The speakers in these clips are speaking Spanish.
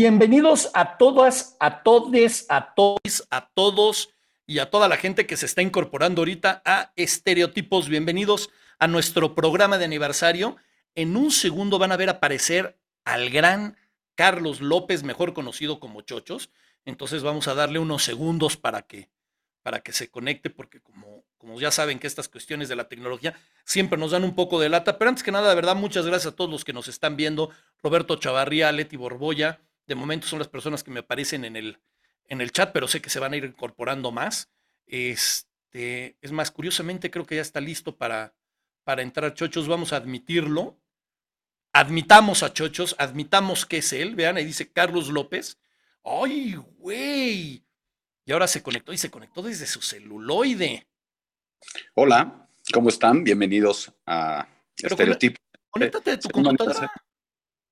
Bienvenidos a todas, a todes, a todos, a todos y a toda la gente que se está incorporando ahorita a Estereotipos. Bienvenidos a nuestro programa de aniversario. En un segundo van a ver aparecer al gran Carlos López, mejor conocido como Chochos. Entonces vamos a darle unos segundos para que, para que se conecte, porque como, como ya saben que estas cuestiones de la tecnología siempre nos dan un poco de lata. Pero antes que nada, de verdad, muchas gracias a todos los que nos están viendo. Roberto Chavarría, Leti Borboya, de momento son las personas que me aparecen en el, en el chat, pero sé que se van a ir incorporando más. Este, es más, curiosamente creo que ya está listo para, para entrar Chochos. Vamos a admitirlo. Admitamos a Chochos, admitamos que es él. Vean, ahí dice Carlos López. ¡Ay, güey! Y ahora se conectó y se conectó desde su celuloide. Hola, ¿cómo están? Bienvenidos a Estereotipo. Conéctate de tu computadora.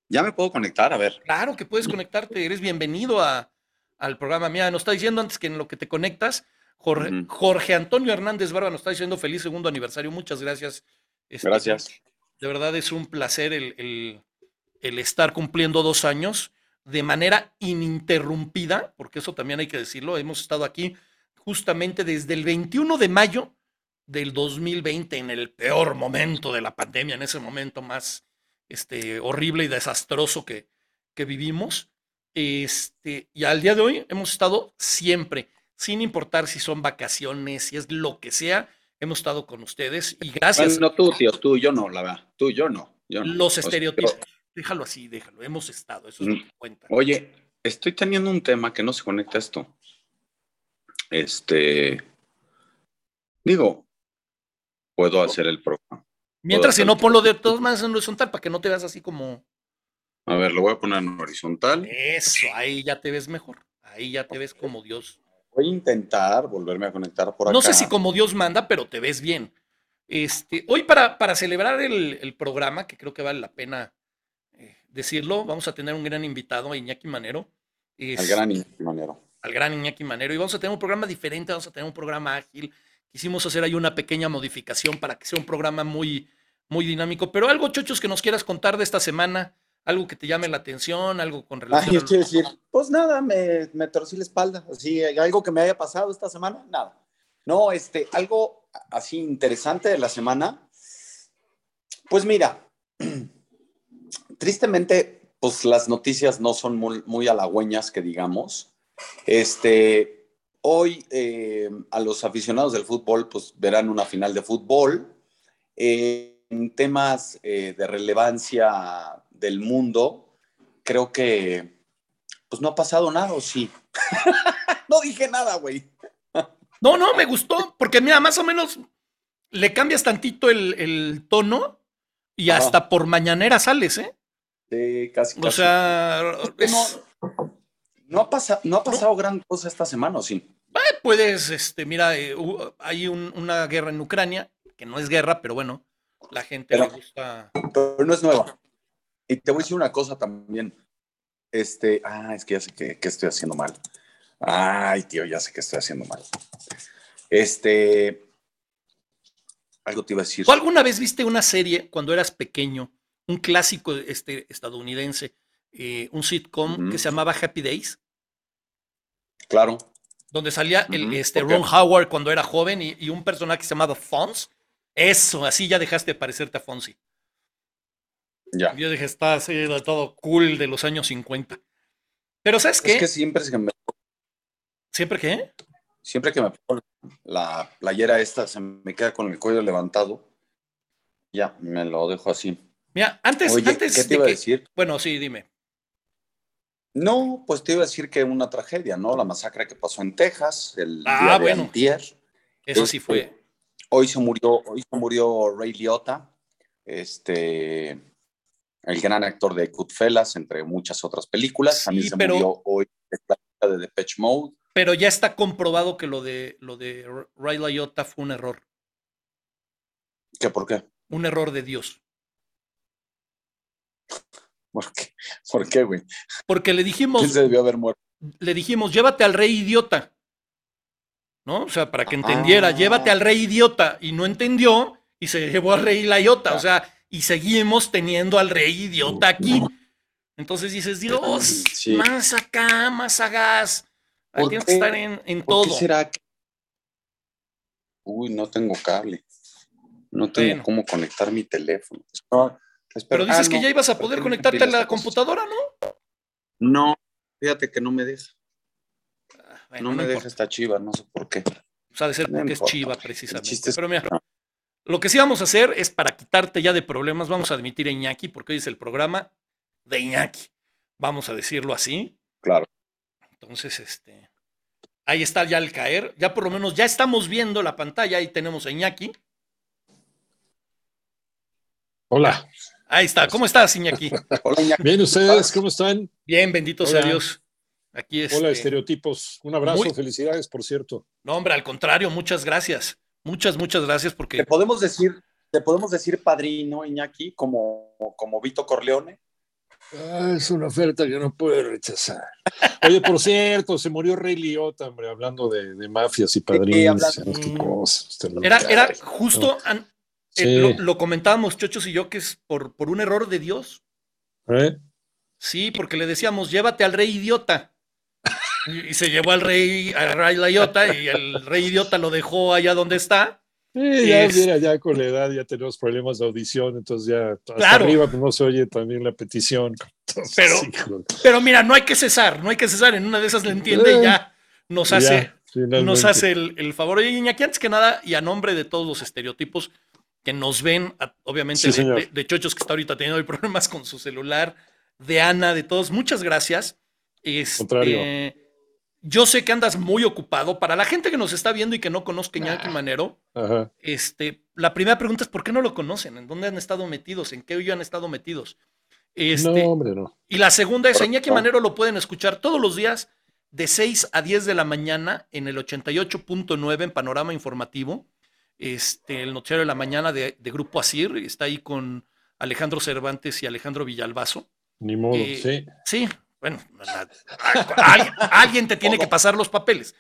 Ya me puedo conectar, a ver. Claro que puedes conectarte, eres bienvenido a, al programa. Mira, nos está diciendo antes que en lo que te conectas, Jorge, Antonio Hernández Barba nos está diciendo feliz segundo aniversario. Muchas gracias. Este, gracias. De verdad es un placer el, el, estar cumpliendo dos años de manera ininterrumpida, porque eso también hay que decirlo. Hemos estado aquí justamente desde el 21 de mayo del 2020, en el peor momento de la pandemia, en ese momento más este, horrible y desastroso que, que vivimos. Este, y al día de hoy hemos estado siempre, sin importar si son vacaciones, si es lo que sea, hemos estado con ustedes y gracias. no tú, tío, tú, yo no, la verdad, tú, yo no. Yo no. Los estereotipos. Déjalo así, déjalo, hemos estado, eso es lo que cuenta. Oye, estoy teniendo un tema que no se conecta a esto. Este, digo, puedo hacer el programa. Mientras, si no, ponlo de todas maneras en horizontal para que no te veas así como. A ver, lo voy a poner en horizontal. Eso, ahí ya te ves mejor. Ahí ya te ves como Dios. Voy a intentar volverme a conectar por acá. No sé si como Dios manda, pero te ves bien. Este, hoy para, para celebrar el, programa, que creo que vale la pena eh, decirlo, vamos a tener un gran invitado, Iñaki Manero. al gran Iñaki Manero. Al gran Iñaki Manero. Y vamos a tener un programa diferente, vamos a tener un programa ágil. Quisimos hacer ahí una pequeña modificación para que sea un programa muy, muy dinámico. Pero algo, chochos, que nos quieras contar de esta semana, algo que te llame la atención, algo con relación. Ay, quiero decir, pues nada, me, me torcí la espalda. Así, algo que me haya pasado esta semana, nada. No, este, algo así interesante de la semana. Pues mira, tristemente, pues las noticias no son muy, muy halagüeñas, que digamos. Este, hoy eh, a los aficionados del fútbol, pues verán una final de fútbol. Eh, en temas eh, de relevancia del mundo, creo que pues no ha pasado nada, ¿o sí? no dije nada, güey. no, no, me gustó, porque mira, más o menos le cambias tantito el, tono y hasta por mañanera sales, ¿eh? Sí, casi. O sea, no, ha pasado, no ha pasado gran cosa esta semana, ¿o sí? Eh, puedes, este, mira, eh, hay una guerra en Ucrania, que no es guerra, pero bueno, la gente le gusta. Pero no es nueva. Y te voy a decir una cosa también. Este, ah, es que ya sé que, estoy haciendo mal. Ay, tío, ya sé que estoy haciendo mal. Este, algo te iba a decir. ¿Tú alguna vez viste una serie cuando eras pequeño, un clásico este, estadounidense, eh, un sitcom que se llamaba Happy Days? Claro. Donde salía el, este, Ron Howard cuando era joven y, y, un personaje que se llamaba Fonz, eso, así ya dejaste de parecerte a Fonsi. Ya. Yo dije, está así de todo cool de los años 50. Pero ¿sabes qué? Es que siempre que me... ¿Siempre qué? Siempre que me pongo la playera esta, se me queda con el cuello levantado. Ya, me lo dejo así. Mira, antes, antes ¿qué te iba a decir? Bueno, sí, dime. No, pues te iba a decir que una tragedia, ¿no? La masacre que pasó en Texas, el ah, día bueno. Eso sí este, fue. Hoy se murió, hoy se murió Ray Liotta, este, el gran actor de Goodfellas, entre muchas otras películas. También se murió hoy de Depeche Mode. Pero ya está comprobado que lo de, lo de Ray Liotta fue un error. ¿Qué por qué? Un error de Dios. ¿Por qué? ¿Por qué, güey? Porque le dijimos. ¿Quién se debió haber muerto? Le dijimos, llévate al rey idiota. ¿No? O sea, para que entendiera, llévate al rey idiota, y no entendió, y se llevó al rey la iota, o sea, y seguimos teniendo al rey idiota aquí. Entonces dices, Dios, más acá, más sagaz. Hay que estar en, en todo. ¿Qué será que... Uy, no tengo cable. No tengo cómo conectar mi teléfono. Pero dices ah, que ya ibas a poder conectarte a la computadora, ¿no? No, fíjate que no me deja. No, me deja esta chiva, no sé por qué. O sea, de ser porque es chiva, precisamente. Pero mira, lo que sí vamos a hacer es para quitarte ya de problemas, vamos a admitir a Iñaki, porque hoy es el programa de Iñaki. Vamos a decirlo así. Claro. Entonces, este. Ahí está ya el caer. Ya por lo menos ya estamos viendo la pantalla. Ahí tenemos a Iñaki. Hola. Ahí está. ¿Cómo estás, Iñaki? Hola, Bien, ¿ustedes cómo están? Bien, bendito sea Dios. Aquí es. Hola, este, estereotipos. Un abrazo, felicidades, por cierto. No, hombre, al contrario, muchas gracias. Muchas, muchas gracias porque. Te podemos decir, te podemos decir padrino, Iñaki, como, como Vito Corleone. Ah, es una oferta que no puede rechazar. Oye, por cierto, se murió Rey Liotta, hombre, hablando de, mafias y padrinos. era, era justo, eh, lo, comentábamos, Chochos y yo, que es por, por un error de Dios. ¿Eh? Sí, porque le decíamos, llévate al rey idiota. Y, se llevó al rey, al rey idiota, y el rey idiota lo dejó allá donde está. Sí, ya, mira, ya con la edad ya tenemos problemas de audición, entonces ya hasta arriba pues, no se oye también la petición. pero, pero mira, no hay que cesar, no hay que cesar, en una de esas le entiende y ya nos hace, nos hace el, el favor. Oye, Iñaki, antes que nada, y a nombre de todos los estereotipos, que nos ven, obviamente, de, Chochos que está ahorita teniendo problemas con su celular, de Ana, de todos, muchas gracias. Este, yo sé que andas muy ocupado. Para la gente que nos está viendo y que no conozca Iñaki Manero, este, la primera pregunta es: ¿por qué no lo conocen? ¿En dónde han estado metidos? ¿En qué hoy han estado metidos? Este, no, hombre, no. Y la segunda es: Iñaki Manero lo pueden escuchar todos los días de 6 a 10 de la mañana en el 88.9 en Panorama Informativo este, el noticiario de la mañana de, Grupo Asir, está ahí con Alejandro Cervantes y Alejandro Villalbazo. Ni modo, eh, sí. Sí, bueno, alguien te tiene que pasar los papeles.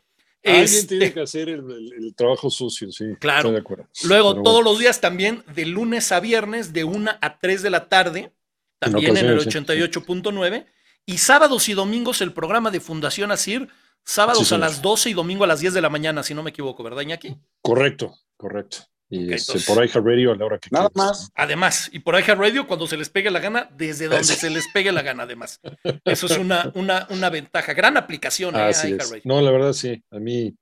Alguien este tiene que hacer el, trabajo sucio, sí. Claro. De acuerdo. Luego, todos los días también, de lunes a viernes, de 1 a 3 de la tarde, también en, el 88.9. Y sábados y domingos, el programa de Fundación Asir, sábados a las 12 y domingo a las 10 de la mañana, si no me equivoco, ¿verdad, Iñaki? Correcto, Correcto. Y este, por Radio a la hora que Nada más. Además, y por Radio cuando se les pegue la gana, desde donde se les pegue la gana, además. Eso es una, una, una ventaja. Gran aplicación. ¿eh? No, la verdad sí. A mí,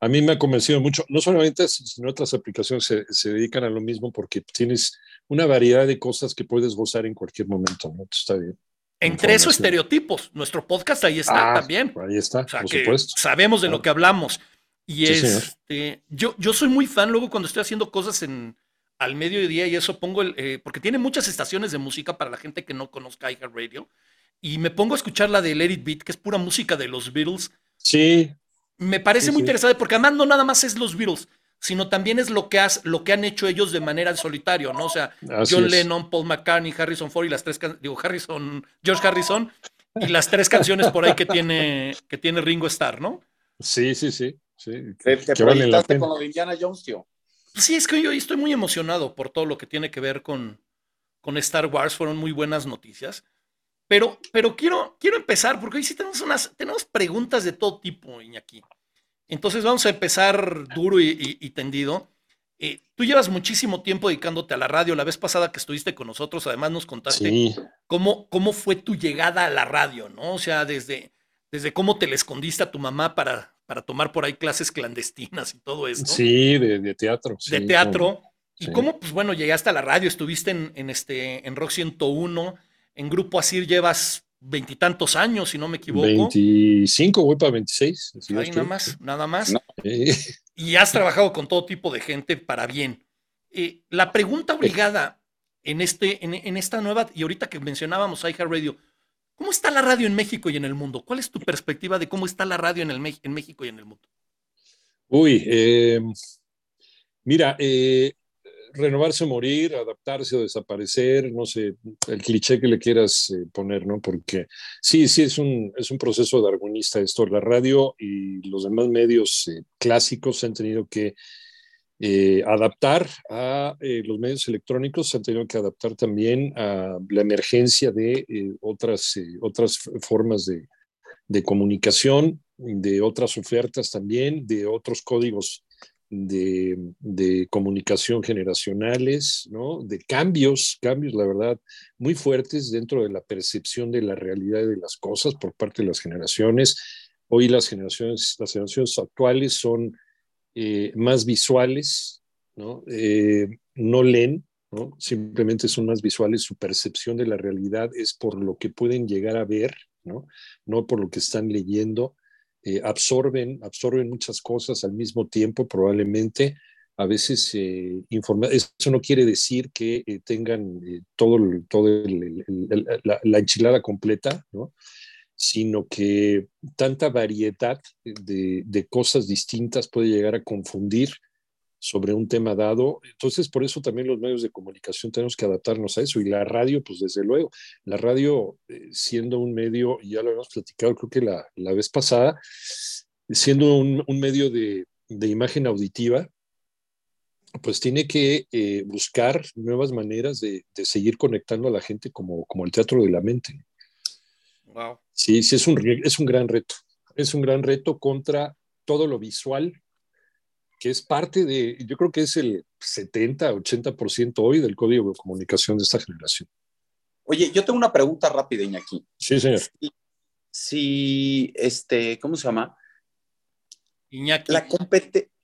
a mí me ha convencido mucho. No solamente, sino otras aplicaciones se, se dedican a lo mismo porque tienes una variedad de cosas que puedes gozar en cualquier momento. ¿no? Está bien. Entre esos estereotipos, nuestro podcast ahí está ah, también. Ahí está, por supuesto. Sabemos de lo que hablamos. Y este, yo, yo soy muy fan luego cuando estoy haciendo cosas en al mediodía y eso pongo el, eh, porque tiene muchas estaciones de música para la gente que no conozca Radio y me pongo a escuchar la de Let It Beat, que es pura música de los Beatles. Sí. Me parece muy interesante porque además no nada más es los Beatles, sino también es lo que, has, lo que han hecho ellos de manera solitario, ¿no? O sea, John Lennon, Paul McCartney, Harrison Ford y las tres, digo, Harrison, George Harrison y las tres canciones por ahí que tiene, que tiene Ringo Starr, ¿no? Sí, sí, sí. Sí, te, te con lo de Indiana Jones, tío. Sí, es que yo estoy muy emocionado por todo lo que tiene que ver con, con Star Wars. Fueron muy buenas noticias. Pero, pero quiero, quiero empezar, porque hoy sí tenemos unas tenemos preguntas de todo tipo, Iñaki. Entonces vamos a empezar duro y, tendido. Eh, tú llevas muchísimo tiempo dedicándote a la radio. La vez pasada que estuviste con nosotros, además nos contaste cómo, cómo fue tu llegada a la radio, ¿no? O sea, desde, desde cómo te le escondiste a tu mamá para, para tomar por ahí clases clandestinas y todo eso. Sí, de, teatro. de teatro. y cómo, pues bueno, llegaste a la radio, estuviste en, en, este, en Rock 101, en Grupo Asir llevas veintitantos años, si no me equivoco. 25, voy para 26. Ahí nada más, nada más. Y has trabajado con todo tipo de gente para bien. Eh, la pregunta obligada en, este, en, en, esta nueva, y ahorita que mencionábamos Radio, ¿Cómo está la radio en México y en el mundo? ¿Cuál es tu perspectiva de cómo está la radio en, México y en el mundo? Uy, eh, mira, eh, renovarse o morir, adaptarse o desaparecer, no sé, el cliché que le quieras eh, poner, ¿no? Porque sí, sí, es un, es un proceso darwinista esto. La radio y los demás medios clásicos han tenido que eh, adaptar a eh, los medios electrónicos, se han tenido que adaptar también a la emergencia de otras, otras formas de, de, comunicación, de otras ofertas también, de otros códigos de, de, comunicación generacionales, ¿no? de cambios, cambios, la verdad, muy fuertes dentro de la percepción de la realidad de las cosas por parte de las generaciones. Hoy las generaciones, las generaciones actuales son eh, más visuales, ¿no? Eh, no leen, ¿no? simplemente son más visuales, su percepción de la realidad es por lo que pueden llegar a ver, no, no por lo que están leyendo. Eh, absorben, absorben muchas cosas al mismo tiempo, probablemente. A veces informa eso no quiere decir que tengan todo, todo la, la, enchilada completa, ¿no? Sino que tanta variedad de, cosas distintas puede llegar a confundir sobre un tema dado. Entonces, por eso también los medios de comunicación tenemos que adaptarnos a eso. Y la radio, pues desde luego, la radio eh, siendo un medio, ya lo hemos platicado creo que la, la vez pasada, siendo un, medio de, de, imagen auditiva, pues tiene que eh, buscar nuevas maneras de, de, seguir conectando a la gente como, como el teatro de la mente. Sí, sí, es un, es un gran reto. Es un gran reto contra todo lo visual, que es parte de, yo creo que es el 70, 80% hoy del código de comunicación de esta generación. Oye, yo tengo una pregunta rápida, Iñaki. Sí, señor. Si, este, ¿cómo se llama? Iñaki. La,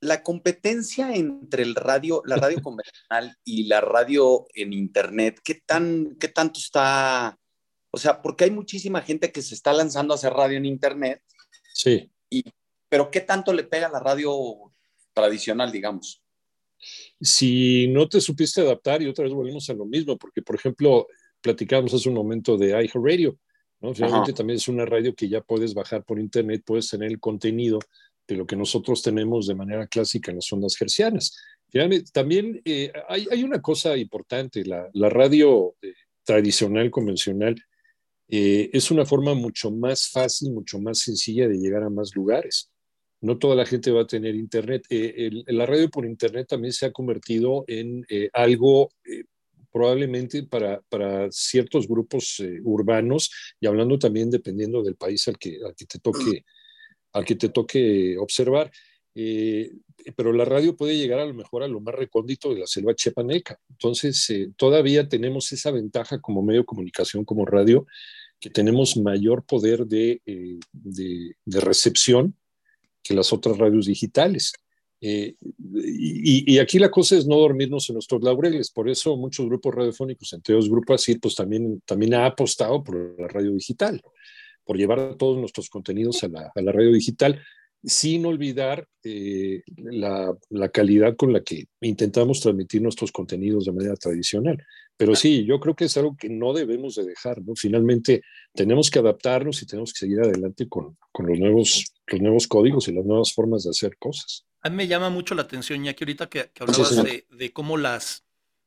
la competencia entre el radio, la radio convencional y la radio en internet, ¿qué, tan, ¿qué tanto está o sea, porque hay muchísima gente que se está lanzando a hacer radio en Internet. Sí. Y, pero ¿qué tanto le pega a la radio tradicional, digamos? Si no te supiste adaptar, y otra vez volvemos a lo mismo, porque, por ejemplo, platicábamos hace un momento de iHeartRadio, ¿no? Finalmente también es una radio que ya puedes bajar por Internet, puedes tener el contenido de lo que nosotros tenemos de manera clásica en las ondas hercianas. Finalmente, también eh, hay, hay, una cosa importante, la, la radio eh, tradicional, convencional, eh, es una forma mucho más fácil, mucho más sencilla de llegar a más lugares. No toda la gente va a tener internet. Eh, la radio por internet también se ha convertido en eh, algo probablemente para, para, ciertos grupos urbanos y hablando también dependiendo del país al que, al que, te, toque, al que te toque observar. pero la radio puede llegar a lo mejor a lo más recóndito de la selva chepaneca. Entonces, todavía tenemos esa ventaja como medio de comunicación, como radio, que tenemos mayor poder de, eh, de, de, recepción que las otras radios digitales. Eh, y, aquí la cosa es no dormirnos en nuestros laureles, por eso muchos grupos radiofónicos, entre ellos Grupo así, pues también, también ha apostado por la radio digital, por llevar todos nuestros contenidos a la, a la radio digital sin olvidar eh, la, la, calidad con la que intentamos transmitir nuestros contenidos de manera tradicional. Pero sí, yo creo que es algo que no debemos de dejar, ¿no? Finalmente tenemos que adaptarnos y tenemos que seguir adelante con, con los, nuevos, los nuevos códigos y las nuevas formas de hacer cosas. A mí me llama mucho la atención, ya que ahorita que, que hablabas sí, de, de, cómo las,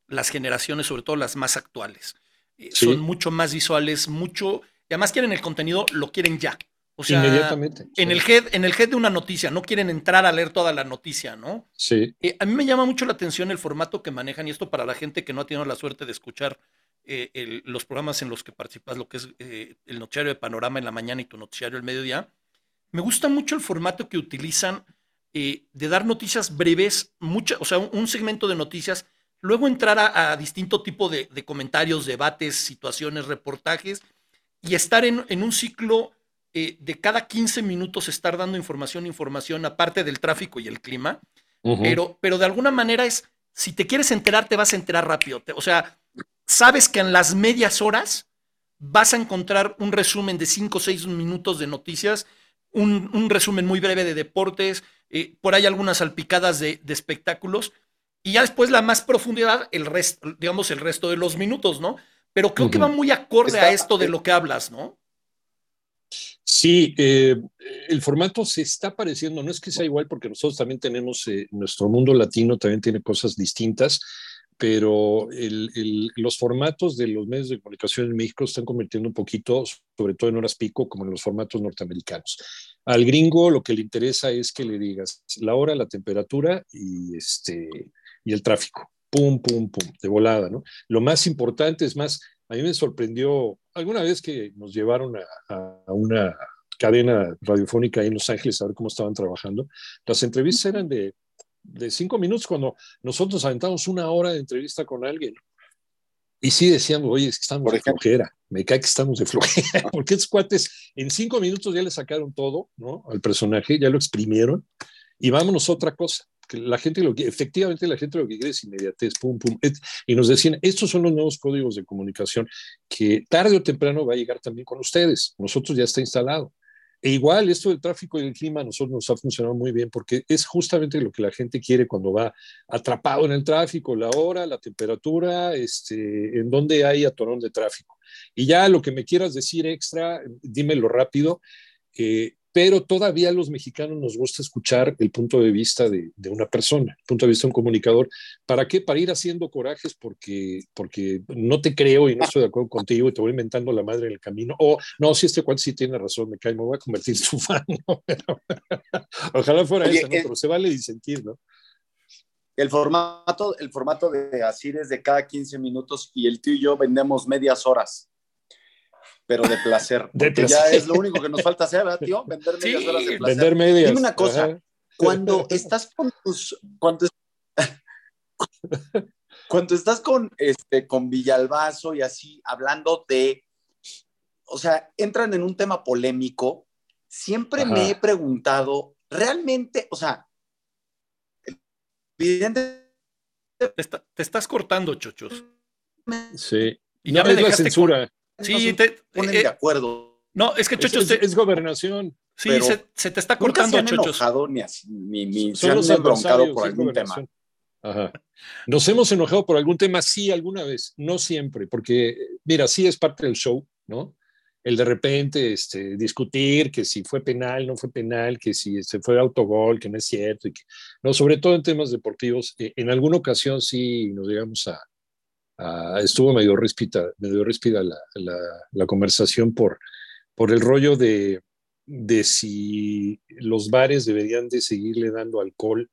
las generaciones, sobre todo las más actuales, eh, sí. son mucho más visuales, mucho, y además quieren el contenido, lo quieren ya. O sea, Inmediatamente. En, sí. el head, en el head de una noticia, no quieren entrar a leer toda la noticia, ¿no? Sí. Eh, a mí me llama mucho la atención el formato que manejan, y esto para la gente que no ha tenido la suerte de escuchar eh, el, los programas en los que participas, lo que es eh, el noticiario de Panorama en la mañana y tu noticiario el mediodía. Me gusta mucho el formato que utilizan de dar noticias breves, mucha, o sea, un, un segmento de noticias, luego entrar a, a distinto tipo de, de, comentarios, debates, situaciones, reportajes, y estar en, en un ciclo eh, de cada 15 minutos estar dando información, información, aparte del tráfico y el clima, uh -huh. pero, pero de alguna manera es, si te quieres enterar, te vas a enterar rápido. Te, o sea, sabes que en las medias horas vas a encontrar un resumen de 5 o 6 minutos de noticias, un, un, resumen muy breve de deportes, eh, por ahí algunas salpicadas de, de, espectáculos, y ya después la más profundidad, el resto, digamos, el resto de los minutos, ¿no? Pero creo uh -huh. que va muy acorde Está, a esto de lo que hablas, ¿no? Sí, eh, el formato se está pareciendo, no es que sea igual porque nosotros también tenemos, eh, nuestro mundo latino también tiene cosas distintas, pero los formatos de los medios de comunicación en México están convirtiendo un poquito, sobre todo en horas pico, como en los formatos norteamericanos. Al gringo lo que le interesa es que le digas la hora, la temperatura y, este, y el tráfico. Pum, pum, pum, de volada, ¿no? Lo más importante es más, a mí me sorprendió alguna vez que nos llevaron a, a una cadena radiofónica ahí en Los Ángeles a ver cómo estaban trabajando. Las entrevistas eran de de cinco minutos cuando nosotros aventamos una hora de entrevista con alguien. Y sí decíamos, oye, es que estamos de flojera, me cae que estamos de flojera, porque estos cuates en cinco minutos ya le sacaron todo, ¿no? Al personaje, ya lo exprimieron y vámonos a otra cosa. La gente lo que, efectivamente la gente lo que quiere es inmediatez. Y nos decían, estos son los nuevos códigos de comunicación que tarde o temprano va a llegar también con ustedes. Nosotros ya está instalado. E igual, esto del tráfico y el clima a nosotros nos ha funcionado muy bien porque es justamente lo que la gente quiere cuando va atrapado en el tráfico, la hora, la temperatura, este, en dónde hay atorón de tráfico. Y ya lo que me quieras decir extra, dímelo rápido. Eh, pero todavía a los mexicanos nos gusta escuchar el punto de vista de, una persona, el punto de vista de un comunicador. ¿Para qué? Para ir haciendo corajes porque, porque no te creo y no estoy de acuerdo contigo y te voy inventando la madre en el camino. O no, si este cual sí tiene razón, me cae, me voy a convertir en su fan. ojalá fuera eso, ¿no? pero se vale disentir, ¿no? El formato, el formato de Asir es de cada 15 minutos y el tío y yo vendemos medias horas pero de placer. Porque ya es lo único que nos falta hacer, ¿verdad, tío? Vender medias horas de placer. Vender medias. Dime una cosa, cuando estás con tus, cuando, cuando estás con, este, con Villalbazo y así, hablando de, o sea, entran en un tema polémico, siempre me he preguntado, realmente, o sea, evidentemente... Te, estás cortando, chochos. Sí. Y ya me la censura. Sí, te ponen de eh, acuerdo. No, es que Chochos. Es, gobernación. Sí, se, te está cortando, nunca se han enojado ni, ni, ni se han por algún tema. Ajá. Nos hemos enojado por algún tema, sí, alguna vez, no siempre, porque, mira, sí es parte del show, ¿no? El de repente este, discutir que si fue penal, no fue penal, que si se fue autogol, que no es cierto, y que, no, sobre todo en temas deportivos, eh, en alguna ocasión sí nos llegamos a, Ah, estuvo medio ríspida, medio la, la, conversación por, por el rollo de, de si los bares deberían de seguirle dando alcohol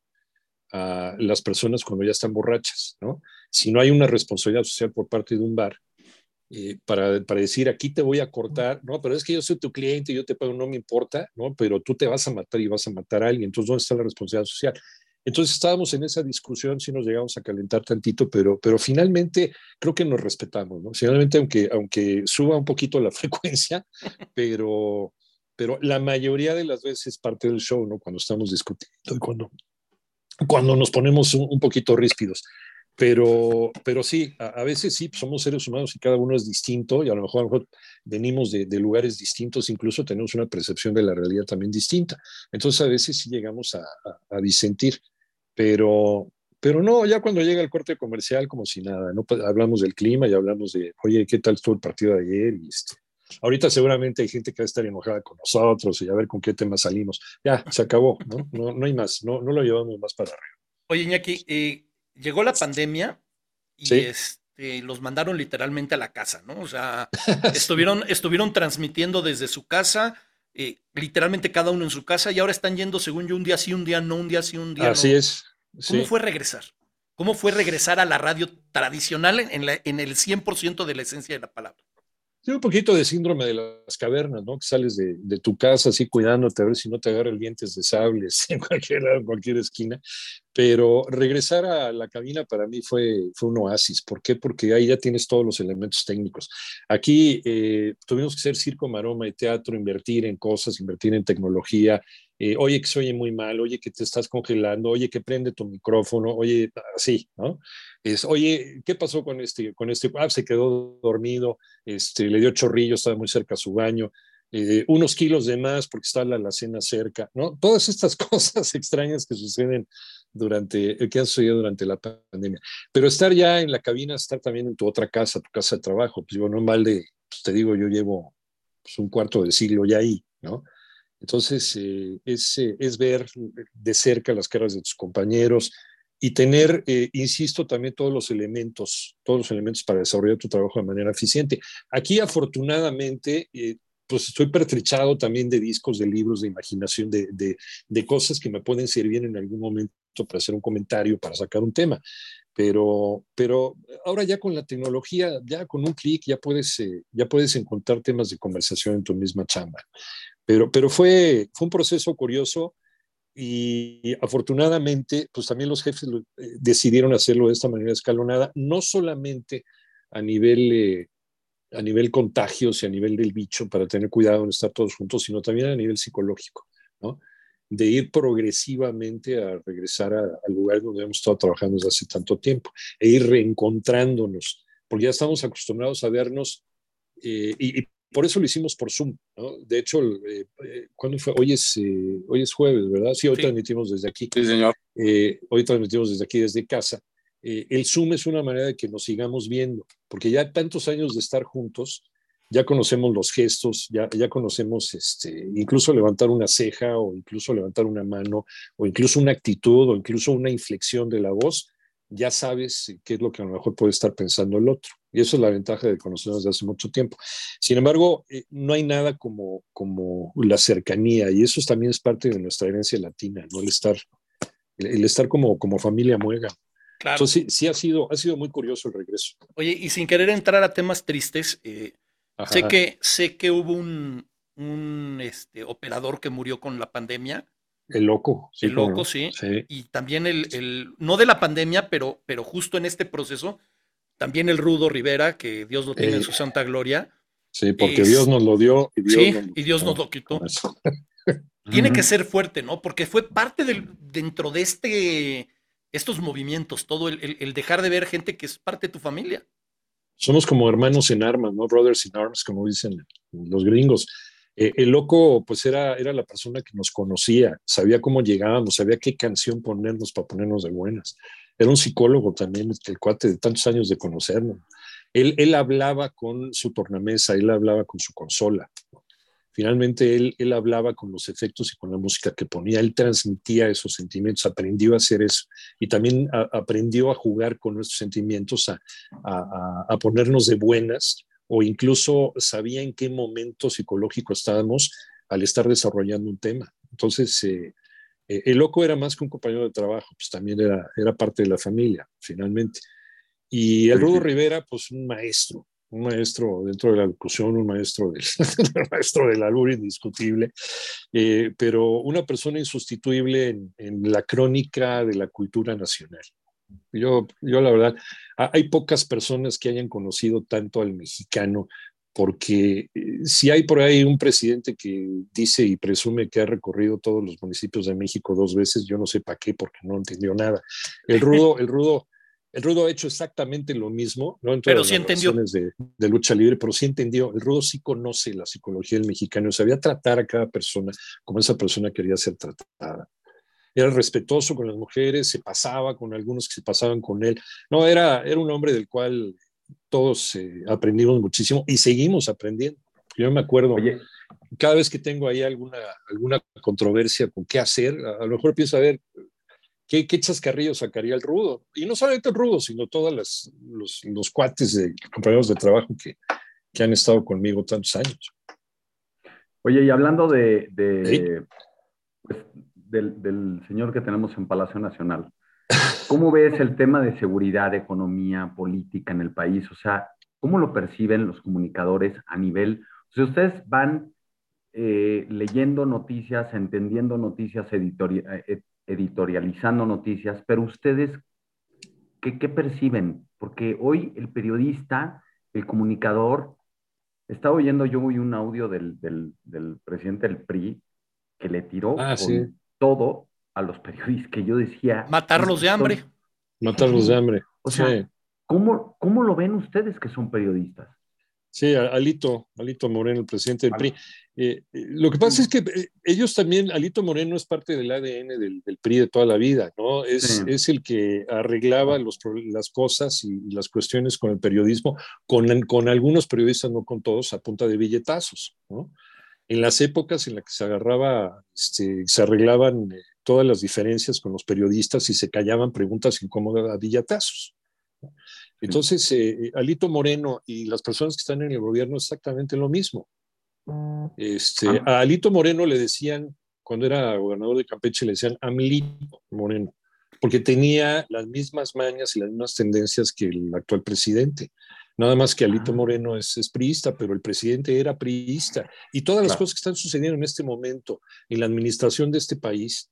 a las personas cuando ya están borrachas, ¿no? Si no hay una responsabilidad social por parte de un bar, eh, para, para, decir aquí te voy a cortar, no, pero es que yo soy tu cliente, yo te pago, no me importa, ¿no? Pero tú te vas a matar y vas a matar a alguien, entonces ¿dónde está la responsabilidad social? Entonces estábamos en esa discusión, si nos llegamos a calentar tantito, pero, pero finalmente creo que nos respetamos, ¿no? Finalmente, aunque, aunque suba un poquito la frecuencia, pero, pero la mayoría de las veces parte del show, ¿no? Cuando estamos discutiendo y cuando, cuando nos ponemos un, poquito ríspidos. Pero, pero sí, a, veces sí, somos seres humanos y cada uno es distinto y a lo mejor, venimos de, lugares distintos, incluso tenemos una percepción de la realidad también distinta. Entonces a veces sí llegamos a, a disentir. Pero, pero no, ya cuando llega el corte comercial, como si nada, no pues, hablamos del clima y hablamos de, oye, ¿qué tal estuvo el partido de ayer? Y este, ahorita seguramente hay gente que va a estar enojada con nosotros y a ver con qué tema salimos. Ya, se acabó, ¿no? No, no hay más, no, no lo llevamos más para arriba. Oye, Iñaki, eh, llegó la pandemia y este, los mandaron literalmente a la casa, ¿no? O sea, estuvieron, estuvieron transmitiendo desde su casa eh, literalmente cada uno en su casa y ahora están yendo, según yo, un día sí, un día no, un día sí, un día Así es. ¿Cómo fue regresar? ¿Cómo fue regresar a la radio tradicional en, en el 100% de la esencia de la palabra? Sí, un poquito de síndrome de las cavernas, ¿no? Que sales de, tu casa así cuidándote a ver si no te agarra el dientes de sables en cualquier, en cualquier esquina. Pero regresar a la cabina para mí fue, fue un oasis. ¿Por qué? Porque ahí ya tienes todos los elementos técnicos. Aquí eh, tuvimos que ser circo, maroma y teatro, invertir en cosas, invertir en tecnología, eh, oye que se oye muy mal, oye que te estás congelando, oye que prende tu micrófono, oye, así, ¿no? Es, oye, ¿qué pasó con este? Con este? Ah, se quedó dormido, este, le dio chorrillo, estaba muy cerca a su baño, eh, unos kilos de más porque está la alacena cerca, ¿no? Todas estas cosas extrañas que suceden durante, que han sucedido durante la pandemia. Pero estar ya en la cabina, estar también en tu otra casa, tu casa de trabajo, pues yo no mal de, pues te digo, yo llevo pues, un cuarto de siglo ya ahí, ¿no? Entonces, eh, es, eh, es, ver de cerca las caras de tus compañeros, y tener, eh, insisto, también todos los elementos, todos los elementos para desarrollar tu trabajo de manera eficiente. Aquí, afortunadamente, pues estoy pertrechado también de discos, de libros, de imaginación, de, de, de, cosas que me pueden servir en algún momento para hacer un comentario, para sacar un tema. Pero, pero ahora ya con la tecnología, ya con un clic, ya puedes, ya puedes encontrar temas de conversación en tu misma chamba. Pero, pero fue, fue un proceso curioso y afortunadamente, pues también los jefes eh, decidieron hacerlo de esta manera escalonada, no solamente a nivel, eh, a nivel contagios y a nivel del bicho para tener cuidado en estar todos juntos, sino también a nivel psicológico, ¿no? de ir progresivamente a regresar al lugar donde hemos estado trabajando desde hace tanto tiempo e ir reencontrándonos, porque ya estamos acostumbrados a vernos eh, y, y, por eso lo hicimos por Zoom. ¿no? De hecho, eh, eh, ¿cuándo fue? Hoy es, eh, hoy es jueves, ¿verdad? Sí, hoy sí. transmitimos desde aquí. Sí, señor. Eh, hoy transmitimos desde aquí, desde casa. Eh, el Zoom es una manera de que nos sigamos viendo, porque ya tantos años de estar juntos, ya conocemos los gestos, ya, ya conocemos este, incluso levantar una ceja o incluso levantar una mano o incluso una actitud o incluso una inflexión de la voz, ya sabes qué es lo que a lo mejor puede estar pensando el otro. Y eso es la ventaja de conocernos desde hace mucho tiempo. Sin embargo, eh, no hay nada como, como la cercanía y eso también es parte de nuestra herencia latina, ¿no? El estar, el, el estar como, como familia muega. Claro. Entonces, sí, sí, ha, sido, ha sido muy curioso el regreso. Oye, y sin querer entrar a temas tristes, eh, sé, que, sé que hubo un, un este, operador que murió con la pandemia. El loco. Sí, el loco, sí. sí. Y también el, el, no de la pandemia, pero, pero justo en este proceso, también el Rudo Rivera, que Dios lo tenga eh, en su santa gloria. Sí, porque es, Dios nos lo dio y Dios, sí, nos, y Dios nos lo quitó. Tiene que ser fuerte, ¿no? Porque fue parte del, dentro de este, estos movimientos, todo el, el, el, dejar de ver gente que es parte de tu familia. Somos como hermanos en armas, ¿no? Brothers in arms, como dicen los gringos. Eh, el loco, pues era, era la persona que nos conocía, sabía cómo llegábamos, sabía qué canción ponernos para ponernos de buenas. Era un psicólogo también, el cuate de tantos años de conocernos. Él, él hablaba con su tornamesa, él hablaba con su consola. Finalmente, él, él hablaba con los efectos y con la música que ponía, él transmitía esos sentimientos, aprendió a hacer eso y también aprendió a jugar con nuestros sentimientos, a, a, a ponernos de buenas o incluso sabía en qué momento psicológico estábamos al estar desarrollando un tema. Entonces, eh, eh, el loco era más que un compañero de trabajo, pues también era, era parte de la familia, finalmente. Y el Rudo Rivera, pues un maestro, un maestro dentro de la locución, un maestro del, maestro del albur indiscutible, eh, pero una persona insustituible en, en la crónica de la cultura nacional. Yo, yo la verdad, hay pocas personas que hayan conocido tanto al mexicano, porque eh, si hay por ahí un presidente que dice y presume que ha recorrido todos los municipios de México dos veces, yo no sé para qué, porque no entendió nada. El rudo, el rudo, el rudo ha hecho exactamente lo mismo, ¿no? En pero sí entendió. De, de, lucha libre, pero sí entendió. El rudo sí conoce la psicología del mexicano, sabía tratar a cada persona como esa persona quería ser tratada era respetuoso con las mujeres, se pasaba con algunos que se pasaban con él. No, era, era un hombre del cual todos eh, aprendimos muchísimo y seguimos aprendiendo. Yo me acuerdo, Oye. cada vez que tengo ahí alguna, alguna controversia con qué hacer, a, a lo mejor pienso a ver qué, qué chascarrillo sacaría el rudo. Y no solamente el rudo, sino todos los, los, cuates de compañeros de trabajo que, que, han estado conmigo tantos años. Oye, y hablando de, de ¿Sí? Del, del, señor que tenemos en Palacio Nacional. ¿Cómo ves el tema de seguridad, economía, política en el país? O sea, ¿cómo lo perciben los comunicadores a nivel? O sea, ustedes van eh, leyendo noticias, entendiendo noticias, editori eh, editorializando noticias, pero ustedes, ¿qué, ¿qué, perciben? Porque hoy el periodista, el comunicador, estaba oyendo yo hoy un audio del, del, del presidente del PRI que le tiró ah, con, sí todo a los periodistas, que yo decía... Matarlos de hambre. Matarlos de hambre. O sea, sí. ¿cómo, ¿cómo lo ven ustedes que son periodistas? Sí, Alito, Alito Moreno, el presidente del PRI. Eh, lo que pasa es que eh, ellos también, Alito Moreno es parte del ADN del, del PRI de toda la vida, ¿no? Es, sí. es el que arreglaba los, las cosas y, y, las cuestiones con el periodismo, con, con algunos periodistas, no con todos, a punta de billetazos, ¿no? En las épocas en las que se agarraba, este, se arreglaban eh, todas las diferencias con los periodistas y se callaban preguntas incómodas a billatazos. Entonces, eh, Alito Moreno y las personas que están en el gobierno exactamente lo mismo. Este, ah. A Alito Moreno le decían, cuando era gobernador de Campeche, le decían Amlito Moreno, porque tenía las mismas mañas y las mismas tendencias que el actual presidente. Nada más que Alito. Moreno es, es priista, pero el presidente era priista. Y todas las cosas que están sucediendo en este momento en la administración de este país,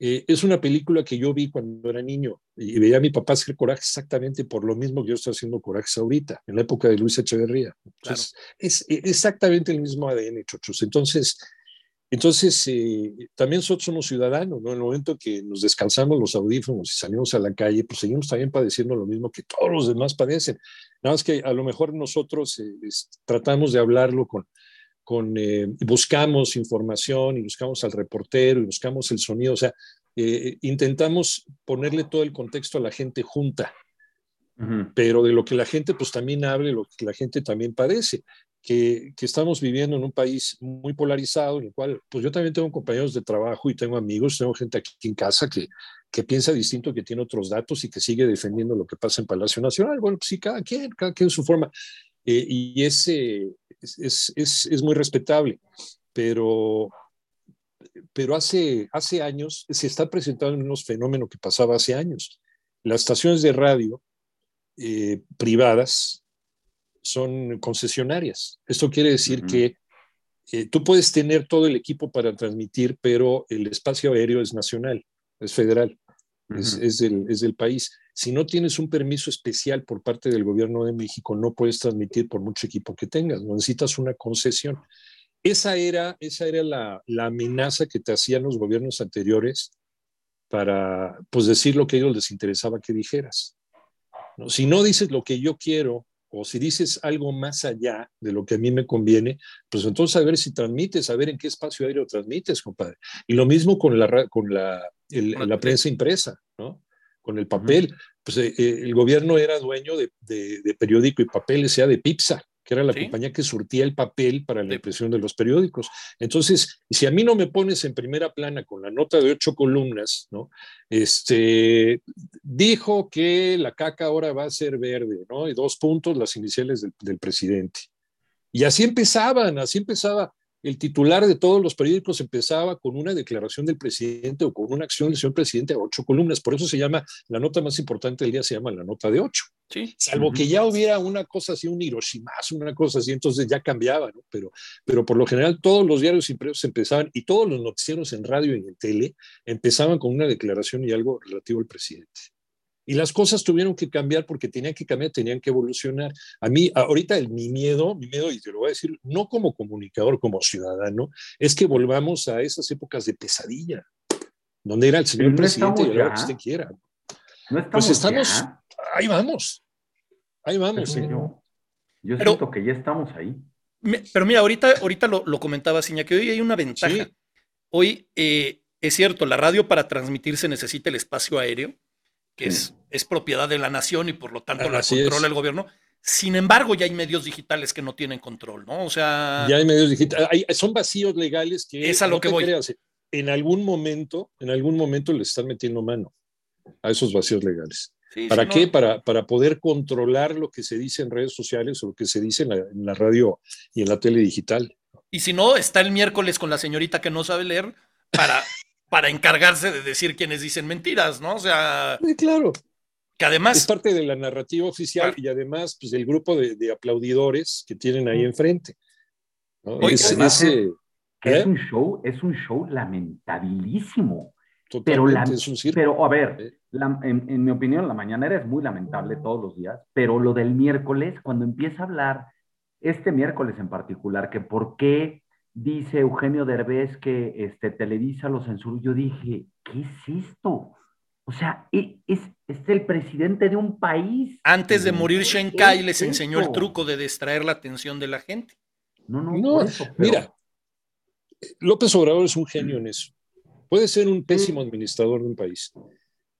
eh, es una película que yo vi cuando era niño y veía a mi papá hacer coraje exactamente por lo mismo que yo estoy haciendo corajes ahorita, en la época de Luis Echeverría. Entonces, es, exactamente el mismo ADN, chochos. Entonces, entonces eh, también nosotros somos ciudadanos, ¿no? En el momento que nos descansamos los audífonos y salimos a la calle, pues seguimos también padeciendo lo mismo que todos los demás padecen. Nada más que a lo mejor nosotros eh, tratamos de hablarlo con, con, eh, buscamos información y buscamos al reportero y buscamos el sonido, o sea, eh, intentamos ponerle todo el contexto a la gente junta, pero de lo que la gente pues también hable, lo que la gente también padece, que, que, estamos viviendo en un país muy polarizado, en el cual pues yo también tengo compañeros de trabajo y tengo amigos, tengo gente aquí en casa que, que piensa distinto, que tiene otros datos y que sigue defendiendo lo que pasa en Palacio Nacional. Bueno, pues sí, cada quien, cada quien su forma. Eh, y ese, es, es, es, muy respetable, pero, pero hace, hace años se está presentando unos fenómenos que pasaba hace años. Las estaciones de radio eh, privadas son concesionarias. Esto quiere decir que eh, tú puedes tener todo el equipo para transmitir, pero el espacio aéreo es nacional, es federal, es, es, del, es del país. Si no tienes un permiso especial por parte del gobierno de México, no puedes transmitir por mucho equipo que tengas, necesitas una concesión. Esa era, esa era la, la amenaza que te hacían los gobiernos anteriores para pues, decir lo que a ellos les interesaba que dijeras. ¿no? Si no dices lo que yo quiero o si dices algo más allá de lo que a mí me conviene, pues entonces a ver si transmites, a ver en qué espacio aéreo transmites, compadre. Y lo mismo con la, con la, la prensa impresa, ¿no? con el papel. Pues eh, eh, el gobierno era dueño de, de, periódico y papel, sea de Pipsa, que era la compañía que surtía el papel para la impresión de los periódicos. Entonces, si a mí no me pones en primera plana con la nota de ocho columnas, ¿no? Este, dijo que la caca ahora va a ser verde, ¿no? Y dos puntos, las iniciales del, del presidente. Y así empezaban, así empezaba el titular de todos los periódicos empezaba con una declaración del presidente o con una acción del señor presidente a ocho columnas. Por eso se llama, la nota más importante del día se llama la nota de ocho. Sí. Salvo que ya hubiera una cosa así, un Hiroshima, una cosa así, entonces ya cambiaba, ¿no? Pero, pero por lo general todos los diarios impresos empezaban y todos los noticieros en radio y en tele empezaban con una declaración y algo relativo al presidente. Y las cosas tuvieron que cambiar porque tenían que cambiar, tenían que evolucionar. A mí, ahorita el, mi miedo, mi miedo, y te lo voy a decir, no como comunicador, como ciudadano, es que volvamos a esas épocas de pesadilla, donde era el señor presidente y lo que usted quiera. No pues estamos, ahí vamos, ahí vamos. ¿eh? Yo, yo siento que ya estamos ahí. pero mira, ahorita, ahorita lo, lo comentaba Siña, que hoy hay una ventaja. Hoy eh, es cierto, la radio para transmitirse necesita el espacio aéreo que es, es, propiedad de la nación y por lo tanto la controla el gobierno. Sin embargo, ya hay medios digitales que no tienen control, ¿no? O sea. Ya hay medios digitales. son vacíos legales que. Es a lo que voy. en algún momento, en algún momento le están metiendo mano a esos vacíos legales. ¿Para qué? Para, para poder controlar lo que se dice en redes sociales o lo que se dice en la, en la radio y en la tele digital. Y si no, está el miércoles con la señorita que no sabe leer para para encargarse de decir quienes dicen mentiras, ¿no? O sea. Sí, claro. Que además. Es parte de la narrativa oficial y además, pues, del grupo de, aplaudidores que tienen ahí enfrente. es, eh, ¿eh? un show, es un show lamentabilísimo. Pero, es un pero a ver, en, en, mi opinión, la mañanera es muy lamentable todos los días, pero lo del miércoles, cuando empieza a hablar, este miércoles en particular, que por qué dice Eugenio Derbez que este, Televisa lo censuró. Yo dije, ¿qué es esto? O sea, e, es, es, el presidente de un país. Antes de morir Shenkai les enseñó el truco de distraer la atención de la gente. No, no, no mira, López Obrador es un genio en eso. Puede ser un pésimo administrador de un país,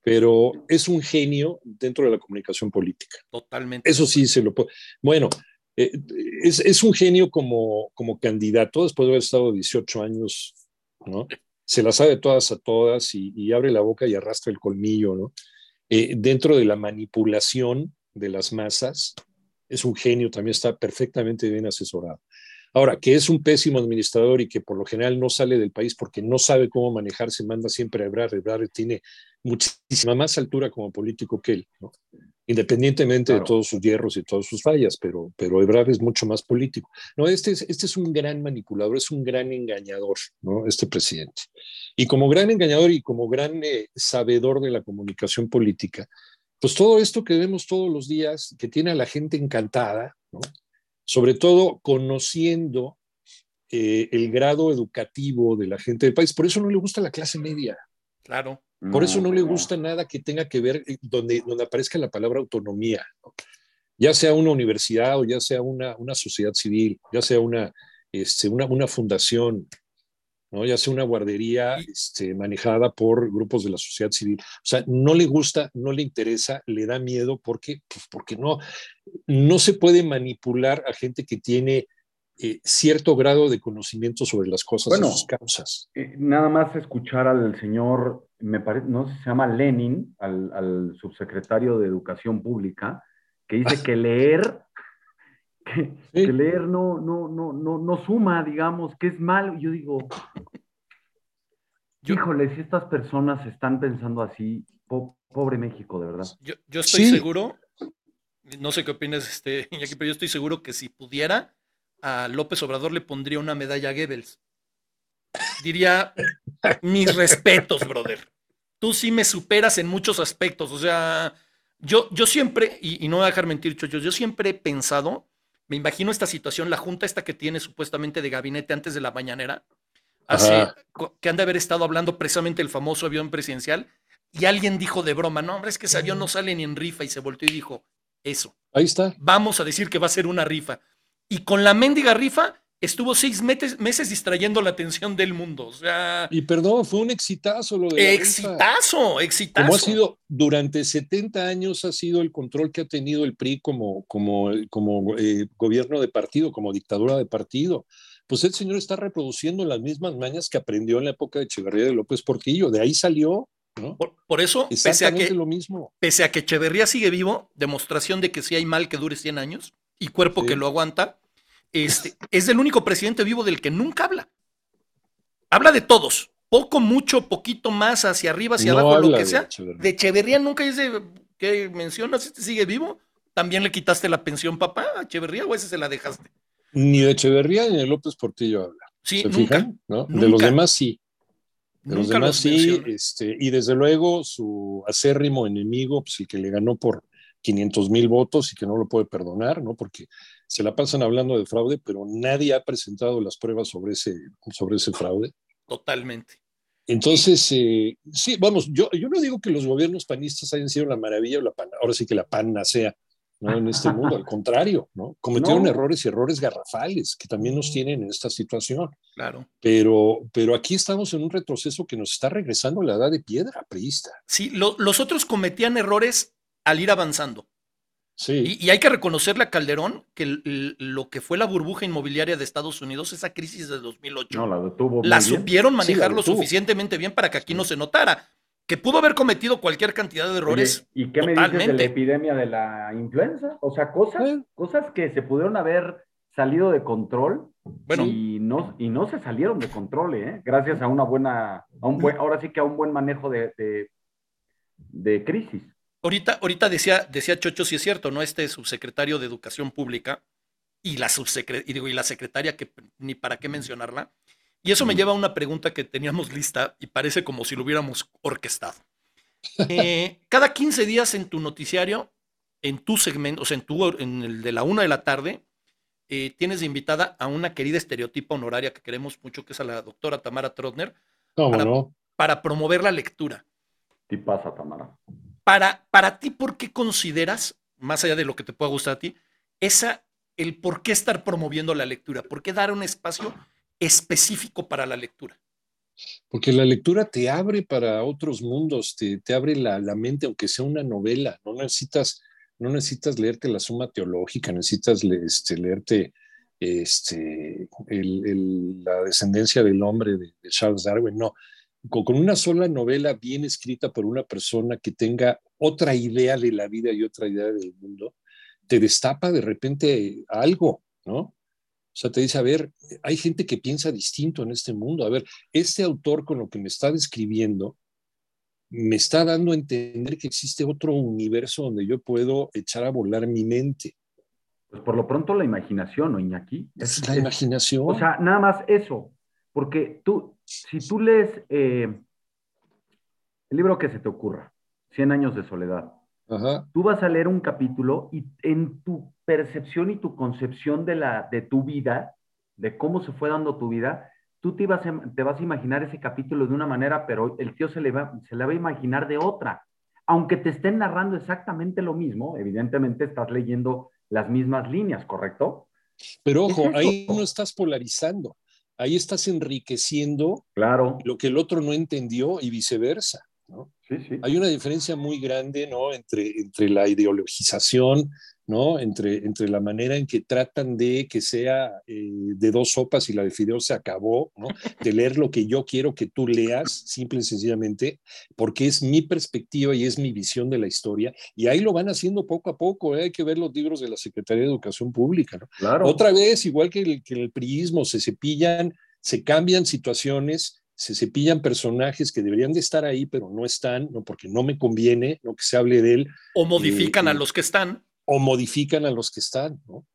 pero es un genio dentro de la comunicación política. Totalmente. Eso sí se lo puede. Bueno, eh, es, un genio como, como candidato, después de haber estado 18 años, ¿no? Se la sabe todas a todas y, abre la boca y arrastra el colmillo. Eh, dentro de la manipulación de las masas, es un genio, también está perfectamente bien asesorado. Ahora, que es un pésimo administrador y que por lo general no sale del país porque no sabe cómo manejarse, manda siempre a Ebrard. Ebrard tiene muchísima más altura como político que él. Independientemente claro. de todos sus hierros y todas sus fallas, pero, pero Ebrard es mucho más político. No, este es, este es un gran manipulador, es un gran engañador, ¿no? Este presidente. Y como gran engañador y como gran eh, sabedor de la comunicación política, pues todo esto que vemos todos los días, que tiene a la gente encantada, ¿no? sobre todo conociendo eh, el grado educativo de la gente del país. Por eso no le gusta la clase media. Claro. Por eso no le gusta nada que tenga que ver eh, donde, donde aparezca la palabra autonomía, ¿no? ya sea una universidad o ya sea una, una sociedad civil, ya sea una, este, una, una fundación, ¿no? ya sea una guardería este, manejada por grupos de la sociedad civil. O sea, no le gusta, no le interesa, le da miedo porque, pues porque no, no se puede manipular a gente que tiene eh, cierto grado de conocimiento sobre las cosas bueno, y sus causas. Eh, nada más escuchar al señor, me parece, no sé si se llama Lenin, al, al subsecretario de Educación Pública, que dice que leer, que, sí. que, leer no, no, no, no, no suma, digamos, que es mal. Yo digo, yo, híjole, si estas personas están pensando así, po pobre México, de verdad. Yo, yo estoy sí. seguro, no sé qué opinas, este, Iñaki, pero yo estoy seguro que si pudiera, a López Obrador le pondría una medalla a Goebbels. Diría, mis respetos, brother. Tú sí me superas en muchos aspectos. O sea, yo, yo siempre, y, y no voy a dejar mentir, Chochos, yo siempre he pensado, me imagino esta situación, la junta esta que tiene supuestamente de gabinete antes de la mañanera, así, que han de haber estado hablando precisamente del famoso avión presidencial, y alguien dijo de broma, no, hombre, es que ese avión no sale ni en rifa, y se volteó y dijo, eso. Ahí está. Vamos a decir que va a ser una rifa y con la mendiga rifa estuvo seis meses, meses, distrayendo la atención del mundo. O sea. Y perdón, fue un exitazo lo de. Exitazo, exitazo. Como ha sido, durante 70 años ha sido el control que ha tenido el PRI como, como, como eh, gobierno de partido, como dictadura de partido. Pues el señor está reproduciendo las mismas mañas que aprendió en la época de Echeverría de López Portillo. De ahí salió. ¿no? Por, por, eso, pese a, que, lo mismo. pese a que Echeverría sigue vivo, demostración de que si hay mal que dure 100 años y cuerpo sí. que lo aguanta, este, es el único presidente vivo del que nunca habla. Habla de todos, poco, mucho, poquito más, hacia arriba, hacia no abajo, lo que sea. De Echeverría. de Echeverría nunca dice, ¿qué mencionas? ¿Este sigue vivo? ¿También le quitaste la pensión, papá, a Echeverría o ese se la dejaste? Ni de Echeverría ni de López Portillo habla. Sí, ¿Se nunca, fijan? ¿No? Nunca. De los demás sí. De los Nunca demás los sí, este, y desde luego su acérrimo enemigo, pues el que le ganó por 500 mil votos y que no lo puede perdonar, ¿no? Porque se la pasan hablando de fraude, pero nadie ha presentado las pruebas sobre ese, sobre ese fraude. Totalmente. Entonces, eh, sí, vamos, yo, yo no digo que los gobiernos panistas hayan sido la maravilla o la pan, ahora sí que la panacea, ¿no? En este mundo, al contrario, ¿no? Cometieron No. errores y errores garrafales que también nos tienen en esta situación. Claro. Pero, pero aquí estamos en un retroceso que nos está regresando a la edad de piedra priista. Sí, lo- los otros cometían errores al ir avanzando. Sí. Y, y hay que reconocerle a Calderón que el- el- lo que fue la burbuja inmobiliaria de Estados Unidos, esa crisis de 2008, No, la detuvo. la supieron manejar lo suficientemente bien para que aquí no se notara. Que pudo haber cometido cualquier cantidad de errores. Oye, ¿Y qué me dices de la totalmente. epidemia de la influenza? O sea, cosas, cosas que se pudieron haber salido de control Bueno, y, no, y no se salieron de control, ¿eh? Gracias a una buena, a un buen, ahora sí que a un buen manejo de, de, de crisis. Ahorita, ahorita decía, decía Chocho, si es cierto, ¿no? Este subsecretario de Educación Pública y la, subsecre- y digo, y la secretaria, que ni para qué mencionarla. Y eso me lleva a una pregunta que teníamos lista y parece como si lo hubiéramos orquestado. Eh, cada 15 días en tu noticiario, en tu segmento, o sea, en, tu, en el de la una de la tarde, eh, tienes de invitada a una querida estereotipa honoraria que queremos mucho, que es a la doctora Tamara Trotner, ¿Cómo para- no? para promover la lectura. ¿Qué pasa, Tamara? Para, para ti, ¿por qué consideras, más allá de lo que te pueda gustar a ti, esa, el por qué estar promoviendo la lectura? ¿Por qué dar un espacio específico para la lectura? Porque la lectura te abre para otros mundos, te, te abre la, la mente, aunque sea una novela. No necesitas no necesitas leerte la suma teológica, necesitas este, leerte este, la descendencia del hombre de, Charles Darwin, no. Con, una sola novela bien escrita por una persona que tenga otra idea de la vida y otra idea del mundo, te destapa de repente algo, ¿no? O sea, te dice, a ver, hay gente que piensa distinto en este mundo. A ver, este autor con lo que me está describiendo me está dando a entender que existe otro universo donde yo puedo echar a volar mi mente. Pues por lo pronto la imaginación, ¿no, Iñaki? Es, la imaginación. O sea, nada más eso. Porque tú, si tú lees eh, el libro que se te ocurra, Cien años de soledad, tú vas a leer un capítulo y en tu percepción y tu concepción de, la, de tu vida, de cómo se fue dando tu vida, tú te, te vas a imaginar ese capítulo de una manera, pero el tío se le, va, se le va a imaginar de otra. Aunque te estén narrando exactamente lo mismo, evidentemente estás leyendo las mismas líneas, ¿correcto? Pero ojo, ahí no estás polarizando, ahí estás enriqueciendo claro. lo que el otro no entendió y viceversa. ¿no? Sí, sí. Hay una diferencia muy grande ¿no? entre, entre la ideologización ¿no? Entre, entre la manera en que tratan de que sea eh, de dos sopas y la de fideo se acabó, ¿no? De leer lo que yo quiero que tú leas, simple y sencillamente, porque es mi perspectiva y es mi visión de la historia. Y ahí lo van haciendo poco a poco, ¿eh? hay que ver los libros de la Secretaría de Educación Pública, ¿no? Claro. Otra vez, igual que el, que el priismo, se cepillan, se cambian situaciones, se cepillan personajes que deberían de estar ahí, pero no están, no porque no me conviene, no que se hable de él. O modifican a eh, los que están o modifican a los que están, ¿no?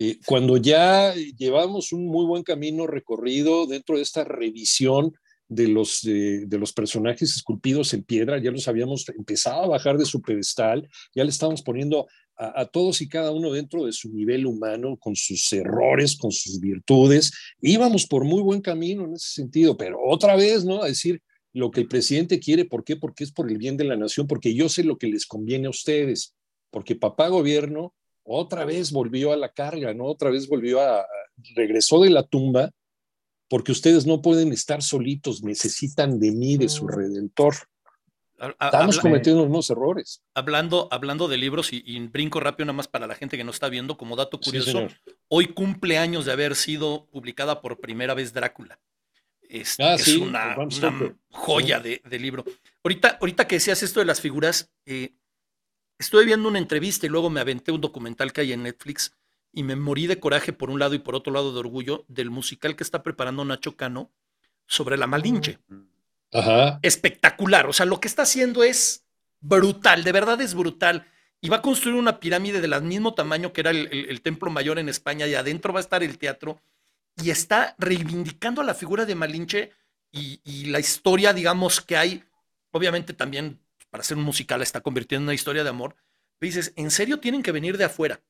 Eh, cuando ya llevamos un muy buen camino recorrido dentro de esta revisión de los, de los personajes esculpidos en piedra, ya los habíamos empezado a bajar de su pedestal, ya le estamos poniendo a, todos y cada uno dentro de su nivel humano, con sus errores, con sus virtudes, íbamos por muy buen camino en ese sentido, pero otra vez, ¿no? A decir lo que el presidente quiere, ¿por qué? Porque es por el bien de la nación, porque yo sé lo que les conviene a ustedes porque papá gobierno otra vez volvió a la carga, ¿no? Otra vez volvió a, regresó de la tumba, porque ustedes no pueden estar solitos, necesitan de mí, de su redentor. Estamos cometiendo unos errores. Hablando, hablando de libros, y, brinco rápido nada más para la gente que no está viendo, como dato curioso, hoy cumple años de haber sido publicada por primera vez Drácula. Este, ah, es una, joya de, libro. Ahorita, ahorita que decías esto de las figuras, eh, Estuve viendo una entrevista y luego me aventé un documental que hay en Netflix y me morí de coraje por un lado y por otro lado de orgullo del musical que está preparando Nacho Cano sobre la Malinche. Ajá. Espectacular. O sea, lo que está haciendo es brutal, de verdad es brutal. Y va a construir una pirámide del mismo tamaño que era el, Templo Mayor en España y adentro va a estar el teatro. Y está reivindicando a la figura de Malinche y, y la historia, digamos, que hay, obviamente también para hacer un musical, está convirtiendo en una historia de amor. dices, ¿en serio tienen que venir de afuera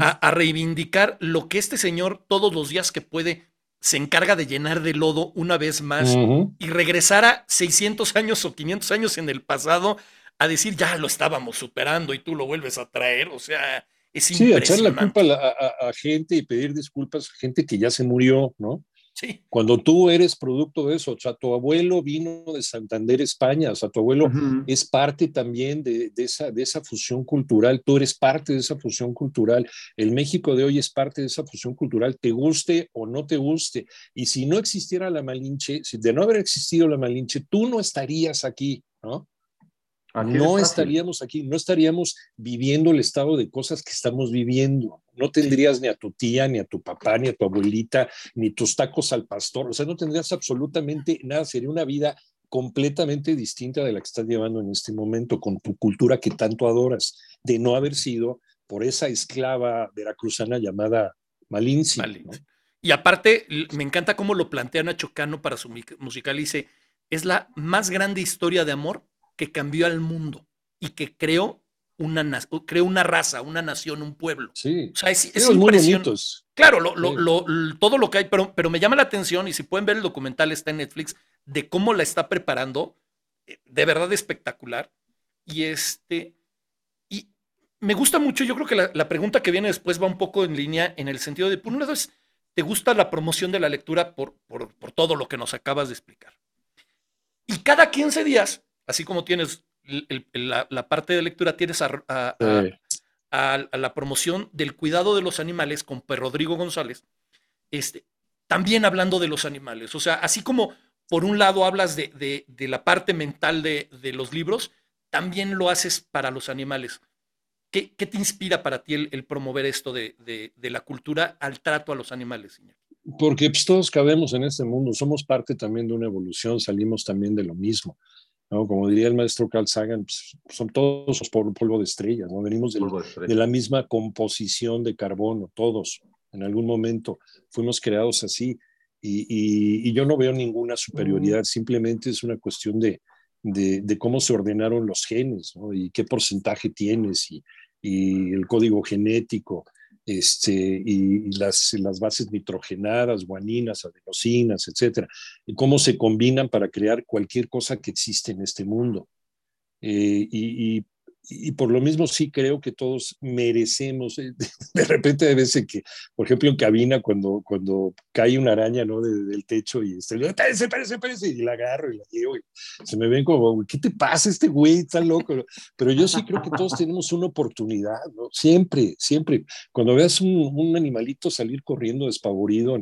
a, reivindicar lo que este señor todos los días que puede se encarga de llenar de lodo una vez más y regresar a 600 años o 500 años en el pasado a decir, ya lo estábamos superando y tú lo vuelves a traer? O sea, es sí, echar la culpa a, a, gente y pedir disculpas a gente que ya se murió, ¿no? Cuando tú eres producto de eso, o sea, tu abuelo vino de Santander, España, o sea, tu abuelo es parte también de, esa, de esa fusión cultural, tú eres parte de esa fusión cultural, el México de hoy es parte de esa fusión cultural, te guste o no te guste. Y si no existiera la Malinche, si de no haber existido la Malinche, tú no estarías aquí, ¿no? No estaríamos aquí, no estaríamos viviendo el estado de cosas que estamos viviendo. No tendrías ni a tu tía, ni a tu papá, ni a tu abuelita, ni tus tacos al pastor. O sea, no tendrías absolutamente nada. Sería una vida completamente distinta de la que estás llevando en este momento, con tu cultura que tanto adoras, de no haber sido por esa esclava veracruzana llamada Malinci. Y aparte, me encanta cómo lo plantea Nacho Cano para su musical. Dice, es la más grande historia de amor que cambió al mundo y que creó una, creó una raza, una nación, un pueblo. Sí. O sea, es, es impresionante. Claro, lo, lo, todo lo que hay, pero, pero me llama la atención y si pueden ver el documental está en Netflix de cómo la está preparando, eh, de verdad espectacular. Y este, y me gusta mucho, yo creo que la, la, pregunta que viene después va un poco en línea en el sentido de, por un lado es, ¿te gusta la promoción de la lectura por, por, por todo lo que nos acabas de explicar? Y cada 15 días así como tienes la, parte de lectura tienes a, la promoción del cuidado de los animales con Rodrigo González, este, también hablando de los animales. O sea, así como por un lado hablas de, la parte mental de, los libros, también lo haces para los animales. ¿Qué, te inspira para ti el, promover esto de, la cultura al trato a los animales, señor? Porque pues, todos cabemos en este mundo, somos parte también de una evolución, salimos también de lo mismo. ¿No? Como diría el maestro Carl Sagan, pues, son todos por polvo de estrellas, ¿no? venimos de, la misma composición de carbono, todos, en algún momento fuimos creados así. Y, yo no veo ninguna superioridad, simplemente es una cuestión de, de, cómo se ordenaron los genes ¿no? y qué porcentaje tienes y, y el código genético este, y, las, las, bases nitrogenadas, guaninas, adenosinas, etcétera, y cómo se combinan para crear cualquier cosa que existe en este mundo. Eh, y, y por lo mismo sí creo que todos merecemos, eh, de repente hay veces que, por ejemplo, en cabina, cuando, cuando cae una araña ¿no? del techo y está, espérese, espérese, espérese, y la agarro y la llevo, y se me ven como, ¿qué te pasa este güey? Está loco. Pero yo sí creo que todos tenemos una oportunidad, ¿no? Siempre, siempre. Cuando veas un, un animalito salir corriendo despavorido,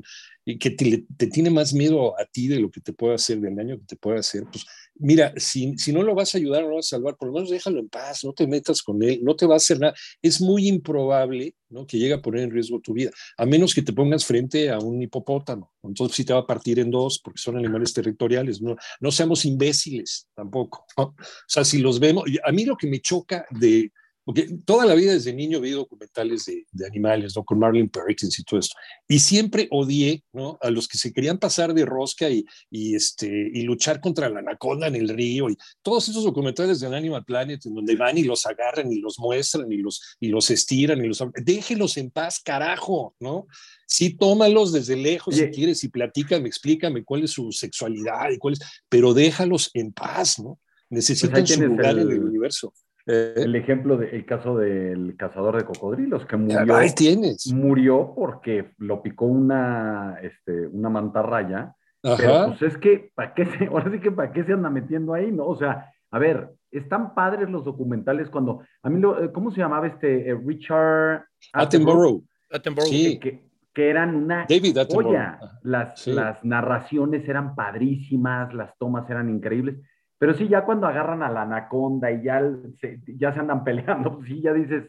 y que te, tiene más miedo a ti de lo que te puede hacer, del daño que te puede hacer, pues mira, si, si no lo vas a ayudar no lo vas a salvar, por lo menos déjalo en paz, no te metas con él, no te va a hacer nada. Es muy improbable ¿no? que llegue a poner en riesgo tu vida, a menos que te pongas frente a un hipopótamo. Entonces sí te va a partir en dos porque son animales territoriales. No, no seamos imbéciles tampoco. O sea, si los vemos, a mí lo que me choca de porque toda la vida desde niño vi documentales de, de, animales, ¿no? Con Marlene Perkins y todo esto. Y siempre odié, ¿no? A los que se querían pasar de rosca y, y, este, y luchar contra la anaconda en el río y todos esos documentales de Animal Planet en donde van y los agarran y los muestran y los, y los estiran y los... Déjenlos en paz, carajo, ¿no? Sí, tómalos desde lejos si quieres y platícame, explícame cuál es su sexualidad y cuál es... Pero déjalos en paz, ¿no? Pues Necesitan su lugar en el universo. Eh, el ejemplo del caso del cazador de cocodrilos que murió. Ahí tienes. Murió porque lo picó una, este, una mantarraya. Pero pues es que, ¿para qué se, ahora sí que para qué se anda metiendo ahí, ¿no? O sea, a ver, están padres los documentales cuando, a mí, lo, ¿cómo se llamaba este? Eh, Richard Attenborough. Attenborough. Sí. Que, que, eran una David joya. Las, las narraciones eran padrísimas, las tomas eran increíbles pero sí, ya cuando agarran a la anaconda y ya se, ya se andan peleando, pues sí, ya dices,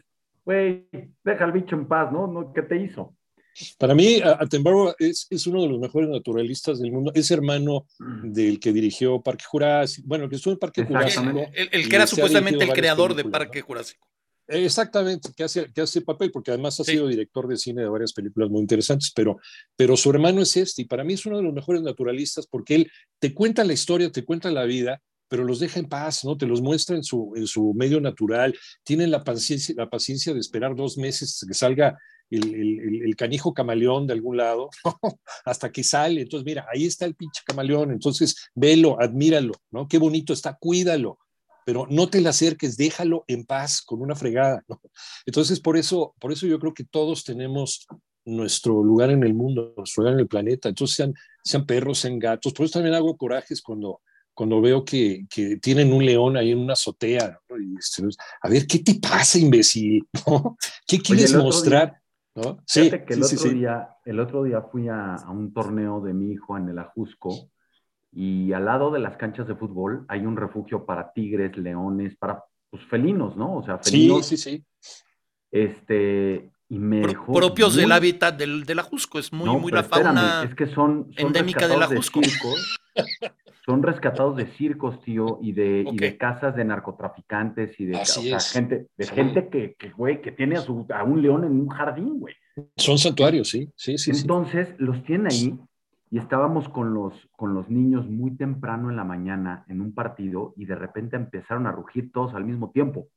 güey, deja al bicho en paz, ¿no? ¿no? ¿Qué te hizo? Para mí, Attenborough es, es, uno de los mejores naturalistas del mundo. Es hermano mm. del que dirigió Parque Jurásico. Bueno, que estuvo en Parque Jurásico. El, que era supuestamente el creador de Parque Jurásico. Exactamente, que hace, que hace papel, porque además ha sido director de cine de varias películas muy interesantes, pero, pero su hermano es este, y para mí es uno de los mejores naturalistas porque él te cuenta la historia, te cuenta la vida, pero los deja en paz, ¿no? Te los muestra en su, en su medio natural, tienen la paciencia, la paciencia de esperar dos meses que salga el, el, canijo camaleón de algún lado, hasta que sale. Entonces, mira, ahí está el pinche camaleón, entonces velo, admíralo, ¿no? Qué bonito está, cuídalo, pero no te le acerques, déjalo en paz con una fregada. Entonces, por eso, por eso yo creo que todos tenemos nuestro lugar en el mundo, nuestro lugar en el planeta. Entonces, sean, sean perros, sean gatos. Por eso también hago corajes cuando cuando veo que, que, tienen un león ahí en una azotea. Este, a ver, ¿qué te pasa, imbécil? ¿Qué quieres mostrar? ¿no? Sí, que el, otro Día, el otro día fui a, a, un torneo de mi hijo en el Ajusco y al lado de las canchas de fútbol hay un refugio para tigres, leones, para pues, felinos, ¿no? O sea, felinos. Sí, sí, sí. Este, y me dejó propios del hábitat del, del Ajusco, es muy, muy la fauna es que son, son endémica del Ajusco. De son rescatados de circos, tío, y de, y de casas de narcotraficantes y de gente, de gente que, que, güey, que tiene a, su, a un león en un jardín, güey. Son santuarios, sí, sí, sí. Entonces, los tienen ahí y estábamos con los, con los niños muy temprano en la mañana en un partido y de repente empezaron a rugir todos al mismo tiempo.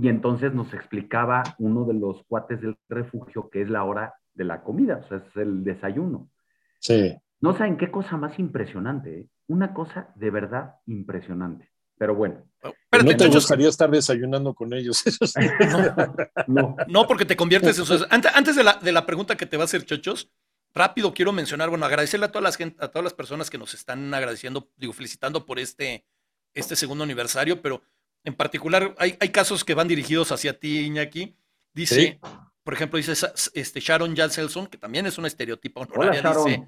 Y entonces nos explicaba uno de los cuates del refugio que es la hora de la comida, o sea, es el desayuno. Sí. No saben qué cosa más impresionante, ¿eh? una cosa de verdad impresionante. Pero bueno. Pero no te gustaría estar desayunando con ellos. no, no. porque te conviertes en su... Antes, de, la, de, la, pregunta que te va a hacer Chochos, rápido quiero mencionar, bueno, agradecerle a todas las, a todas las personas que nos están agradeciendo, digo, felicitando por este, este segundo aniversario, pero en particular hay, hay casos que van dirigidos hacia ti, Iñaki. Dice, por ejemplo, dice este Sharon Janselson, que también es un estereotipo honoraria, dice,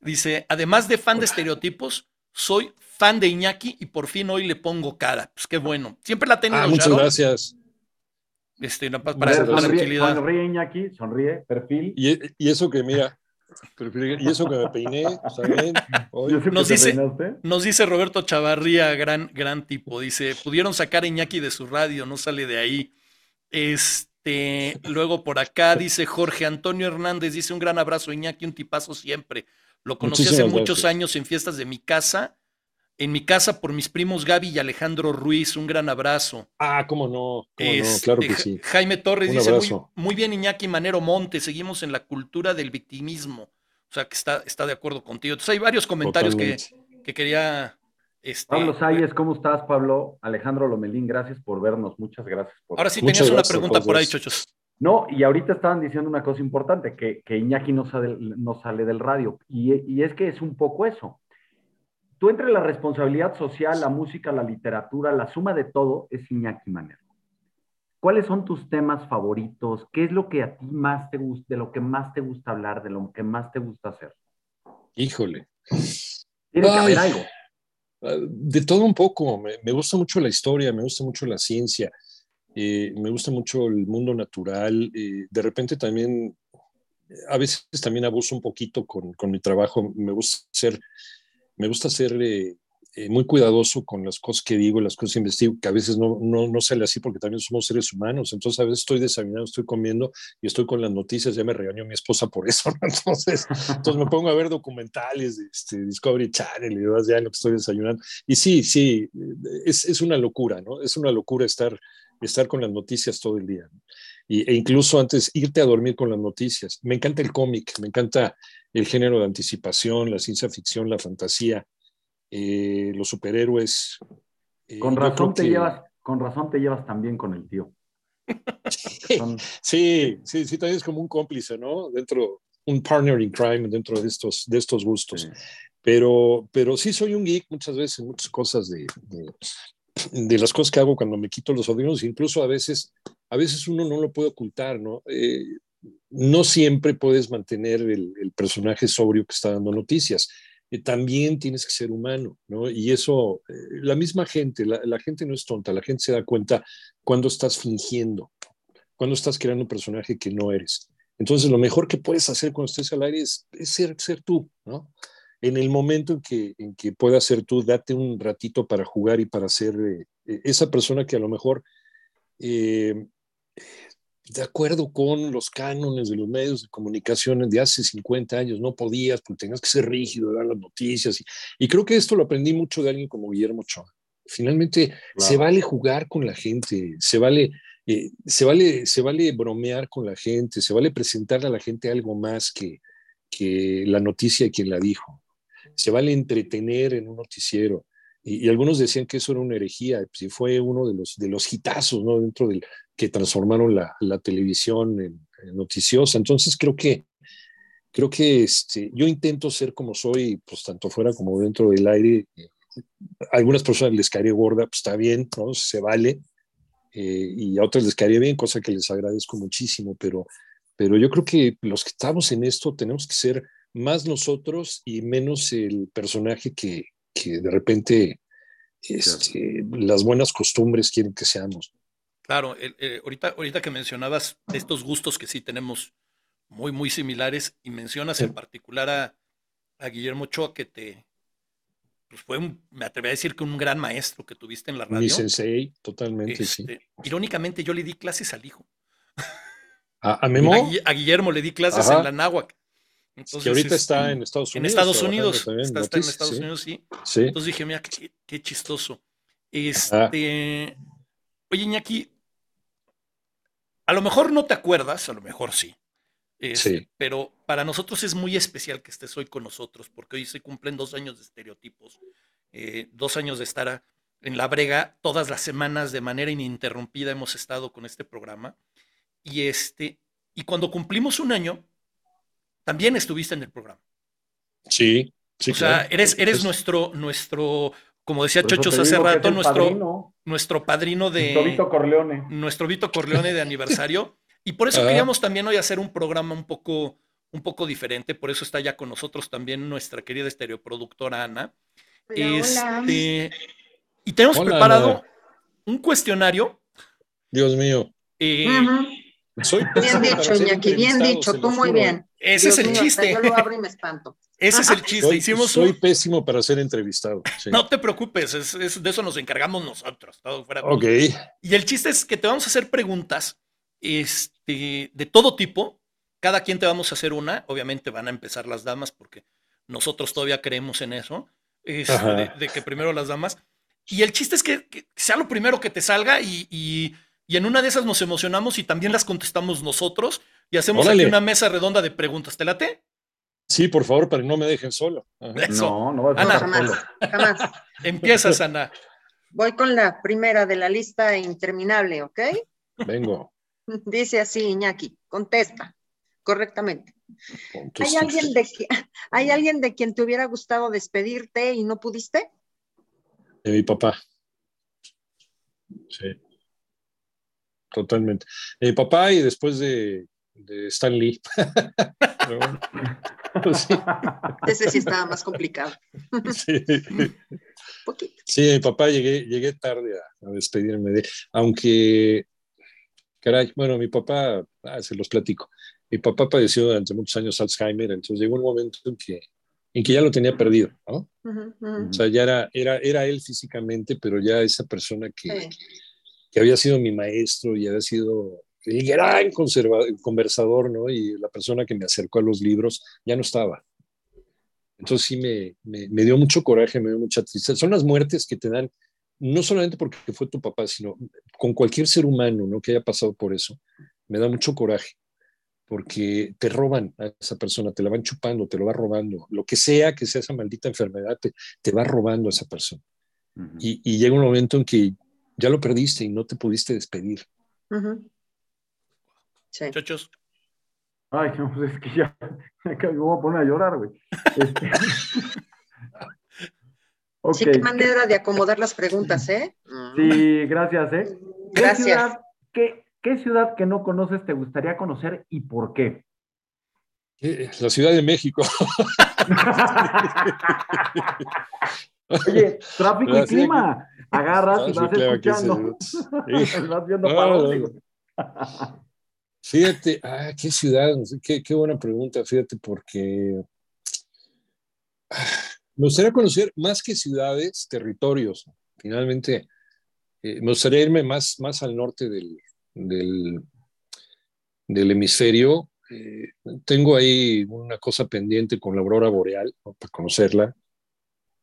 dice, además de fan de estereotipos, soy fan de Iñaki y por fin hoy le pongo cara. Pues qué bueno. Siempre la ha tenido. Ah, muchas gracias. Este, para, para sonríe, tranquilidad. Sonríe Iñaki, sonríe, perfil. Y, y eso que mira, y eso que me peiné, ¿saben? Hoy, nos, dice, nos dice Roberto Chavarría, gran, gran tipo, dice, pudieron sacar a Iñaki de su radio, no sale de ahí. Este, luego por acá dice Jorge Antonio Hernández, dice un gran abrazo, Iñaki, un tipazo siempre. Lo conocí hace muchos años en fiestas de mi casa, en mi casa por mis primos Gaby y Alejandro Ruiz, un gran abrazo. Ah, cómo no, claro que sí. Jaime Torres dice, muy, bien Iñaki Manero Monte, seguimos en la cultura del victimismo. O sea, que está, está de acuerdo contigo. Entonces hay varios comentarios que, que, quería... Este, Pablo Salles, ¿cómo estás, Pablo? Alejandro Lomelín, gracias por vernos. Muchas gracias. Por... Ahora sí tenías una pregunta por ahí, chochos. No, y ahorita estaban diciendo una cosa importante, que, que Iñaki no sale, no sale del radio. Y, y, es que es un poco eso. Tú entre la responsabilidad social, la música, la literatura, la suma de todo es Iñaki Manero. ¿Cuáles son tus temas favoritos? ¿Qué es lo que a ti más te gusta, de lo que más te gusta hablar, de lo que más te gusta hacer? Híjole. Tiene que haber algo. Ah, de todo un poco. Me, me, gusta mucho la historia, me gusta mucho la ciencia. Eh, me gusta mucho el mundo natural. Eh, de repente también, a veces también abuso un poquito con, con mi trabajo. Me gusta ser, me gusta ser eh, muy cuidadoso con las cosas que digo, las cosas que investigo, que a veces no, no, no, sale así porque también somos seres humanos. Entonces a veces estoy desayunando, estoy comiendo y estoy con las noticias. Ya me regañó mi esposa por eso. Entonces, entonces me pongo a ver documentales este, Discovery Channel y demás ya en lo que estoy desayunando. Y sí, sí, es, es una locura, ¿no? Es una locura estar estar con las noticias todo el día. Y, e incluso antes irte a dormir con las noticias. Me encanta el cómic, me encanta el género de anticipación, la ciencia ficción, la fantasía, eh, los superhéroes. Eh, con, razón te llevas, con razón te llevas también con el tío. sí, sí, sí, también es como un cómplice, ¿no? Dentro, un partner in crime dentro de estos, de estos gustos. Pero, pero sí soy un geek muchas veces, muchas cosas de, de las cosas que hago cuando me quito los audífonos, incluso a veces, a veces uno no lo puede ocultar, ¿no? Eh, no siempre puedes mantener el, personaje sobrio que está dando noticias. Eh, también tienes que ser humano, ¿no? Y eso, eh, la misma gente, la, gente no es tonta, la gente se da cuenta cuando estás fingiendo, cuando estás creando un personaje que no eres. Entonces, lo mejor que puedes hacer cuando estés al aire es, ser, ser tú, ¿no? en el momento en que, en que puedas ser tú, date un ratito para jugar y para ser eh, esa persona que a lo mejor, eh, de acuerdo con los cánones de los medios de comunicación de hace 50 años, no podías, porque tenías que ser rígido, dar las noticias. Y, y, creo que esto lo aprendí mucho de alguien como Guillermo Ochoa. Finalmente, se vale jugar con la gente, se vale, eh, se, vale, se vale bromear con la gente, se vale presentarle a la gente algo más que, que la noticia de quien la dijo se vale entretener en un noticiero. Y, algunos decían que eso era una herejía, si fue uno de los, de los hitazos, ¿no? Dentro del que transformaron la, la televisión en, noticiosa. Entonces creo que, creo que este, yo intento ser como soy, pues tanto fuera como dentro del aire. A algunas personas les caería gorda, pues está bien, ¿no? Se vale. Eh, y a otras les caería bien, cosa que les agradezco muchísimo, pero, pero yo creo que los que estamos en esto tenemos que ser más nosotros y menos el personaje que, que de repente este, las buenas costumbres quieren que seamos. Claro, ahorita, ahorita que mencionabas estos gustos que sí tenemos muy, muy similares y mencionas en particular a, a Guillermo Ochoa que te, pues fue, un, me atreví a decir que un gran maestro que tuviste en la radio. Mi sensei, totalmente, sí. Este, irónicamente, yo le di clases al hijo. ¿A, Memo? A, Guillermo le di clases en la náhuac. Entonces, que ahorita está en Estados Unidos. En Estados Unidos. Está, está, en Estados Unidos, sí. Entonces dije, mira, qué, chistoso. Este. Oye, Iñaki, a lo mejor no te acuerdas, a lo mejor sí. Sí. Pero para nosotros es muy especial que estés hoy con nosotros, porque hoy se cumplen dos años de estereotipos, eh, dos años de estar en la brega todas las semanas de manera ininterrumpida hemos estado con este programa. Y este, y cuando cumplimos un año, también estuviste en el programa. Sí, sí. O sea, eres, eres nuestro, nuestro como decía Chochos hace rato, nuestro padrino, nuestro padrino de nuestro Vito Corleone. nuestro Vito Corleone de aniversario. Y por eso queríamos también hoy hacer un programa un poco, un poco diferente. Por eso está ya con nosotros también nuestra querida estereoproductora Ana. Hola, hola. Este, y tenemos Hola, preparado Ana. un cuestionario. Dios mío. eh. Soy Bien dicho, Iñaki, bien dicho, tú muy bien. ese Dios es el mío, chiste. Yo lo abro y me espanto. Ese es el chiste. Soy, Hicimos soy un- pésimo para ser entrevistado. sí. No te preocupes, es- es- de eso nos encargamos nosotros. todo fuera Ok. Y el chiste es que te vamos a hacer preguntas este, de todo tipo. Cada quien te vamos a hacer una. Obviamente van a empezar las damas porque nosotros todavía creemos en eso, este, de, de que primero las damas. Y el chiste es que, que sea lo primero que te salga y, y- y en una de esas nos emocionamos y también las contestamos nosotros y hacemos Órale. aquí una mesa redonda de preguntas. ¿Te late? Sí, por favor, para que no me dejen solo. Eso. No, no vas a Ana. estar solo. Jamás, jamás. Empiezas, Ana. Voy con la primera de la lista interminable, ¿ok? Vengo. Dice así, Iñaki, contesta correctamente. ¿Hay alguien, de ¿Hay alguien de quien te hubiera gustado despedirte y no pudiste? De mi papá. Sí. Totalmente. De mi papá y después de, de Stan Lee. Pero bueno. Sí, Ese sí estaba más complicado. sí. Sí, mi papá llegué, llegué tarde a, a despedirme de aunque, caray, bueno, mi papá, ah, se los platico, mi papá padeció durante muchos años Alzheimer, entonces llegó un momento en que, en que ya lo tenía perdido, ¿no? Ujú, ujú. O sea, ya era, era, era él físicamente, pero ya esa persona que, Sí. que había sido mi maestro y había sido el gran conversador, ¿no? Y la persona que me acercó a los libros ya no estaba. Entonces sí me, me, me dio mucho coraje, me dio mucha tristeza. Son las muertes que te dan, no solamente porque fue tu papá, sino con cualquier ser humano, ¿no? Que haya pasado por eso. Me da mucho coraje, porque te roban a esa persona, te la van chupando, te lo va robando. Lo que sea que sea esa maldita enfermedad, te, te va robando a esa persona. Ujú. Y, y llega un momento en que ya lo perdiste y no te pudiste despedir. Ujú. Sí. Chochos. Ay, no, pues es que ya, me voy a poner a llorar, güey. Este... Sí, qué manera de acomodar las preguntas, ¿eh? Sí, gracias, ¿eh? ¿Qué Gracias. ciudad, qué, qué ciudad que no conoces te gustaría conocer y por qué? Eh, La Ciudad de México. Oye, tráfico y clima. Agarras y Ah, vas escuchando. vas viendo Ah, para Fíjate, ah, qué ciudad, qué, qué buena pregunta, fíjate, porque ah, me gustaría conocer más que ciudades, territorios. Finalmente, eh, me gustaría irme más, más al norte del, del, del hemisferio. Eh, tengo ahí una cosa pendiente con la aurora boreal, ¿no? para conocerla.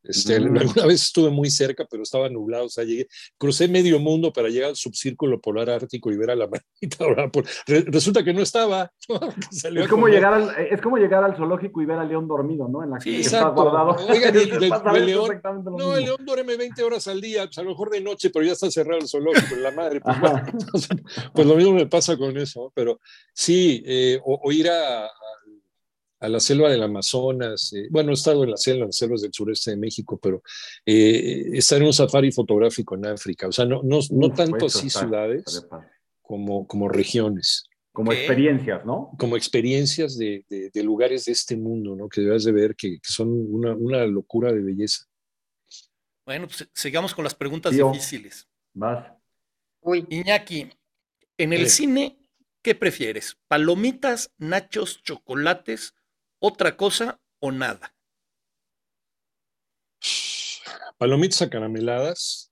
Este, Mm. Alguna vez estuve muy cerca, pero estaba nublado. O sea, llegué, crucé medio mundo para llegar al subcírculo polar ártico y ver a la. Re- resulta que no estaba. salió Es como, comer. llegar al, es como llegar al zoológico y ver al león dormido, ¿no? En la Sí, que está guardado. Oigan, el- el- el león- No, el león duerme 20 horas al día, pues a lo mejor de noche, pero ya está cerrado el zoológico, la madre. Pues, pues lo mismo me pasa con eso, ¿no? pero sí, eh, o, o ir a, a- a la selva del Amazonas, eh, bueno, he estado en la selva, en las selvas del sureste de México, pero eh, estar en un safari fotográfico en África, o sea, no, no, no Uf, tanto así está- ciudades como, como regiones, Como experiencias, ¿no? como experiencias de, de- de lugares de este mundo, ¿no? que debes de ver que, que son una, una locura de belleza. Bueno, pues sigamos con las preguntas Tío. difíciles. Vas. Uy, Iñaki, en el cine, ¿qué prefieres? ¿Palomitas, nachos, chocolates, otra cosa o nada? Palomitas acarameladas.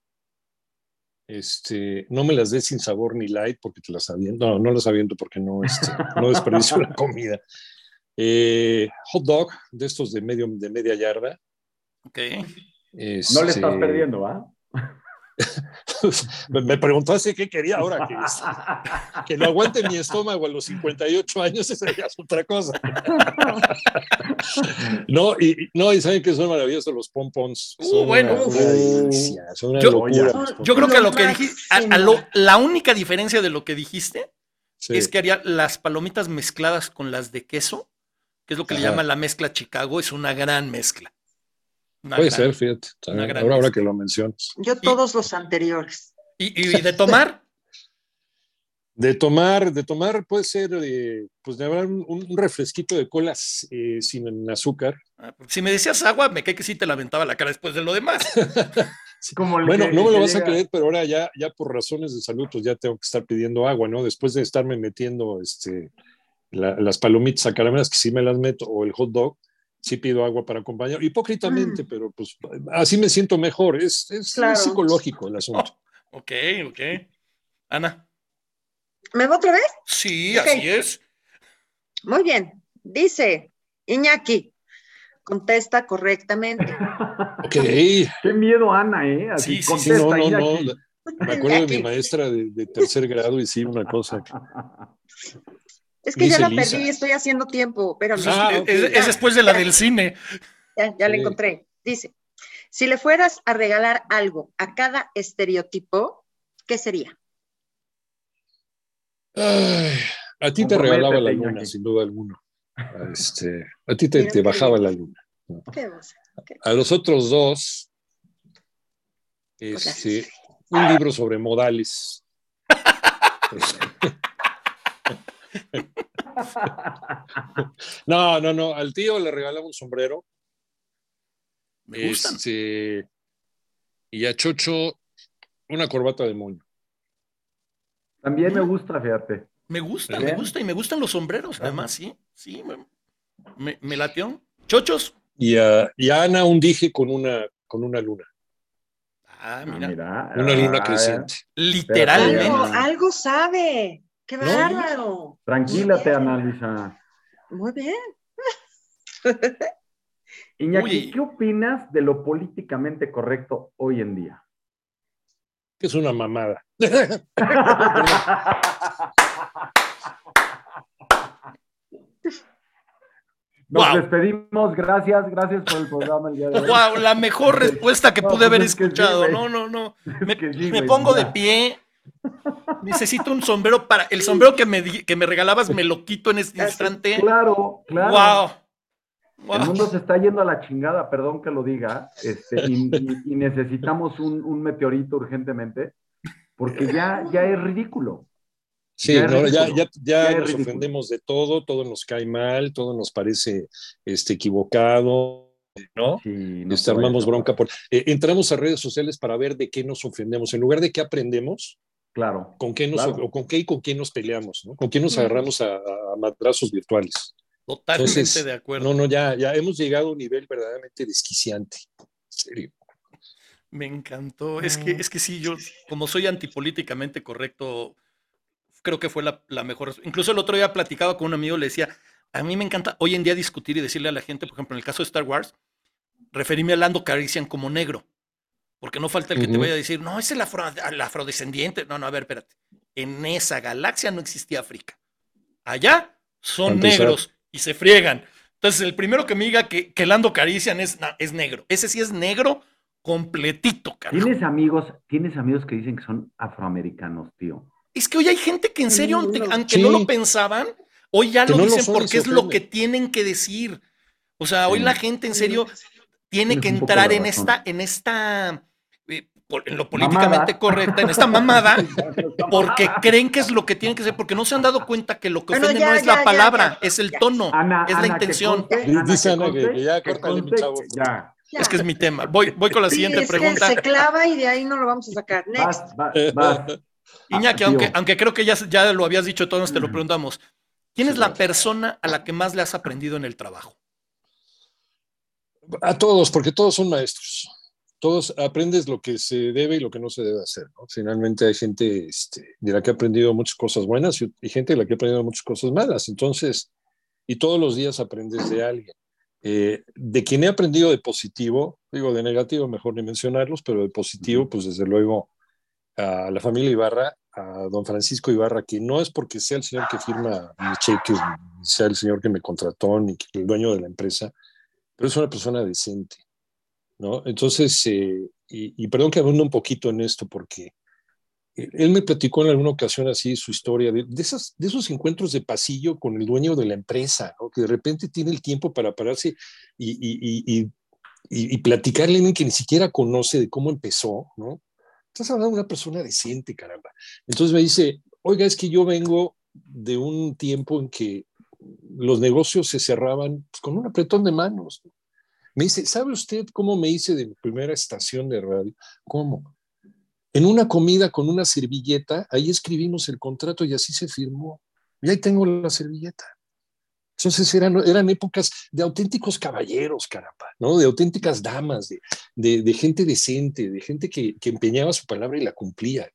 Este, no me las des sin sabor ni light porque te las aviento. No, no las aviento porque no, este, no desperdicio la comida. Eh, hot dog de estos de, medio, de media yarda. Ok. No le Este, estás perdiendo, ¿ah? me me preguntaste qué quería ahora. Que, que lo aguante mi estómago a los 58 años, esa ya es otra cosa. No, y, no, y saben que son maravillosos los pompons. Uh, Son bueno. una, una delicia, son una Yo- locura. los Yo Yo pompons. creo que Lo lo que dijiste, a- a máximo. lo- la única diferencia de lo que dijiste Sí. es que haría las palomitas mezcladas con las de queso, que es lo que le llaman la mezcla Chicago, es una gran mezcla. Puede ser, fíjate. Ahora, ahora que lo mencionas. Yo todos los anteriores. ¿Y, y de tomar? De tomar, de tomar puede ser, eh, pues de haber un, refresquito de colas eh, sin azúcar. Ah, si me decías agua, me cae que sí te lamentaba la cara después de lo demás. bueno, no me lo vas a creer, pero ahora ya, ya por razones de salud, pues ya tengo que estar pidiendo agua, ¿no? Después de estarme metiendo este, las palomitas a caramelas, que sí me las meto, o el hot dog, sí pido agua para acompañar, hipócritamente, mm. pero pues así me siento mejor, es, es, psicológico el asunto. ok, ok. Ana. ¿Me va otra vez? Sí, así es. Muy bien. Dice Iñaki, contesta correctamente. ok. Qué miedo, Ana, ¿eh? Así sí, sí, no, no, no. Me acuerdo de mi maestra de, tercer grado y sí, una cosa. Es que ya la perdí, y estoy haciendo tiempo, pero ah, es, después de la del cine. Ya, ya la encontré. Dice, si le fueras a regalar algo a cada estereotipo, ¿qué sería? a ti te regalaba la luna, sin duda alguna. Este, a ti te, bajaba la luna. A los otros dos, este, un libro sobre modales. no, no, no. Al tío le regalaba un sombrero. Me este, y a Chocho una corbata de moño. También me gusta, fíjate. Me gusta, me gusta y me gustan los sombreros, además, sí, sí, me, me latió. Chochos. Y a, Ana un dije con una, con una luna. Ah, mira. una luna creciente. Literalmente. Algo, sabe. Qué bárbaro. Tranquilate, Ana Muy bien. Iñaki, ¿qué opinas de lo políticamente correcto hoy en día? que es una mamada. Nos despedimos, gracias, gracias por el programa el día de hoy. Wow, la mejor respuesta que pude haber pues escuchado. no, no, no. Me, pongo de pie. Necesito un sombrero para. El sombrero que me, que me regalabas me lo quito en este instante. Claro, claro. Wow. El mundo se está yendo a la chingada, perdón que lo diga, este, y, necesitamos un, meteorito urgentemente, porque ya, ya es ridículo. Sí, ya, ya, nos ofendemos de todo, todo nos cae mal, todo nos parece este, equivocado, ¿no? nos armamos bronca. Por, eh, entramos a redes sociales para ver de qué nos ofendemos, en lugar de qué aprendemos. Claro. ¿Con qué, nos, O con qué y con quién nos peleamos? ¿no? ¿Con quién nos agarramos a, a madrazos virtuales? Totalmente de acuerdo. No, no, ya, ya hemos llegado a un nivel verdaderamente desquiciante. En serio. Me encantó. Es que, es que sí, yo, como soy antipolíticamente correcto, creo que fue la, mejor. Incluso el otro día platicado con un amigo, le decía, a mí me encanta hoy en día discutir y decirle a la gente, por ejemplo, en el caso de Star Wars, referirme a Lando Carician como negro. Porque no falta el que te vaya a decir, no, es el, el afrodescendiente. No, no, a ver, espérate. En esa galaxia no existía África. Allá son negros y se friegan. Entonces, el primero que me diga que, que Lando Carician es, es negro. Ese sí es negro completito, carajo. ¿Tienes amigos, tienes amigos que dicen que son afroamericanos, tío? Es que hoy hay gente que en serio, aunque no lo pensaban, hoy ya lo dicen porque es lo que tienen que decir. O sea, hoy la gente en serio tiene que entrar en esta, en esta en lo políticamente correcta, en esta mamada, porque creen que es lo que tienen que ser, porque no se han dado cuenta que lo que ofende no es la palabra, es el tono, es la intención. Dice Ana que, ya, córtale, mi chavo. Es que es mi tema. Voy, voy con la siguiente pregunta. se clava y de ahí no lo vamos a sacar. Next. Iñaki, aunque, aunque creo que ya, ya lo habías dicho, todos te lo preguntamos. ¿Quién es la persona a la que más le has aprendido en el trabajo? A todos, porque todos son maestros todos aprendes lo que se debe y lo que no se debe hacer. Finalmente hay gente este, de la que ha aprendido muchas cosas buenas y, gente de la que ha aprendido muchas cosas malas. Entonces, y todos los días aprendes de alguien. Eh, de quien he aprendido de positivo, digo de negativo, mejor ni mencionarlos, pero de positivo, pues desde luego a la familia Ibarra, a don Francisco Ibarra, que no es porque sea el señor que firma mi cheque, sea el señor que me contrató, ni el dueño de la empresa, pero es una persona decente ¿no? Entonces, eh, y, perdón que abunde un poquito en esto, porque él me platicó en alguna ocasión así su historia, de, esos encuentros de pasillo con el dueño de la empresa, que de repente tiene el tiempo para pararse y, platicarle a alguien que ni siquiera conoce de cómo empezó. Estás hablando de una persona decente, caramba. Entonces me dice, oiga, es que yo vengo de un tiempo en que los negocios se cerraban pues, con un apretón de manos. Me dice, ¿sabe usted cómo me hice de mi primera estación de radio? ¿Cómo? En una comida con una servilleta, ahí escribimos el contrato y así se firmó. Y ahí tengo la servilleta. Entonces eran, eran épocas de auténticos caballeros, caramba, ¿no? De auténticas damas, de, de, gente decente, de gente que, que, empeñaba su palabra y la cumplía.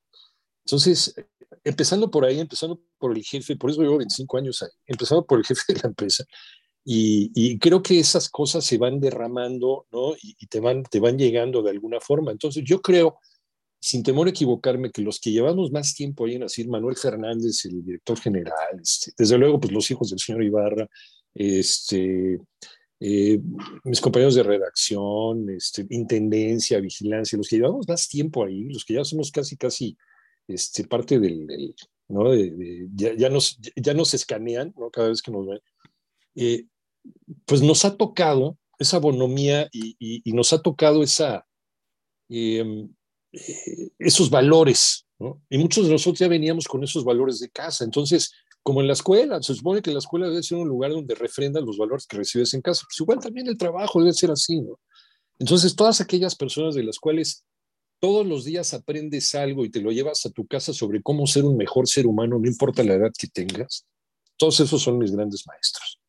Entonces, empezando por ahí, empezando por el jefe, por eso llevo 25 años ahí, empezando por el jefe de la empresa, y, creo que esas cosas se van derramando, ¿no? Y, te, van, te van llegando de alguna forma. Entonces, yo creo sin temor a equivocarme, que los que llevamos más tiempo ahí en Manuel Fernández, el director general, este, desde luego, pues los hijos del señor Ibarra, este, eh, mis compañeros de redacción, este, intendencia, vigilancia, los que llevamos más tiempo ahí, los que ya somos casi, casi este, parte del, ¿no? De, ya, nos, ya nos escanean, ¿no? Cada vez que nos ven. Eh, pues nos ha tocado esa bonomía y, nos ha tocado esa, eh, eh, esos valores. Y muchos de nosotros ya veníamos con esos valores de casa. Entonces, como en la escuela, se supone que la escuela debe ser un lugar donde refrendan los valores que recibes en casa. Pues igual también el trabajo debe ser así. Entonces, todas aquellas personas de las cuales todos los días aprendes algo y te lo llevas a tu casa sobre cómo ser un mejor ser humano, no importa la edad que tengas, todos esos son mis grandes maestros.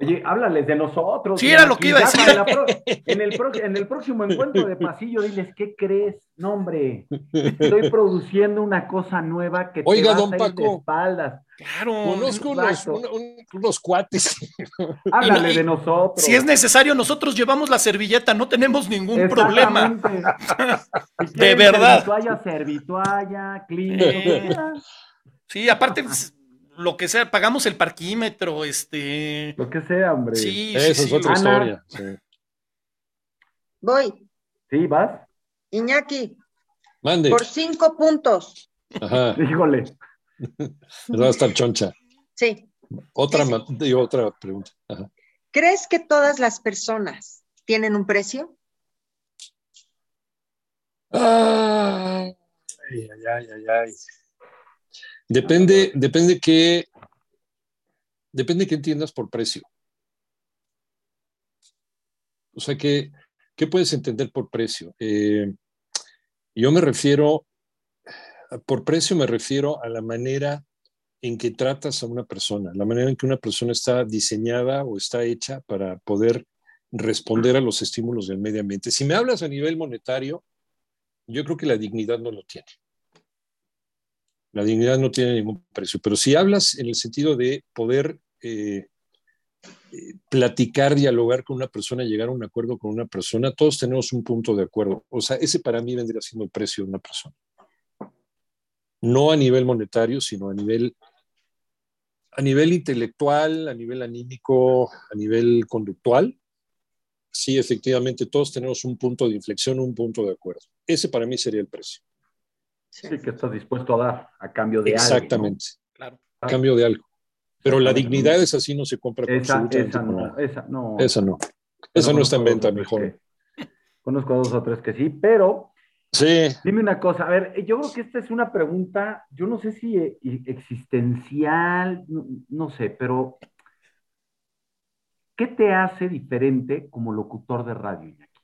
Oye, háblales de nosotros. Sí, era lo que iba a decir. En, el en el próximo encuentro de pasillo, diles, ¿qué crees? No, hombre, estoy produciendo una cosa nueva que Oiga, te va don a Paco, de espaldas. Claro. Conozco unos, unos, cuates. Háblale de nosotros. Si es necesario, nosotros llevamos la servilleta, no tenemos ningún problema. de verdad. Servitualla, servitualla, clínica. Sí, aparte lo que sea, pagamos el parquímetro, este. Lo que sea, hombre. Sí, Eso es otra historia. Voy. Sí, vas. Iñaki. Mande. Por cinco puntos. Ajá. Híjole. Va a estar choncha. Sí. Otra, digo, otra pregunta. Ajá. ¿Crees que todas las personas tienen un precio? Ay, ay, ay, ay, ay. Depende, depende que depende que entiendas por precio. O sea, ¿qué, qué puedes entender por precio? Eh, yo me refiero, por precio me refiero a la manera en que tratas a una persona, la manera en que una persona está diseñada o está hecha para poder responder a los estímulos del medio ambiente. Si me hablas a nivel monetario, yo creo que la dignidad no lo tiene. La dignidad no tiene ningún precio, pero si hablas en el sentido de poder eh, eh, platicar, dialogar con una persona, llegar a un acuerdo con una persona, todos tenemos un punto de acuerdo. O sea, ese para mí vendría siendo el precio de una persona. No a nivel monetario, sino a nivel, a nivel intelectual, a nivel anímico, a nivel conductual. Sí, efectivamente, todos tenemos un punto de inflexión, un punto de acuerdo. Ese para mí sería el precio. Sí, que estás dispuesto a dar a cambio de Exactamente. algo. Exactamente. Claro. A cambio de algo. Pero la dignidad es así, no se compra con esa, esa no, esa no. Esa no. Esa no está en venta, mejor. conozco a dos o tres que sí, pero. Sí. Dime una cosa, a ver, yo creo que esta es una pregunta, yo no sé si eh, existencial, no, no sé, pero ¿qué te hace diferente como locutor de radio, Iñaki?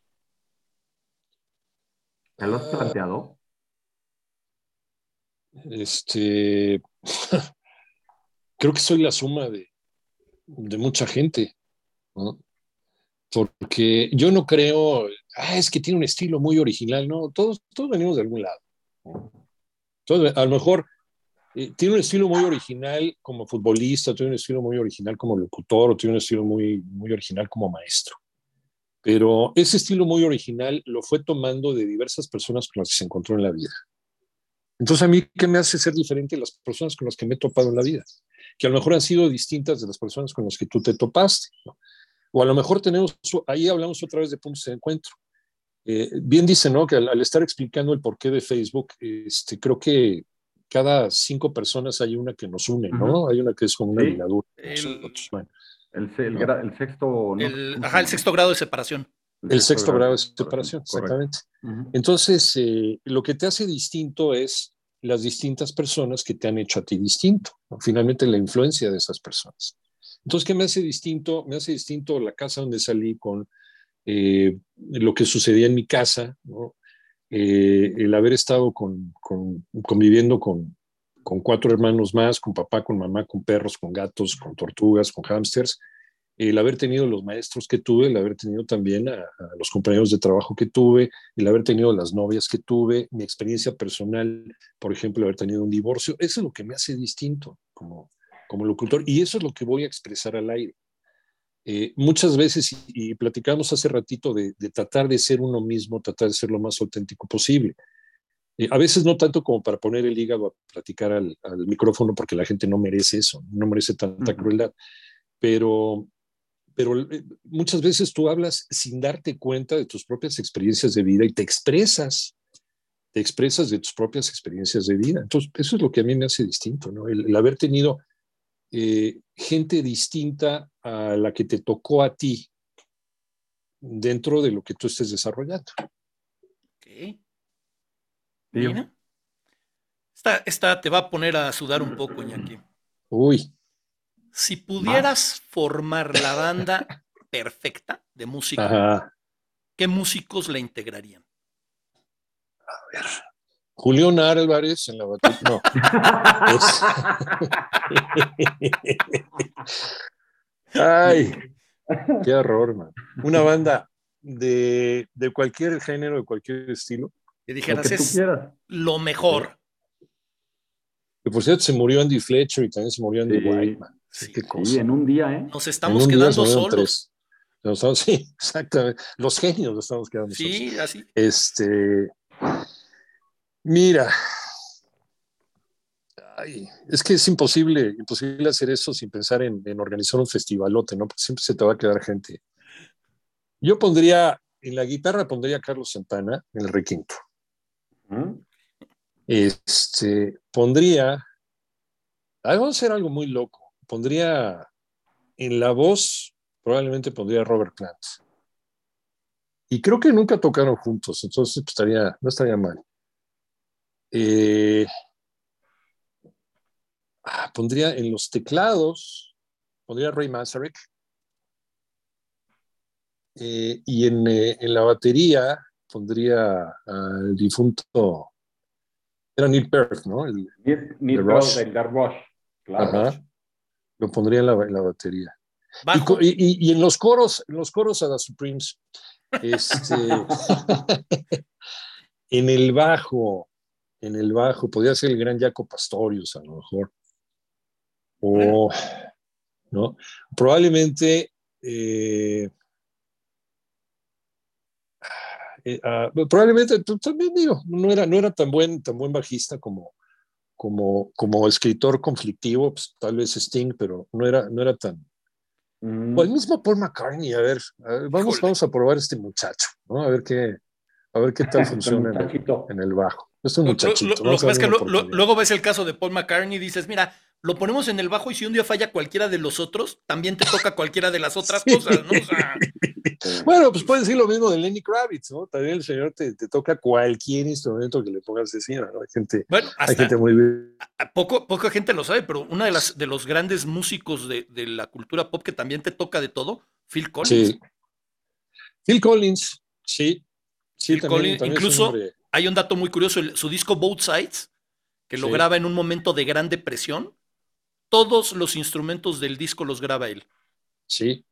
¿Te lo has planteado? Este, creo que soy la suma de, mucha gente. Porque yo no creo, ah, es que tiene un estilo muy original, no, todos, todos venimos de algún lado. Entonces, a lo mejor eh, tiene un estilo muy original como futbolista, tiene un estilo muy original como locutor, tiene un estilo muy, muy original como maestro. Pero ese estilo muy original lo fue tomando de diversas personas con las que se encontró en la vida. Entonces, a mí, ¿qué me hace ser diferente de las personas con las que me he topado en la vida? Que a lo mejor han sido distintas de las personas con las que tú te topaste. O a lo mejor tenemos, ahí hablamos otra vez de puntos de encuentro. Eh, bien dice, ¿no? Que al, estar explicando el porqué de Facebook, este, creo que cada cinco personas hay una que nos une, ¿no? Hay una que es como una ligadura. El, el, sexto... ajá, el sexto grado de separación. El, sexto grado de separación, exactamente. Entonces, eh, lo que te hace distinto es las distintas personas que te han hecho a ti distinto, finalmente la influencia de esas personas. Entonces, ¿qué me hace distinto? Me hace distinto la casa donde salí con eh, lo que sucedía en mi casa, eh, el haber estado con, conviviendo con, con, cuatro hermanos más, con papá, con mamá, con perros, con gatos, con tortugas, con hámsters, el haber tenido los maestros que tuve, el haber tenido también a, los compañeros de trabajo que tuve, el haber tenido las novias que tuve, mi experiencia personal, por ejemplo, haber tenido un divorcio, eso es lo que me hace distinto como, como locutor y eso es lo que voy a expresar al aire. Eh, muchas veces, y, platicamos hace ratito de, tratar de ser uno mismo, tratar de ser lo más auténtico posible. Eh, a veces no tanto como para poner el hígado a platicar al, micrófono, porque la gente no merece eso, no merece tanta crueldad, pero pero eh, muchas veces tú hablas sin darte cuenta de tus propias experiencias de vida y te expresas, te expresas de tus propias experiencias de vida. Entonces, eso es lo que a mí me hace distinto, ¿no? El, haber tenido eh, gente distinta a la que te tocó a ti dentro de lo que tú estés desarrollando. Ok. Mira. Esta, esta te va a poner a sudar un poco, Iñaki. Uy. Si pudieras formar la banda perfecta de música, ¿qué músicos la integrarían? A ver. Julián Álvarez en la batería. No. Ay, qué horror, man. Una banda de, de, cualquier género, de cualquier estilo. Que dijeras, es lo mejor. Que por cierto se murió Andy Fletcher y también se murió Andy Whiteman. Sí, en un día, ¿eh? Nos estamos quedando solos. sí, exactamente. Los genios nos estamos quedando solos. Sí, así. Este. Mira. es que es imposible, imposible hacer eso sin pensar en, organizar un festivalote, ¿no? Porque siempre se te va a quedar gente. Yo pondría, en la guitarra pondría a Carlos Santana en el requinto. Este, pondría, vamos a hacer algo muy loco pondría en la voz, probablemente pondría Robert Plant. Y creo que nunca tocaron juntos, entonces pues, estaría, no estaría mal. Eh, ah, pondría en los teclados, pondría Ray Manzarek. Eh, y en, eh, en, la batería pondría al difunto, era Neil Peart, ¿no? El, Neil, Peart, el Rush. Claro. Lo pondría en la, batería. Y, en los coros, en los coros a la Supremes. Este, en el bajo, en el bajo, podría ser el gran Jaco Pastorius a lo mejor. O, ¿no? Probablemente eh, eh, ah, probablemente también digo, no era, no era tan buen, tan buen bajista como, como, como escritor conflictivo, pues, tal vez Sting, pero no era, no era tan... Mm. O el mismo Paul McCartney, a ver, vamos, vamos a probar este muchacho, ¿no? A ver qué, a ver qué tal funciona en el, bajo. Es un muchachito. luego ves el caso de Paul McCartney y dices, mira, lo ponemos en el bajo y si un día falla cualquiera de los otros, también te toca cualquiera de las otras cosas, ¿no? bueno, pues puedes decir lo mismo de Lenny Kravitz, ¿no? También el señor te, toca cualquier instrumento que le pongas encima, ¿no? Hay gente, bueno, hay gente muy bien. Poco, poca gente lo sabe, pero uno de, las, de los grandes músicos de, la cultura pop que también te toca de todo, Phil Collins. Sí. Phil Collins, sí. sí Phil Collins, incluso hay un dato muy curioso, su disco Both Sides, que lo graba en un momento de gran depresión, todos los instrumentos del disco los graba él. Sí.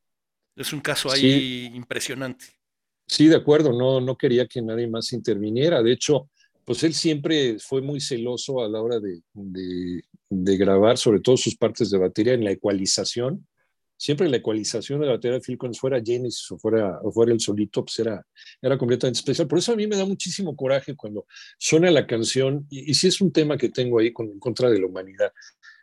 Es un caso ahí impresionante. Sí, de acuerdo, no, no quería que nadie más interviniera. De hecho, pues él siempre fue muy celoso a la hora de, grabar, sobre todo sus partes de batería en la ecualización. Siempre la ecualización de la batería de Phil Collins fuera Genesis o fuera, o fuera el solito, pues era, era completamente especial. Por eso a mí me da muchísimo coraje cuando suena la canción, y, si es un tema que tengo ahí con, en contra de la humanidad,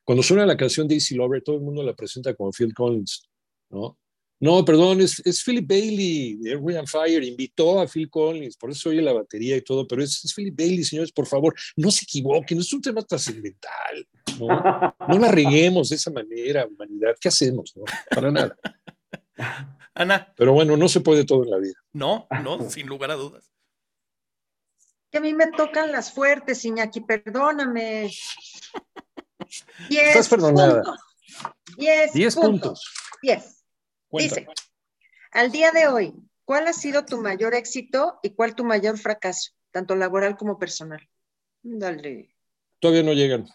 cuando suena la canción de Easy Lover, todo el mundo la presenta como Phil Collins, ¿no? No, perdón, es, es Philip Bailey, de Air Fire, invitó a Phil Collins, por eso oye la batería y todo, pero es, es Philip Bailey, señores, por favor, no se equivoquen, es un tema trascendental, ¿no? No la reguemos de esa manera, humanidad, ¿qué hacemos? No? Para nada. Ana. Pero bueno, no se puede todo en la vida. No, no, sin lugar a dudas. Que a mí me tocan las fuertes, Iñaki, perdóname. Estás perdonada. Puntos. Diez, Diez puntos. Diez. Cuenta. Dice, al día de hoy, ¿cuál ha sido tu mayor éxito y cuál tu mayor fracaso, tanto laboral como personal? Dale. Todavía no llegan.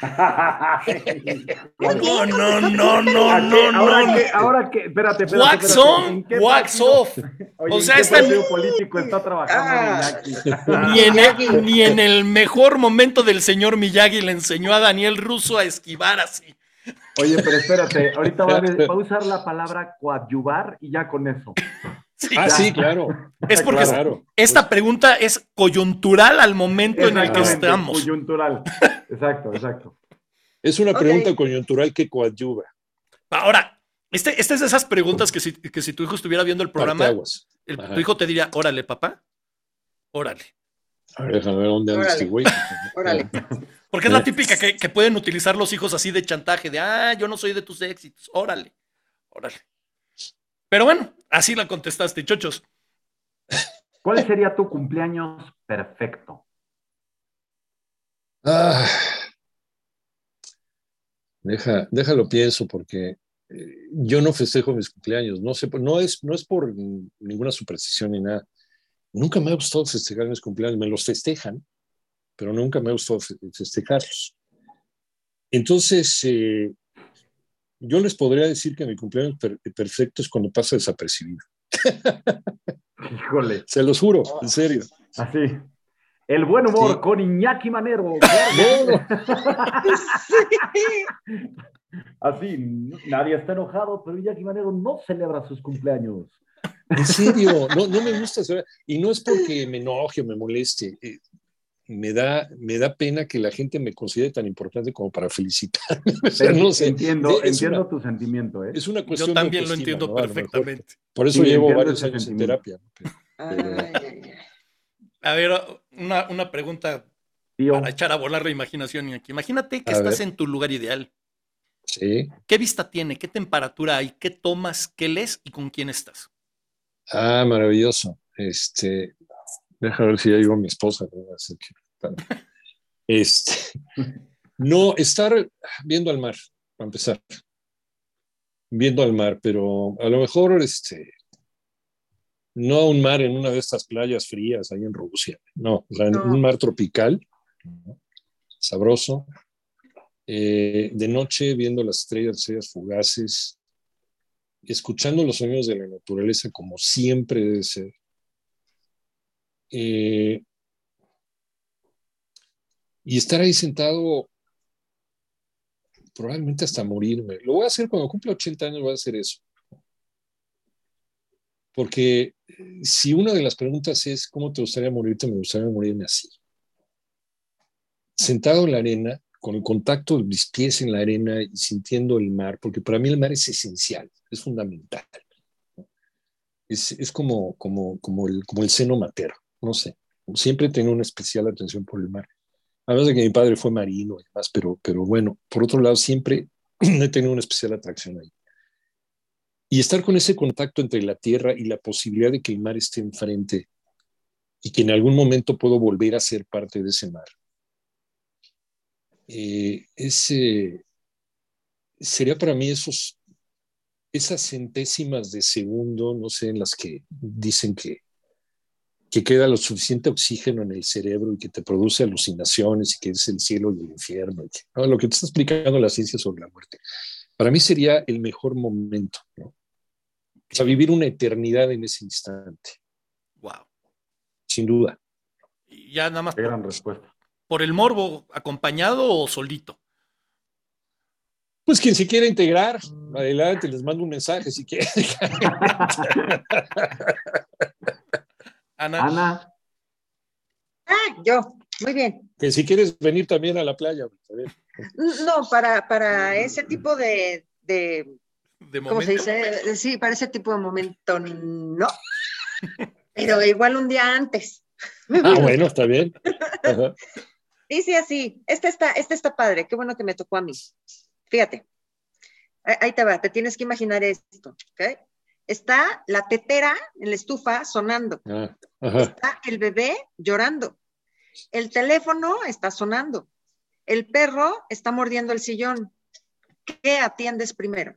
No, no, no, no, no, ahora no. que, ahora que, espérate, espérate. Wax espérate, on, ¿en qué wax partido- off. Oye, O ¿en sea, partido político está trabajando Ah. Miyagi? Ni en, el, ni en el mejor momento del señor Miyagi le enseñó a Daniel Russo a esquivar así. Oye, pero espérate, ahorita va a, va a usar la palabra coadyuvar y ya con eso. Sí, Ah, sí, claro. es porque Claro. esta pregunta es coyuntural al momento en el que estamos. Coyuntural. Exacto, exacto. Es una pregunta coyuntural que coadyuva. Ahora, este, esta es de esas preguntas que si, que si tu hijo estuviera viendo el programa, el- tu hijo te diría, órale, papá, órale. A ver, déjame ver dónde anda este güey. Órale. Porque es la típica que, que pueden utilizar los hijos así de chantaje, de, ah, yo no soy de tus éxitos, órale, órale. Pero bueno, así la contestaste, chochos. ¿Cuál sería tu cumpleaños perfecto? Ah. Deja, déjalo pienso porque eh, yo no festejo mis cumpleaños. No sé, no es, no es por ninguna superstición ni nada. Nunca me ha gustado festejar mis cumpleaños. Me los festejan, pero nunca me ha gustado fe- festejarlos. Entonces, eh, yo les podría decir que mi cumpleaños per- perfecto es cuando pasa desapercibido. Híjole, Se los juro, en serio. así. El buen humor Sí. con Iñaki Manero. No, no, Así, nadie está enojado, pero Iñaki Manero no celebra sus cumpleaños. En serio, no, no me gusta. celebrar. Y no es porque me enoje o me moleste. eh, me, da, me da pena que la gente me considere tan importante como para felicitarme. O sea, no sé. entiendo, Es entiendo una- tu sentimiento, ¿eh? Es una cuestión Yo de también lo entiendo ¿no? A lo mejor. perfectamente. Por eso Sí, llevo varios años en terapia. Ay, ay, ay. A ver, una, una pregunta Tío, para echar a volar la imaginación. Imagínate que A estás ver. en tu lugar ideal. Sí. ¿Qué vista tiene? ¿Qué temperatura hay? ¿Qué tomas? ¿Qué lees? ¿Y con quién estás? Ah, maravilloso. Este, deja ver si ya llegó mi esposa. Este, no, estar viendo al mar, para empezar. Viendo al mar, pero a lo mejor este, no un mar en una de estas playas frías ahí en Rusia. No, o sea, en No. un mar tropical, ¿no? sabroso. Eh, de noche viendo las estrellas, estrellas fugaces, escuchando los sonidos de la naturaleza como siempre debe ser. Eh, y estar ahí sentado probablemente hasta morirme. Lo voy a hacer cuando cumpla 80 años, voy a hacer eso. Porque eh, si una de las preguntas es ¿cómo te gustaría morirte? Me gustaría morirme así. Sentado en la arena, con el contacto de mis pies en la arena y sintiendo el mar, porque para mí el mar es esencial, es fundamental. Es, es como, como, como, el, como el seno materno, no sé. Siempre tengo una especial atención por el mar. Además de que mi padre fue marino y demás, pero, pero bueno, por otro lado, siempre he tenido una especial atracción ahí. Y estar con ese contacto entre la tierra y la posibilidad de que el mar esté enfrente y que en algún momento puedo volver a ser parte de ese mar. Eh, ese, sería para mí esos, esas centésimas de segundo, no sé, en las que dicen que, que queda lo suficiente oxígeno en el cerebro y que te produce alucinaciones y que es el cielo y el infierno. Y que, ¿no? Lo que te está explicando la ciencia sobre la muerte. Para mí sería el mejor momento, ¿no? O sea, vivir una eternidad en ese instante, Wow. sin duda. Y ya nada más qué gran por, respuesta. por el morbo, acompañado o solito. Pues quien se quiera integrar, adelante, les mando un mensaje si quieren. Ana, Ana, Ah, yo. Muy bien. que si quieres venir también a la playa. a ver. No, para, para ese tipo de, de de ¿cómo se momento. dice? Sí, para ese tipo de momento no. Pero igual un día antes. Ah, bueno, está bien. Ajá. Dice así, este está, este está padre, qué bueno que me tocó a mí. Fíjate, Ahí te va, te tienes que imaginar esto, ¿ok? Está la tetera en la estufa sonando. Ah, está el bebé llorando. El teléfono está sonando. El perro está mordiendo el sillón. ¿Qué atiendes primero?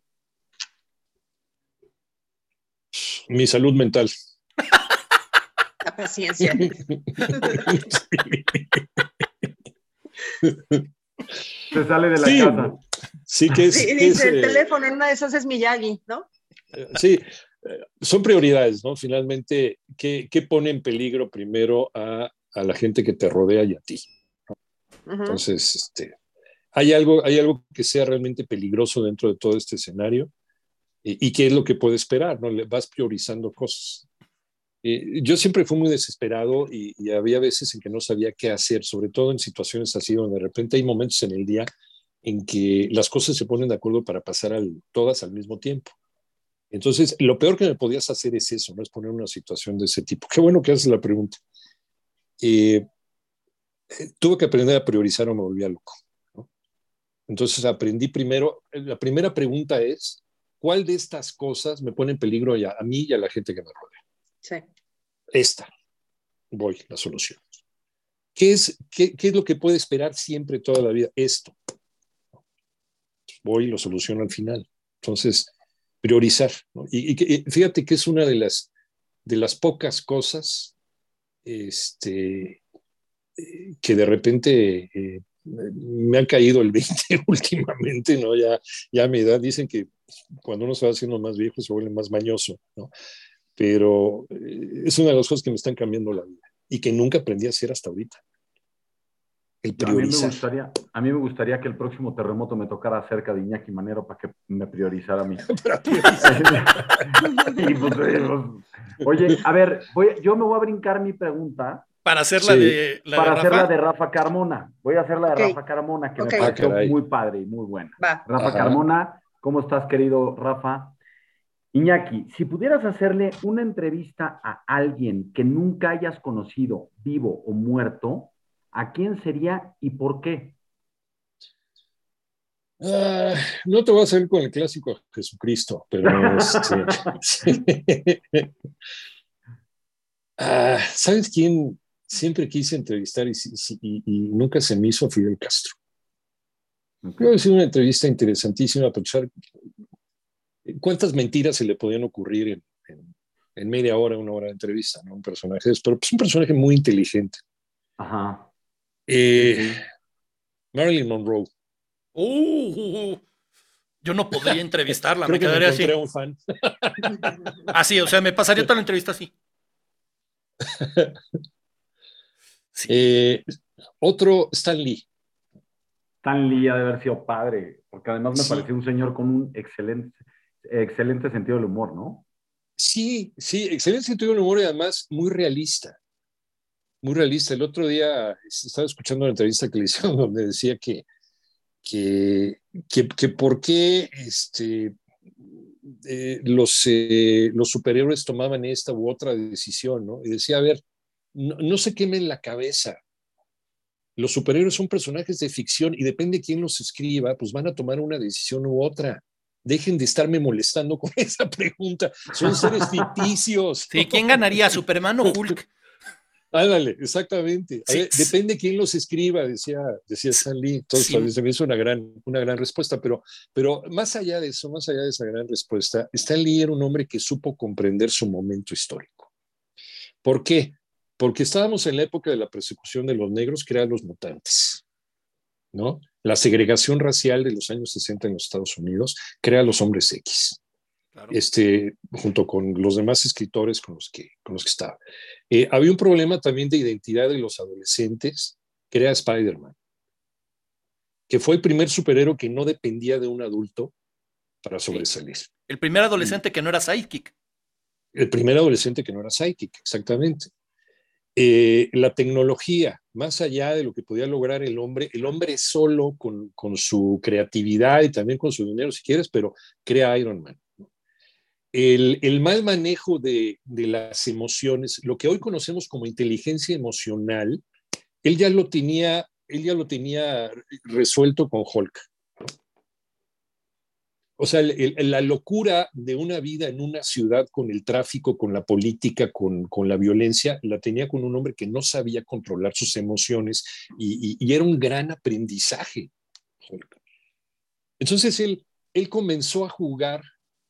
Mi salud mental. La paciencia. Se sale de la casa. Sí, que es. Sí, dice el teléfono, en una de esas es Miyagi, ¿no? Sí, son prioridades, ¿no? Finalmente, ¿qué, qué pone en peligro primero a, a, la gente que te rodea y a ti? ¿no? Entonces, este, ¿hay, algo, ¿hay algo que sea realmente peligroso dentro de todo este escenario? ¿Y, qué es lo que puede esperar? ¿no? Le vas priorizando cosas. Eh, yo siempre fui muy desesperado y, y, había veces en que no sabía qué hacer, sobre todo en situaciones así donde de repente hay momentos en el día en que las cosas se ponen de acuerdo para pasar al, todas al mismo tiempo. Entonces, lo peor que me podías hacer es eso, no es poner una situación de ese tipo. Qué bueno que haces la pregunta. Eh, tuve que aprender a priorizar o me volvía loco. ¿no? Entonces, aprendí primero, la primera pregunta es, ¿cuál de estas cosas me pone en peligro ya, a mí y a la gente que me rodea? Sí. Esta. Voy, la solución. ¿Qué es, qué, ¿Qué es lo que puede esperar siempre toda la vida? Esto. Voy y lo soluciono al final. Entonces, priorizar. ¿no? Y, y, fíjate que es una de las, de las pocas cosas este, que de repente eh, me han caído el 20 últimamente, ¿no? Ya, ya a mi edad dicen que cuando uno se va haciendo más viejo se vuelve más mañoso, ¿no? Pero eh, es una de las cosas que me están cambiando la vida y que nunca aprendí a hacer hasta ahorita. El a, mí me gustaría, a mí me gustaría que el próximo terremoto me tocara cerca de Iñaki Manero para que me priorizara a mí. y pues, oye, a ver, voy, yo me voy a brincar mi pregunta. Para hacerla sí. de la Para de hacerla de Rafa Carmona. Voy a hacerla de okay. Rafa Carmona, que okay. me pareció ah, muy padre y muy buena. Va. Rafa Ajá. Carmona, ¿cómo estás, querido Rafa? Iñaki, si pudieras hacerle una entrevista a alguien que nunca hayas conocido, vivo o muerto, ¿a quién sería y por qué? Uh, no te voy a salir con el clásico Jesucristo, pero este, uh, ¿sabes quién siempre quise entrevistar y, y, y, nunca se me hizo Fidel Castro? Okay. Creo que es una entrevista interesantísima para pensar cuántas mentiras se le podían ocurrir en, en, en media hora, una hora de entrevista, ¿no? Un personaje, pero es un personaje muy inteligente. Ajá. Eh, Marilyn Monroe. Uh, yo no podría entrevistarla, me que quedaría me así. Un fan. Así, o sea, me pasaría toda la entrevista así. Sí. Eh, otro, Stan Lee. Stan Lee ha de haber sido padre, porque además me sí. pareció un señor con un excelente, excelente sentido del humor, ¿no? Sí, sí, excelente sentido del humor y además muy realista muy realista. El otro día estaba escuchando una entrevista que le hicieron donde decía que, que, que, que por qué este, eh, los, eh, los superhéroes tomaban esta u otra decisión, ¿no? Y decía, a ver, no, no se quemen la cabeza. Los superhéroes son personajes de ficción y depende de quién los escriba, pues van a tomar una decisión u otra. Dejen de estarme molestando con esa pregunta. Son seres ficticios. Sí, ¿quién ganaría, Superman o Hulk? Ándale, exactamente. Sí. Depende quién los escriba, decía, decía Stan Lee. Entonces, sí. se me hizo una gran, una gran respuesta. Pero, pero más allá de eso, más allá de esa gran respuesta, Stan Lee era un hombre que supo comprender su momento histórico. ¿Por qué? Porque estábamos en la época de la persecución de los negros, que eran los mutantes. ¿no? La segregación racial de los años 60 en los Estados Unidos crea a los hombres X. Claro. Este, junto con los demás escritores con los que, con los que estaba. Eh, había un problema también de identidad de los adolescentes, era Spider-Man, que fue el primer superhéroe que no dependía de un adulto para sobresalir. El primer adolescente que no era psychic. El primer adolescente que no era psychic, exactamente. Eh, la tecnología, más allá de lo que podía lograr el hombre, el hombre solo con, con su creatividad y también con su dinero, si quieres, pero crea Iron Man el, el mal manejo de, de, las emociones, lo que hoy conocemos como inteligencia emocional, él ya lo tenía, él ya lo tenía resuelto con Hulk. O sea, la locura de una vida en una ciudad con el tráfico, con la política, con, con la violencia, la tenía con un hombre que no sabía controlar sus emociones y, y, era un gran aprendizaje. Entonces él, él comenzó a jugar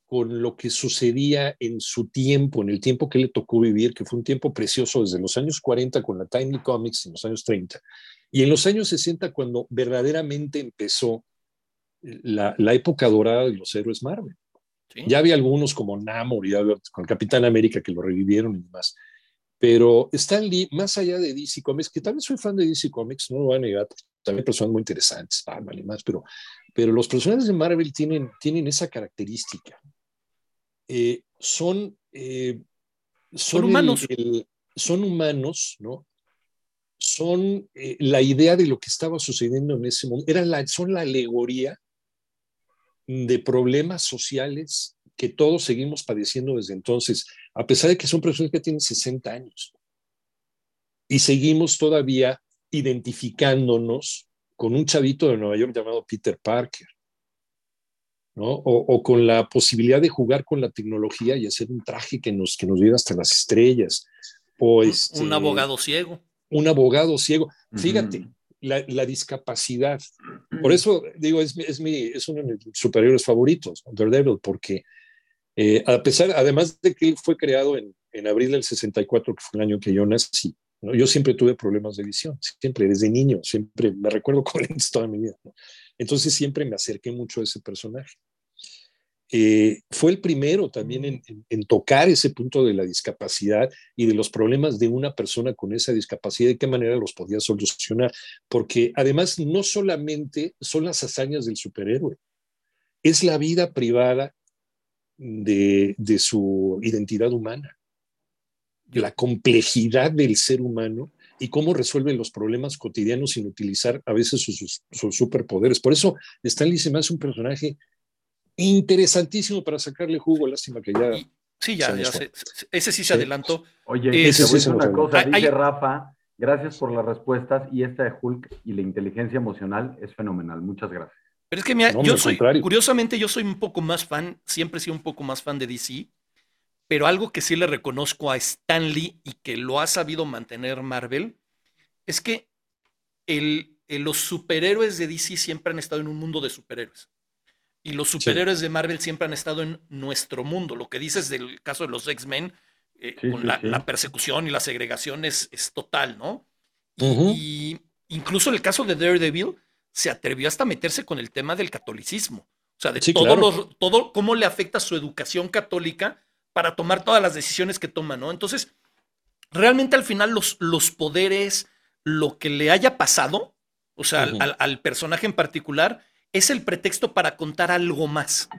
con lo que sucedía en su tiempo, en el tiempo que le tocó vivir, que fue un tiempo precioso desde los años 40 con la Timely Comics en los años 30, y en los años 60 cuando verdaderamente empezó la, época dorada de los héroes Marvel. Ya había algunos como Namor y con Capitán América que lo revivieron y demás. Pero Stan Lee, más allá de DC Comics, que también soy fan de DC Comics, no lo voy a negar, también personas muy interesantes, Batman y más, pero, pero los personajes de Marvel tienen, tienen esa característica. Eh, son, eh, son, humanos. son humanos, ¿no? Son eh, la idea de lo que estaba sucediendo en ese momento, era la, son la alegoría de problemas sociales que todos seguimos padeciendo desde entonces, a pesar de que son personas que tienen 60 años. Y seguimos todavía identificándonos con un chavito de Nueva York llamado Peter Parker, ¿no? O, con la posibilidad de jugar con la tecnología y hacer un traje que nos, que nos lleve hasta las estrellas. O este, un abogado ciego. Un abogado ciego. Fíjate, la, discapacidad. Por eso digo, es, es, mi, es uno de mis superhéroes favoritos, Daredevil, porque eh, a pesar, además de que fue creado en, en, abril del 64, que fue el año que yo nací, yo siempre tuve problemas de visión, siempre, desde niño, siempre me recuerdo con toda mi vida. Entonces siempre me acerqué mucho a ese personaje. Eh, fue el primero también en, tocar ese punto de la discapacidad y de los problemas de una persona con esa discapacidad, de qué manera los podía solucionar, porque además no solamente son las hazañas del superhéroe, es la vida privada de, de su identidad humana, la complejidad del ser humano y cómo resuelve los problemas cotidianos sin utilizar a veces sus, sus superpoderes. Por eso Stanley se me hace un personaje interesantísimo para sacarle jugo, lástima que ya... sí, ya, ya ese sí se adelantó. Oye, ese sí una cosa, dice Rafa, gracias por las respuestas y esta de Hulk y la inteligencia emocional es fenomenal, muchas gracias. Pero es que mira, yo soy, curiosamente yo soy un poco más fan, siempre he sido un poco más fan de DC, pero algo que sí le reconozco a Stan Lee y que lo ha sabido mantener Marvel, es que el, los superhéroes de DC siempre han estado en un mundo de superhéroes. Y los superhéroes de Marvel siempre han estado en nuestro mundo. Lo que dices del caso de los X-Men, eh, con la, persecución y la segregación es, es total, ¿no? Y, incluso el caso de Daredevil se atrevió hasta a meterse con el tema del catolicismo. O sea, de todo, todo cómo le afecta su educación católica para tomar todas las decisiones que toma, ¿no? Entonces, realmente al final los, los poderes, lo que le haya pasado, o sea, al personaje en particular, es el pretexto para contar algo más,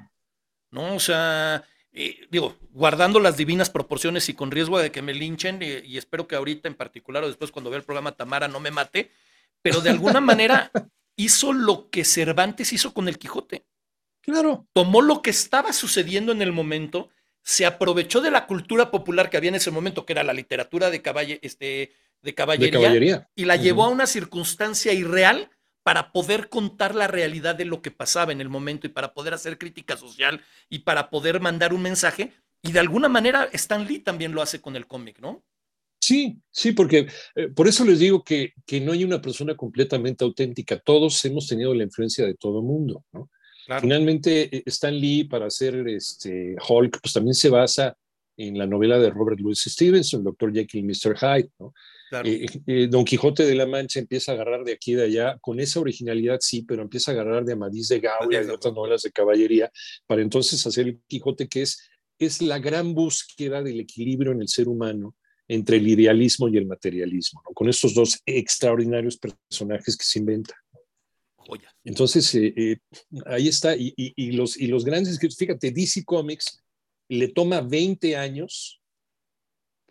¿no? O sea, eh, digo, guardando las divinas proporciones y con riesgo de que me linchen, eh, y espero que ahorita en particular o después cuando vea el programa Tamara no me mate, pero de alguna manera hizo lo que Cervantes hizo con el Quijote. Claro. Tomó lo que estaba sucediendo en el momento, se aprovechó de la cultura popular que había en ese momento, que era la literatura de, este, de, caballería, y la llevó a una circunstancia irreal para poder contar la realidad de lo que pasaba en el momento y para poder hacer crítica social y para poder mandar un mensaje. Y de alguna manera Stan Lee también lo hace con el cómic, ¿no? Sí, sí, porque eh, por eso les digo que, que, no hay una persona completamente auténtica. Todos hemos tenido la influencia de todo el mundo, ¿no? Finalmente, eh, Stan Lee para hacer este Hulk, pues también se basa en la novela de Robert Louis Stevenson, el Dr. Jekyll y Mr. Hyde, ¿no? Eh, eh, Don Quijote de la Mancha empieza a agarrar de aquí y de allá, con esa originalidad sí, pero empieza a agarrar de Amadís de Gaula y de otras novelas de caballería, para entonces hacer el Quijote, que es, es la gran búsqueda del equilibrio en el ser humano entre el idealismo y el materialismo, con estos dos extraordinarios personajes que se inventan. Entonces, eh, ahí está, y, y, los, y los grandes, fíjate, DC Comics le toma 20 años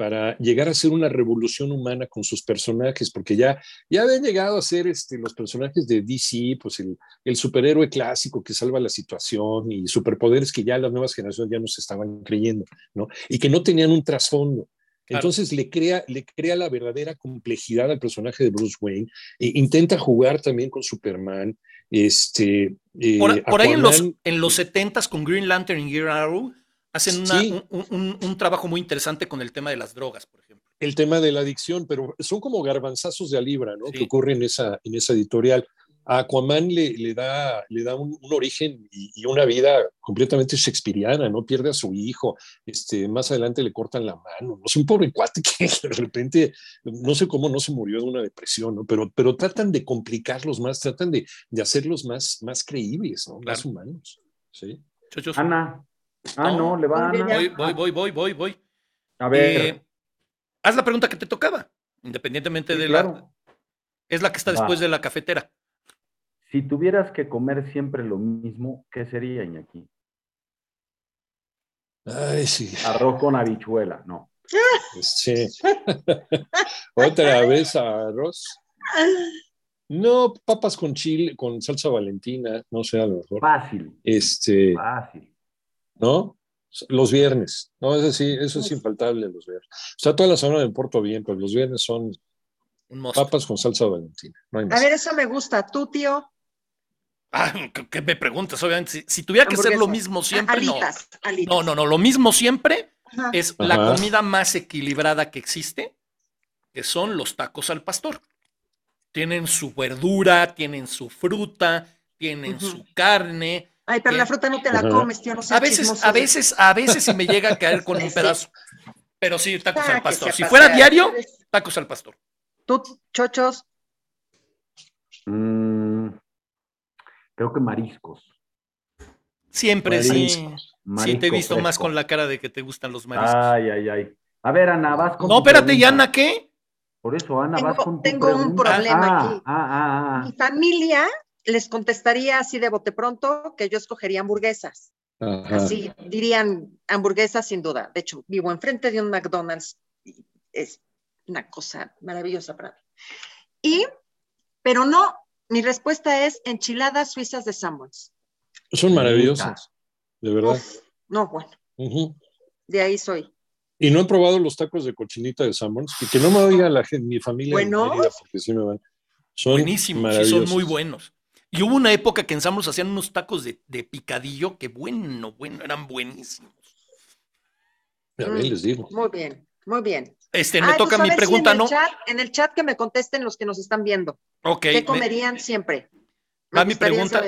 para llegar a ser una revolución humana con sus personajes, porque ya, ya habían llegado a ser este, los personajes de DC, pues el, el, superhéroe clásico que salva la situación y superpoderes que ya las nuevas generaciones ya no se estaban creyendo, ¿no? Y que no tenían un trasfondo. Entonces le, crea, le crea la verdadera complejidad al personaje de Bruce Wayne. E intenta jugar también con Superman. Este, eh, por, ahí en los, en los 70s con Green Lantern y Gear Arrow hacen un, trabajo muy interesante con el tema de las drogas, por ejemplo. El tema de la adicción, pero son como garbanzazos de a libra, ¿no? Que ocurre en esa, en esa editorial a Aquaman le, le, da, le da un, origen y, una vida completamente shakespeariana, ¿no? Pierde a su hijo, este, más adelante le cortan la mano, no es un pobre cuate que de repente, no sé cómo no se murió de una depresión, ¿no? Pero, pero tratan de complicarlos más, tratan de, de hacerlos más, más creíbles, ¿no? Más humanos, ¿sí? Ana. Ah, no, le va a Ana. Voy, voy, voy, voy, voy, voy. A ver. Eh, haz la pregunta que te tocaba, independientemente de la... Es la que está después de la cafetera. Si tuvieras que comer siempre lo mismo, ¿qué sería, Iñaki? Ay, sí. Arroz con habichuela, no. Sí. Otra vez arroz. No, papas con chile, con salsa valentina, no sé, a lo mejor. Fácil. Este. Fácil. ¿No? Los viernes. No, eso sí, eso es infaltable los viernes. O sea, toda la semana me porto bien, pero los viernes son papas con salsa valentina. a ver, eso me gusta. ¿Tú, tío? Ah, ¿qué me preguntas? Obviamente, si, tuviera que ser lo mismo siempre, no. No, no, no, lo mismo siempre es la comida más equilibrada que existe, que son los tacos al pastor. Tienen su verdura, tienen su fruta, tienen su carne. Ay, pero la fruta no te la comes, tío, no A veces, a veces, a veces sí me llega a caer con un pedazo. Pero sí, tacos al pastor. Si fuera diario, tacos al pastor. ¿Tú, chochos? Mmm creo que mariscos. Siempre, sí. sí, te he visto más con la cara de que te gustan los mariscos. Ay, ay, ay. A ver, Ana, vas con. No, espérate, ¿y Ana qué? Por eso, Ana, vas con. tengo un problema ah, aquí. Ah, ah, Mi familia les contestaría así de bote pronto que yo escogería hamburguesas. Así dirían hamburguesas sin duda. De hecho, vivo enfrente de un McDonald's. es una cosa maravillosa para mí. Y, pero no, mi respuesta es enchiladas suizas de Samuels. Son maravillosas, de verdad. no, bueno. De ahí soy. Y no he probado los tacos de cochinita de Samuels, y que no me oiga la gente, mi familia. Bueno. porque sí me van. Son Buenísimos, y son muy buenos. Y hubo una época que en Samuels hacían unos tacos de, picadillo que bueno, bueno, eran buenísimos. A ver, les digo. Muy bien, muy bien. Este, me toca mi pregunta, ¿no? en el chat que me contesten los que nos están viendo. ¿Qué comerían siempre? va mi pregunta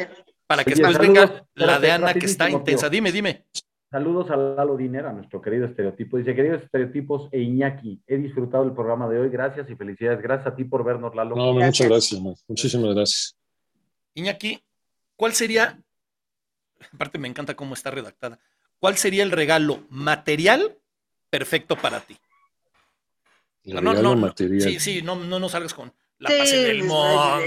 para que después venga la de Ana que está intensa. Dime, dime. Saludos a Lalo Diner, a nuestro querido estereotipo. Dice, queridos estereotipos e Iñaki, he disfrutado el programa de hoy. Gracias y felicidades. Gracias a ti por vernos, Lalo. No, muchas gracias, muchísimas gracias. Iñaki, ¿cuál sería, aparte me encanta cómo está redactada, cuál sería el regalo material perfecto para ti? El regalo material. Sí, sí, no, no, no salgas con la paz en el mundo.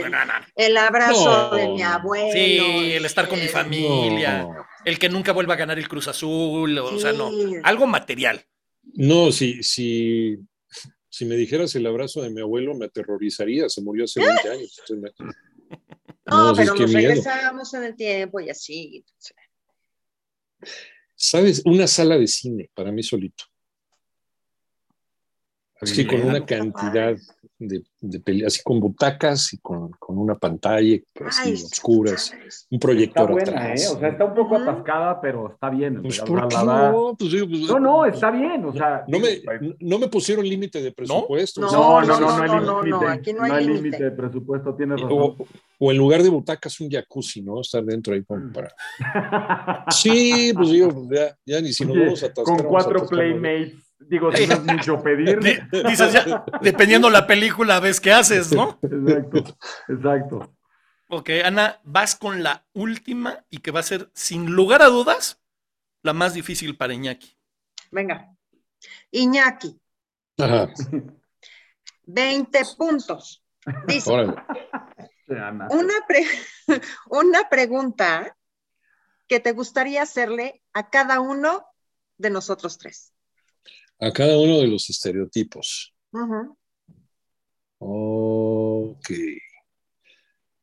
El abrazo de mi abuelo. Sí, el estar con mi familia. El que nunca vuelva a ganar el Cruz Azul. O sea, no. Algo material. No, si, si, si me dijeras el abrazo de mi abuelo, me aterrorizaría. Se murió hace 20 años. No, pero nos regresamos en el tiempo y así. ¿Sabes? Una sala de cine para mí solito. Así con una cantidad de, de así con butacas y con, con una pantalla así oscuras, un proyector está buena, atrás. ¿eh? O sea, está un poco atascada, pero está bien. Pues, ¿por qué no? Pues, pues, no, no, está bien. O sea, no, me, no me pusieron límite de presupuesto. No, no, no, no, no, no, no, aquí no hay límite de presupuesto, tienes razón. O, o, en lugar de butacas, un jacuzzi, ¿no? Estar dentro ahí como para. sí, pues digo, ya, ya ni si nos vamos a atascar. Con cuatro playmates Digo, si no es mucho pedir. Dices ya, dependiendo la película, ves qué haces, ¿no? Exacto, exacto. Ok, Ana, vas con la última y que va a ser, sin lugar a dudas, la más difícil para Iñaki. Venga. Iñaki. Ajá. 20 puntos. Dice. Una, una pregunta que te gustaría hacerle a cada uno de nosotros tres a cada uno de los estereotipos. Ok.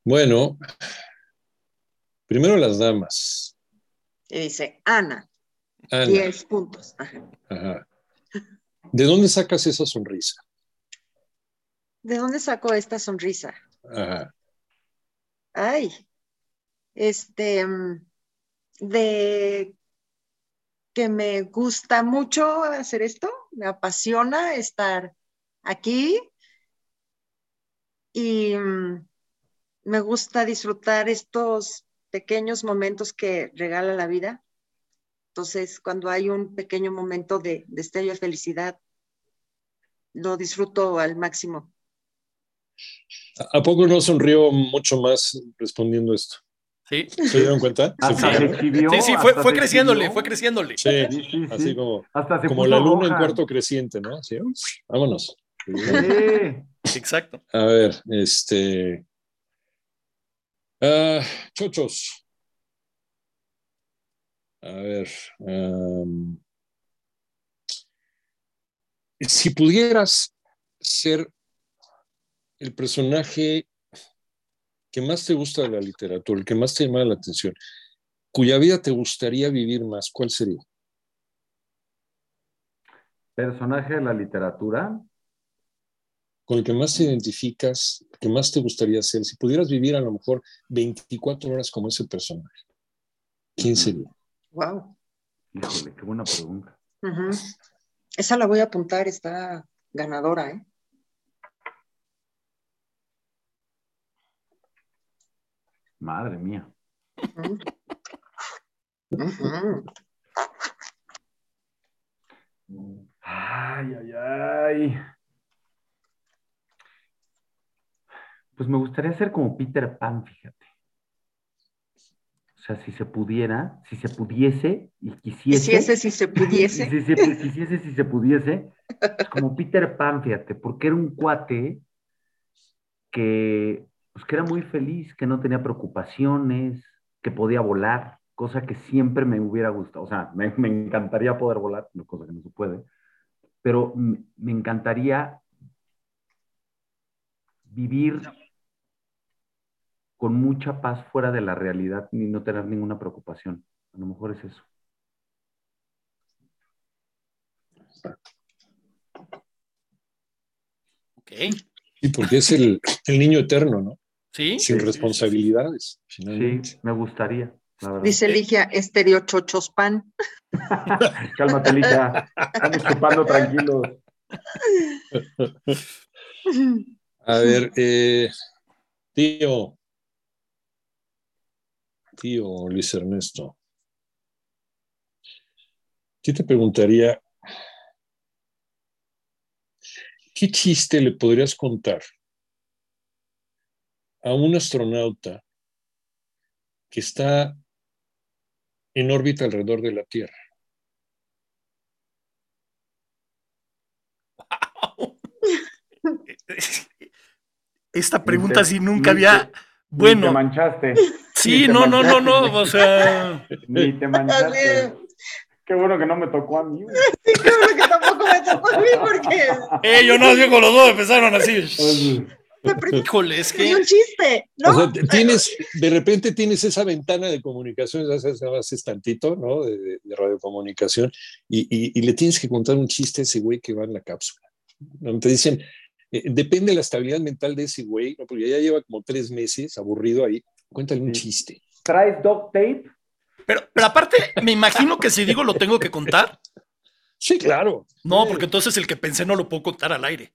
Bueno, primero las damas. Y dice Ana. 10 puntos. Ajá. ¿De dónde sacas esa sonrisa? ¿De dónde saco esta sonrisa? Ajá. Ay, este, mm, de que me gusta mucho hacer esto, me apasiona estar aquí y mm, me gusta disfrutar estos pequeños momentos que regala la vida. Entonces, cuando hay un pequeño momento de destello de felicidad, lo disfruto al máximo. ¿A poco no sonrió mucho más respondiendo esto? Sí. ¿Se dieron cuenta? Hasta Se se fijaron. exhibió, Sí, sí, hasta fue, se fue creciéndole, exhibió. fue creciéndole. Sí, Sí, sí, así sí. como, Hasta se como la luna en cuarto creciente, ¿no? Sí, vámonos. Sí. Exacto. A ver, este. ah, chochos. A ver. si pudieras ser el personaje que más te gusta de la literatura, el que más te llama la atención, cuya vida te gustaría vivir más, ¿cuál sería? Personaje de la literatura. Con el que más te identificas, que más te gustaría ser, si pudieras vivir a lo mejor 24 horas como ese personaje, ¿quién sería? Wow. Híjole, qué buena pregunta. Esa la voy a apuntar, está ganadora, ¿eh? Madre mía. Ay, ay, ay. Pues me gustaría ser como Peter Pan, fíjate. O sea, si se pudiera, si se pudiese y quisiese. Quisiese si se pudiese. Si se si quisiese, si se pudiese. pues como Peter Pan, fíjate, porque era un cuate que, pues, que era muy feliz, que no tenía preocupaciones, que podía volar, cosa que siempre me hubiera gustado. O sea, me, me encantaría poder volar, cosa que no se puede, pero me, me encantaría vivir con mucha paz fuera de la realidad y no tener ninguna preocupación. A lo mejor es eso. Ok. Sí, porque es el, el niño eterno, ¿no? Sí. Sin sí, responsabilidades, finalmente. Sí, me gustaría. Dice Ligia, Estereo Chochos Pan. Cálmate, Ligia. Estamos chupando tranquilos. A ver, eh, tío, tío Luis Ernesto, ¿qué te preguntaría? ¿Qué chiste le podrías contar a un astronauta que está en órbita alrededor de la Tierra? Esta pregunta sí nunca había. Ni te Bueno, manchaste. sí, te no, no, no, no. O sea, Ni te manchaste. Qué bueno que no me tocó a mí. Sí, claro que tampoco me tocó a mí porque eh, yo no, yo con los dos empezaron así. Me pregunté Híjole, es un que. chiste, ¿no? O sea, tienes, de repente tienes esa ventana de comunicación, haces, haces tantito, ¿no? De, de- de radiocomunicación, y, y- y le tienes que contar un chiste a ese güey que va en la cápsula. ¿no? Te dicen, eh, depende de la estabilidad mental de ese güey, ¿no? porque ya lleva como tres meses aburrido ahí. Cuéntale un chiste. ¿Traes duct tape? Pero, pero aparte, me imagino que si digo lo tengo que contar. Sí, claro. No, porque entonces el que pensé no lo puedo contar al aire.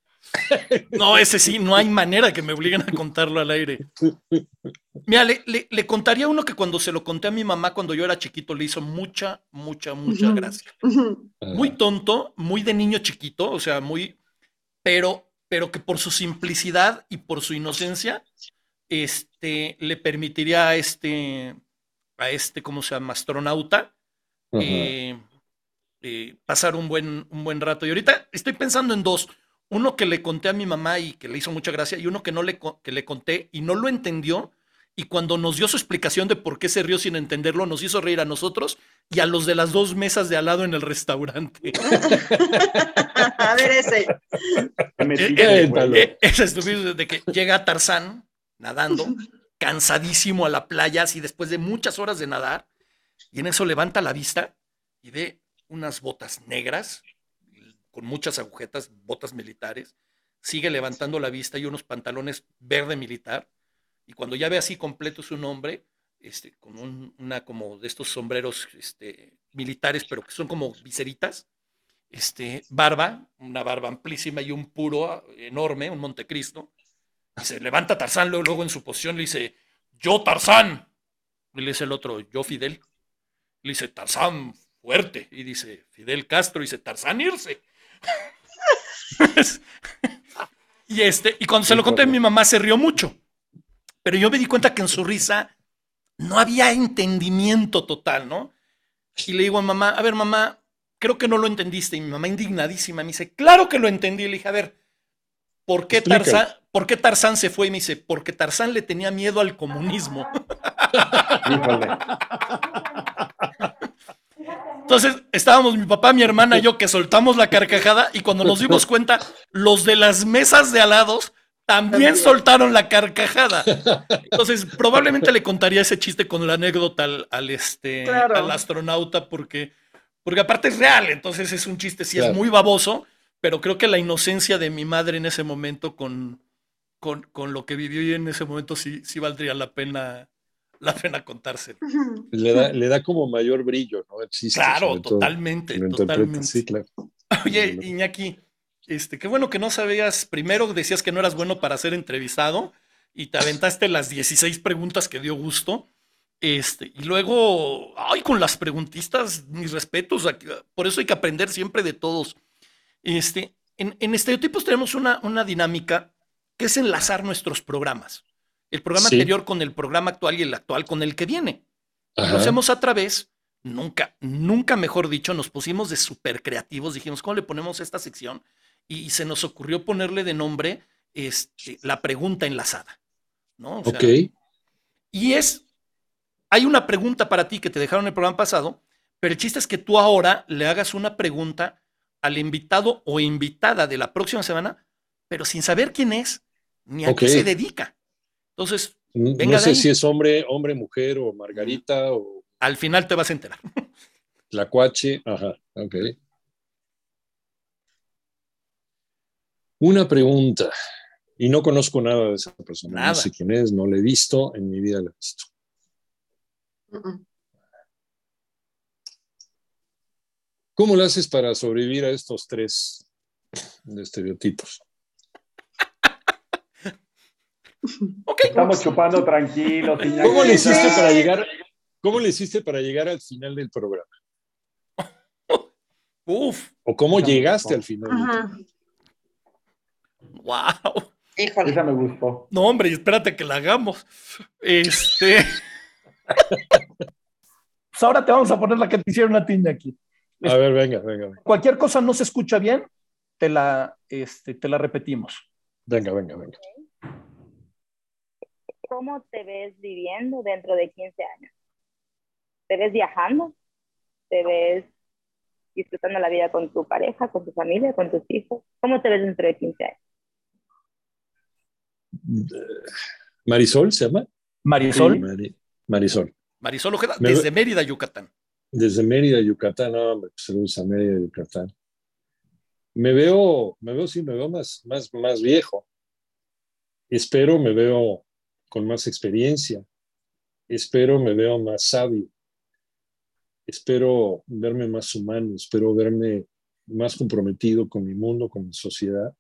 No, ese sí, no hay manera que me obliguen a contarlo al aire. Mira, le, le- le contaría uno que cuando se lo conté a mi mamá cuando yo era chiquito le hizo mucha, mucha, mucha gracia. Muy tonto, muy de niño chiquito, o sea, muy, pero, pero que por su simplicidad y por su inocencia, este, le permitiría a este, a este, ¿cómo se llama? Astronauta, eh, eh, pasar un buen, un buen rato. Y ahorita estoy pensando en dos. Uno que le conté a mi mamá y que le hizo mucha gracia, y uno que no le, que le conté y no lo entendió. Y cuando nos dio su explicación de por qué se rió sin entenderlo, nos hizo reír a nosotros y a los de las dos mesas de al lado en el restaurante. A ver ese. Eh. Éntalo. Eh, Esa estupidez de que llega Tarzán nadando, cansadísimo a la playa, así después de muchas horas de nadar, y en eso levanta la vista y ve unas botas negras, con muchas agujetas, botas militares, sigue levantando la vista y unos pantalones verde militar, y cuando ya ve así completo su nombre, este, con una como de estos sombreros este, militares, pero que son como viseritas, este, barba, una barba amplísima y un puro enorme, un Montecristo. Y se levanta Tarzán luego, luego en su posición le dice, yo Tarzán. Y le dice el otro, yo Fidel. Le dice, Tarzán, fuerte. Y dice, Fidel Castro. Y dice, Tarzán irse. y, este, y cuando se lo conté, mi mamá se rió mucho. Pero yo me di cuenta que en su risa no había entendimiento total, ¿no? Y le digo a mamá, a ver, mamá, creo que no lo entendiste. Y mi mamá indignadísima me dice, claro que lo entendí. Y le dije, a ver, ¿por qué, Tarzán, ¿por qué Tarzán se fue? Y me dice, porque Tarzán le tenía miedo al comunismo. Entonces estábamos mi papá, mi hermana y yo que soltamos la carcajada y cuando nos dimos cuenta, los de las mesas de alados también soltaron la carcajada. Entonces, probablemente le contaría ese chiste con la anécdota al, este, al astronauta, porque, porque aparte es real, entonces es un chiste, sí es muy baboso, pero creo que la inocencia de mi madre en ese momento con, con, lo que vivió y en ese momento sí, sí valdría la pena la pena contárselo. Le da, le da como mayor brillo, ¿no? claro, totalmente, totalmente. Sí, claro. Oye, Iñaki, este, qué bueno que no sabías, primero decías que no eras bueno para ser entrevistado y te aventaste las 16 preguntas que dio gusto. Este, y luego, ay, con las preguntistas, mis respetos, por eso hay que aprender siempre de todos. Este, en, en Estereotipos tenemos una, una dinámica que es enlazar nuestros programas. El programa anterior con el programa actual y el actual con el que viene. Lo hacemos a través, nunca, nunca mejor dicho, nos pusimos de súper creativos, dijimos, ¿cómo le ponemos esta sección? y se nos ocurrió ponerle de nombre este, la pregunta enlazada. ¿no? ok. Y es, hay una pregunta para ti que te dejaron en el programa pasado, pero el chiste es que tú ahora le hagas una pregunta al invitado o invitada de la próxima semana, pero sin saber quién es ni a qué se dedica. Entonces, venga no sé si es hombre, hombre, mujer o Margarita o. Al final te vas a enterar. La cuache, ajá, ok. Una pregunta, y no conozco nada de esa persona, no sé quién es, no la he visto, en mi vida la he visto. ¿Cómo lo haces para sobrevivir a estos tres estereotipos? Estamos chupando tranquilos. ¿Cómo le hiciste para llegar? ¿Cómo le hiciste para llegar al final del programa? Uf. ¿O cómo llegaste al final? Programa? Wow. Esa me gustó. No, hombre, espérate que la hagamos. Este. pues ahora te vamos a poner la que te hicieron a ti aquí. A ver, venga, venga, Cualquier cosa no se escucha bien, te la, este, te la repetimos. Venga, venga, venga. ¿Cómo te ves viviendo dentro de 15 años? ¿Te ves viajando? ¿Te ves disfrutando la vida con tu pareja, con tu familia, con tus hijos? ¿Cómo te ves dentro de 15 años? Marisol se llama. Marisol. Marisol. Marisol Ojeda, desde Mérida, Yucatán. Desde Mérida, Yucatán, no, pues, saludos a Mérida, Yucatán. Me veo, me veo, sí, me veo más, más, más viejo. Espero me veo con más experiencia. Espero me veo más sabio. Espero verme más humano. Espero verme más comprometido con mi mundo, con mi sociedad.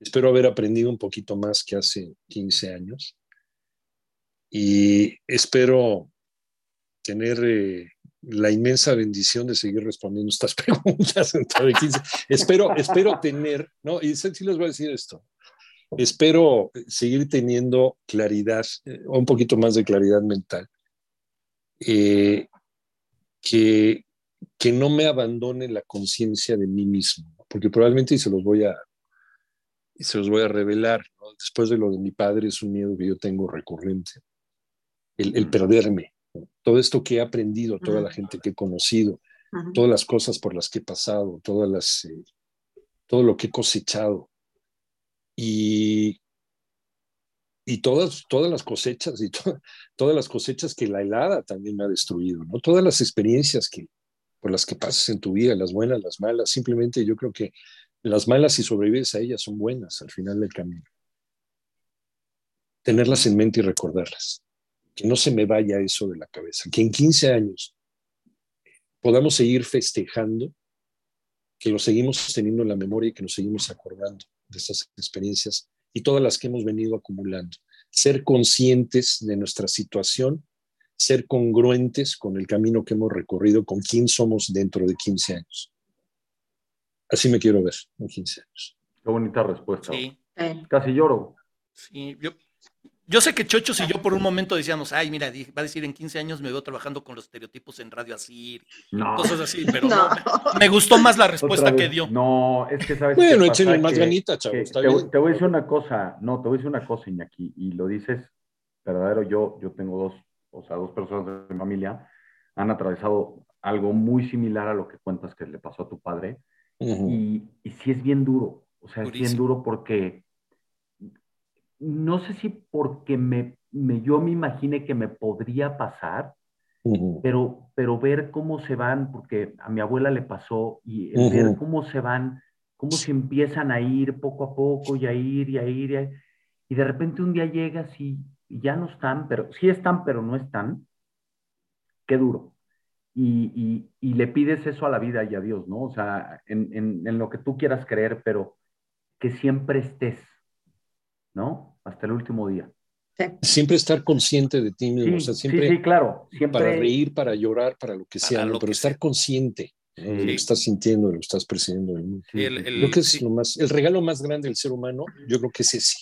Espero haber aprendido un poquito más que hace 15 años. Y espero tener eh, la inmensa bendición de seguir respondiendo estas preguntas dentro de 15. espero, espero tener, ¿no? Y sí les voy a decir esto. Espero seguir teniendo claridad, eh, un poquito más de claridad mental. Eh, que, que no me abandone la conciencia de mí mismo, porque probablemente se los voy a, se los voy a revelar. Después de lo de mi padre es un miedo que yo tengo recurrente, el, perderme. Todo esto que he aprendido, toda la gente que he conocido, todas las cosas por las que he pasado, todas las, eh, todo lo que he cosechado y, y todas, todas las cosechas y todas las cosechas que la helada también me ha destruido, ¿no? Todas las experiencias que, por las que pasas en tu vida, las buenas, las malas, simplemente yo creo que Las malas, si sobrevives a ellas, son buenas al final del camino. Tenerlas en mente y recordarlas. Que no se me vaya eso de la cabeza. Que en 15 años podamos seguir festejando, que lo seguimos teniendo en la memoria y que nos seguimos acordando de esas experiencias y todas las que hemos venido acumulando. Ser conscientes de nuestra situación, ser congruentes con el camino que hemos recorrido, con quién somos dentro de 15 años. Así me quiero ver en 15 años. Qué bonita respuesta. Sí. Casi lloro. Sí, yo, yo sé que Chochos y yo por un momento decíamos, ay, mira, va a decir en 15 años me veo trabajando con los estereotipos en Radio Asir, cosas así, pero no. me, gustó más la respuesta que dio. No, es que sabes. Bueno, échenle más ganita, chavos. Te, te, voy a decir una cosa, no, te voy a decir una cosa, Iñaki, y lo dices verdadero. Yo, yo tengo dos, o sea, dos personas de mi familia han atravesado algo muy similar a lo que cuentas que le pasó a tu padre y, y, sí es bien duro, o sea, es bien duro porque no sé si porque me, me, yo me imaginé que me podría pasar, pero, pero ver cómo se van, porque a mi abuela le pasó, y ver cómo se van, cómo se empiezan a ir poco a poco y a ir y a ir, y, y de repente un día llegas y, ya no están, pero sí están, pero no están, qué duro. Y, le pides eso a la vida y a Dios, ¿no? O sea, en, lo que tú quieras creer, pero que siempre estés, ¿no? Hasta el último día. Siempre estar consciente de ti mismo, o sea, siempre, sí, claro, siempre para reír, para llorar, para lo que sea, pero estar consciente de lo que estás sintiendo, de lo que estás percibiendo. creo que es lo más, el regalo más grande del ser humano, yo creo que es ese.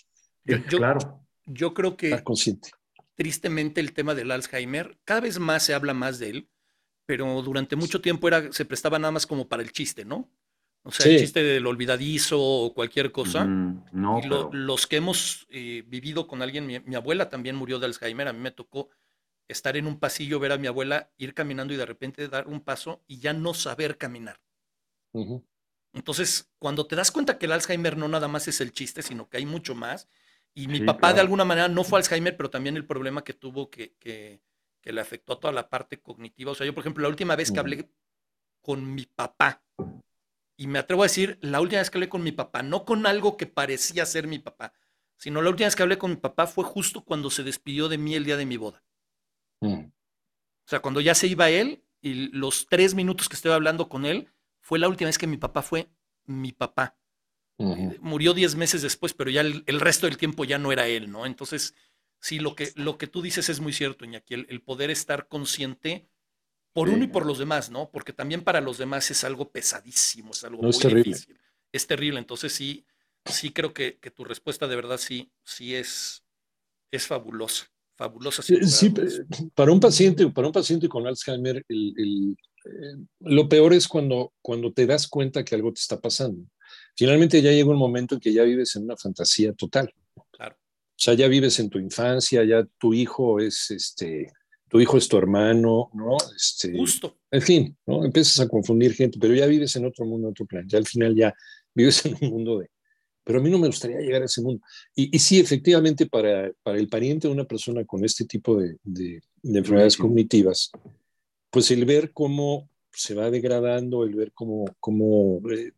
claro. Yo creo que estar consciente. tristemente el tema del Alzheimer, cada vez más se habla más de él, pero durante mucho tiempo era, se prestaba nada más como para el chiste, ¿no? O sea, el chiste del olvidadizo o cualquier cosa. Mm, no, y los que hemos eh, vivido con alguien, mi, abuela también murió de Alzheimer, a mí me tocó estar en un pasillo, ver a mi abuela ir caminando y de repente dar un paso y ya no saber caminar. Entonces, cuando te das cuenta que el Alzheimer no nada más es el chiste, sino que hay mucho más, y mi papá de alguna manera no fue Alzheimer, pero también el problema que tuvo que, que que le afectó a toda la parte cognitiva. O sea, yo, por ejemplo, la última vez que hablé con mi papá, y me atrevo a decir, la última vez que hablé con mi papá, no con algo que parecía ser mi papá, sino la última vez que hablé con mi papá fue justo cuando se despidió de mí el día de mi boda. O sea, cuando ya se iba él y los tres minutos que estuve hablando con él, fue la última vez que mi papá fue mi papá. Murió diez meses después, pero ya el, el, resto del tiempo ya no era él, ¿no? Entonces, sí, lo que, lo que tú dices es muy cierto, Iñaki, el, el poder estar consciente por uno y por los demás, ¿no? Porque también para los demás es algo pesadísimo, es algo muy difícil. Es terrible. Entonces sí, sí creo que, tu respuesta de verdad sí, sí es, es fabulosa. Fabulosa. Sí, para un paciente, para un paciente con Alzheimer, el, eh, lo peor es cuando, cuando te das cuenta que algo te está pasando. Finalmente ya llega un momento en que ya vives en una fantasía total. O sea, ya vives en tu infancia, ya tu hijo es este, tu hijo es tu hermano, ¿no? Este, Justo. En fin, ¿no? Empiezas a confundir gente, pero ya vives en otro mundo, en otro plan. Ya al final ya vives en un mundo de... Pero a mí no me gustaría llegar a ese mundo. Y, y sí, efectivamente, para, para, el pariente de una persona con este tipo de, de, enfermedades cognitivas, pues el ver cómo se va degradando, el ver cómo, cómo, eh,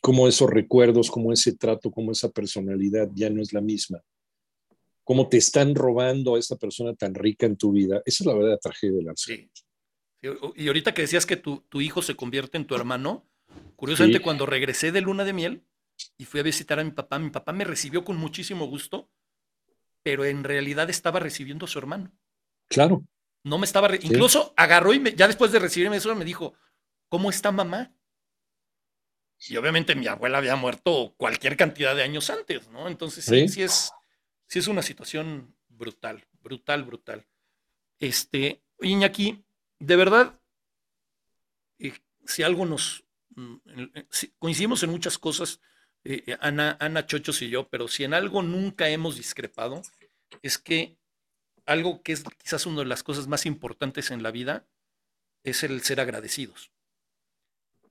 cómo esos recuerdos, cómo ese trato, cómo esa personalidad ya no es la misma cómo te están robando a esta persona tan rica en tu vida. Esa es la verdadera tragedia del Alzheimer. Sí. Y ahorita que decías que tu, tu, hijo se convierte en tu hermano, curiosamente cuando regresé de luna de miel y fui a visitar a mi papá, mi papá me recibió con muchísimo gusto, pero en realidad estaba recibiendo a su hermano. Claro. No me estaba, incluso agarró y ya después de recibirme eso me dijo, ¿cómo está mamá? Y obviamente mi abuela había muerto cualquier cantidad de años antes, ¿no? Entonces sí, sí es, sí es una situación brutal, brutal, brutal. Este, Iñaki, de verdad, eh, si algo nos mm, coincidimos en muchas cosas, eh, eh, Ana, Ana Chochos y yo, pero si en algo nunca hemos discrepado, es que algo que es quizás una de las cosas más importantes en la vida es el ser agradecidos.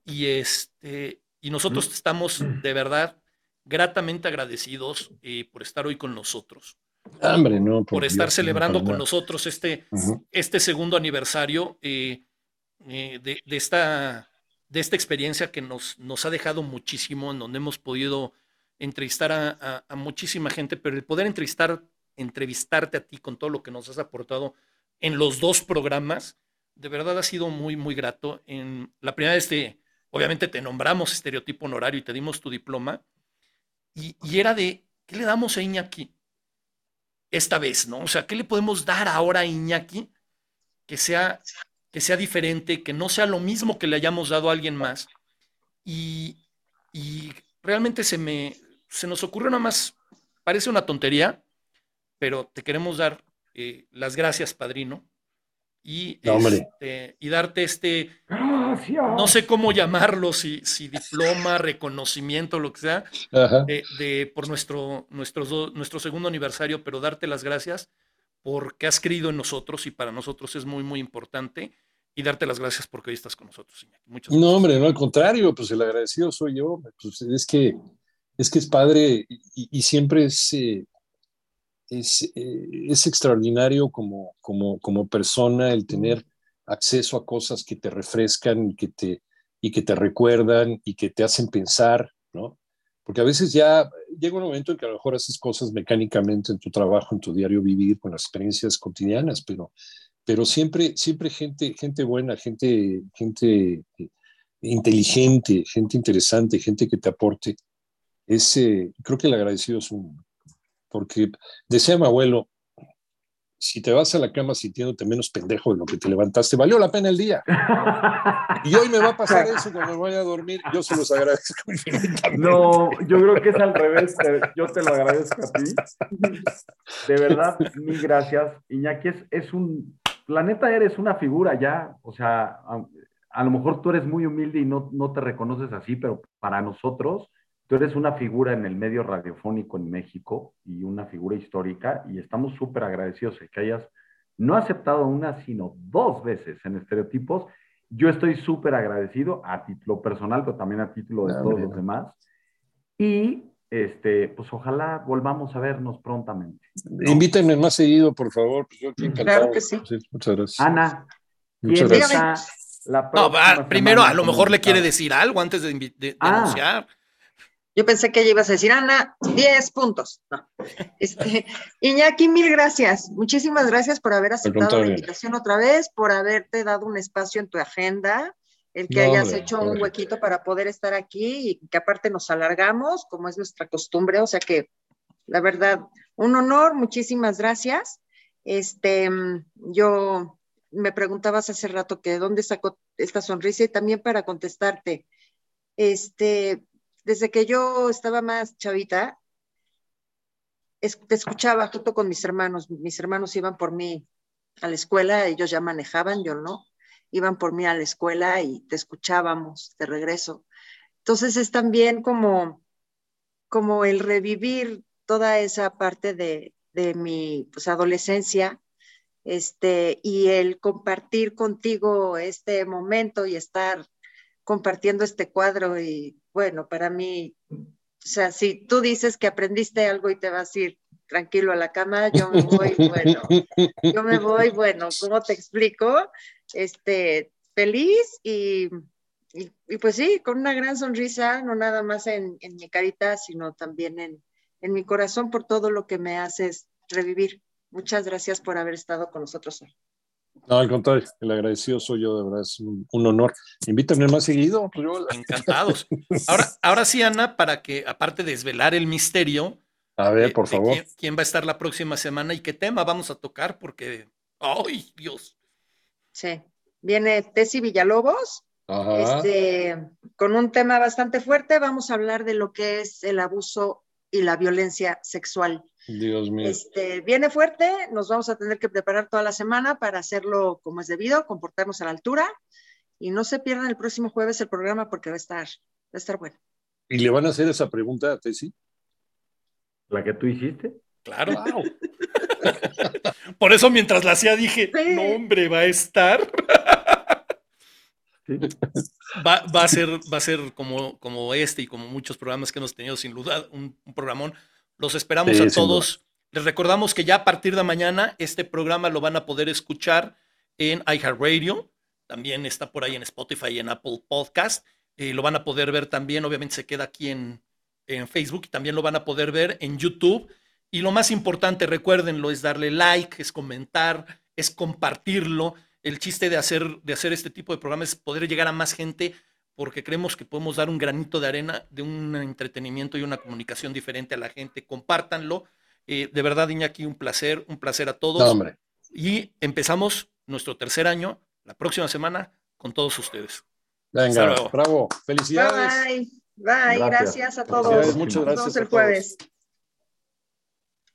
Y este, y nosotros estamos de verdad gratamente agradecidos eh, por estar hoy con nosotros. Hombre, no, por, estar celebrando con nosotros este, este segundo aniversario eh, eh, de, esta, de esta experiencia que nos, nos ha dejado muchísimo, en donde hemos podido entrevistar a, muchísima gente, pero el poder entrevistar, entrevistarte a ti con todo lo que nos has aportado en los dos programas, de verdad ha sido muy, muy grato. En la primera vez, te, obviamente te nombramos estereotipo honorario y te dimos tu diploma, y, era de, ¿qué le damos a Iñaki esta vez, no? O sea, ¿qué le podemos dar ahora a Iñaki que sea, que sea diferente, que no sea lo mismo que le hayamos dado a alguien más? Y, y realmente se me, se nos ocurrió nada más, parece una tontería, pero te queremos dar eh, las gracias, padrino. Y, este, y darte este, no sé cómo llamarlo, si, si diploma, reconocimiento, lo que sea, de, por nuestro, nuestro, nuestro segundo aniversario, pero darte las gracias porque has creído en nosotros y para nosotros es muy, muy importante y darte las gracias porque hoy estás con nosotros. Muchas gracias. No, hombre, no, al contrario, pues el agradecido soy yo. Pues es que es que es padre y, siempre es, eh, es, eh, es, extraordinario como, como, como persona el tener acceso a cosas que te refrescan y que te, y que te recuerdan y que te hacen pensar, ¿no? Porque a veces ya llega un momento en que a lo mejor haces cosas mecánicamente en tu trabajo, en tu diario vivir, con las experiencias cotidianas, pero, pero siempre, siempre gente, gente buena, gente, gente eh, inteligente, gente interesante, gente que te aporte ese, creo que el agradecido es un, porque decía mi abuelo, si te vas a la cama sintiéndote menos pendejo de lo que te levantaste, valió la pena el día. Y hoy me va a pasar eso cuando me vaya a dormir. Yo se los agradezco No, yo creo que es al revés. Yo te lo agradezco a ti. De verdad, mil gracias. Iñaki es, es un, la neta eres una figura ya. O sea, a, a, lo mejor tú eres muy humilde y no, no te reconoces así, pero para nosotros Tú eres una figura en el medio radiofónico en México y una figura histórica y estamos súper agradecidos de que hayas no aceptado una, sino dos veces en estereotipos. Yo estoy súper agradecido a título personal, pero también a título de ah, todos los demás. Y este, pues ojalá volvamos a vernos prontamente. Invítenme más seguido, por favor. Pues yo Claro que sí. Muchas gracias. Ana, muchas gracias. no, primero a lo mejor le quiere decir algo antes de, de, ah. anunciar. Yo pensé que ella ibas a decir, Ana, 10 puntos. No. Este, Iñaki, mil gracias. Muchísimas gracias por haber aceptado la invitación otra vez, por haberte dado un espacio en tu agenda, el que hayas hecho un huequito para poder estar aquí y que aparte nos alargamos, como es nuestra costumbre. O sea que, la verdad, un honor. Muchísimas gracias. Este, yo me preguntabas hace rato que dónde sacó esta sonrisa y también para contestarte. Este, desde que yo estaba más chavita, te escuchaba junto con mis hermanos. Mis hermanos iban por mí a la escuela, ellos ya manejaban, yo no. Iban por mí a la escuela y te escuchábamos de regreso. Entonces es también como, como el revivir toda esa parte de, mi pues, adolescencia este, y el compartir contigo este momento y estar compartiendo este cuadro y bueno, para mí, o sea, si tú dices que aprendiste algo y te vas a ir tranquilo a la cama, yo me voy, bueno, yo me voy, bueno, ¿cómo te explico? Este, feliz y, y, pues sí, con una gran sonrisa, no nada más en, en mi carita, sino también en, en mi corazón por todo lo que me haces revivir. Muchas gracias por haber estado con nosotros hoy. No, al contrario, el agradecido soy yo, de verdad, es un, honor. Invítame más seguido. Pues Encantados. Ahora, ahora sí, Ana, para que, aparte de desvelar el misterio, a ver, por favor. Quién, va a estar la próxima semana y qué tema vamos a tocar? Porque, ¡ay, Dios! Sí, viene Tessy Villalobos, este, con un tema bastante fuerte. Vamos a hablar de lo que es el abuso y la violencia sexual. Dios mío. Este, viene fuerte, nos vamos a tener que preparar toda la semana para hacerlo como es debido, comportarnos a la altura y no se pierdan el próximo jueves el programa porque va a estar, va a estar bueno. ¿Y le van a hacer esa pregunta a Tessy? ¿La que tú hiciste? Claro. Por eso mientras la hacía dije, no hombre, va a estar. Va, va, a ser, va a ser como, como este y como muchos programas que hemos tenido, sin duda, un, un programón los esperamos a todos. Les recordamos que ya a partir de mañana este programa lo van a poder escuchar en iHeartRadio, también está por ahí en Spotify y en Apple Podcast. Eh, lo van a poder ver también, obviamente se queda aquí en, en Facebook y también lo van a poder ver en YouTube. Y lo más importante, recuérdenlo, es darle like, es comentar, es compartirlo. El chiste de hacer, de hacer este tipo de programas es poder llegar a más gente porque creemos que podemos dar un granito de arena de un entretenimiento y una comunicación diferente a la gente. Compártanlo. Eh, de verdad, Iñaki, un placer, un placer a todos. Y empezamos nuestro tercer año la próxima semana con todos ustedes. Venga, bravo. Felicidades. Bye, bye, gracias, a todos. Muchas gracias. el jueves.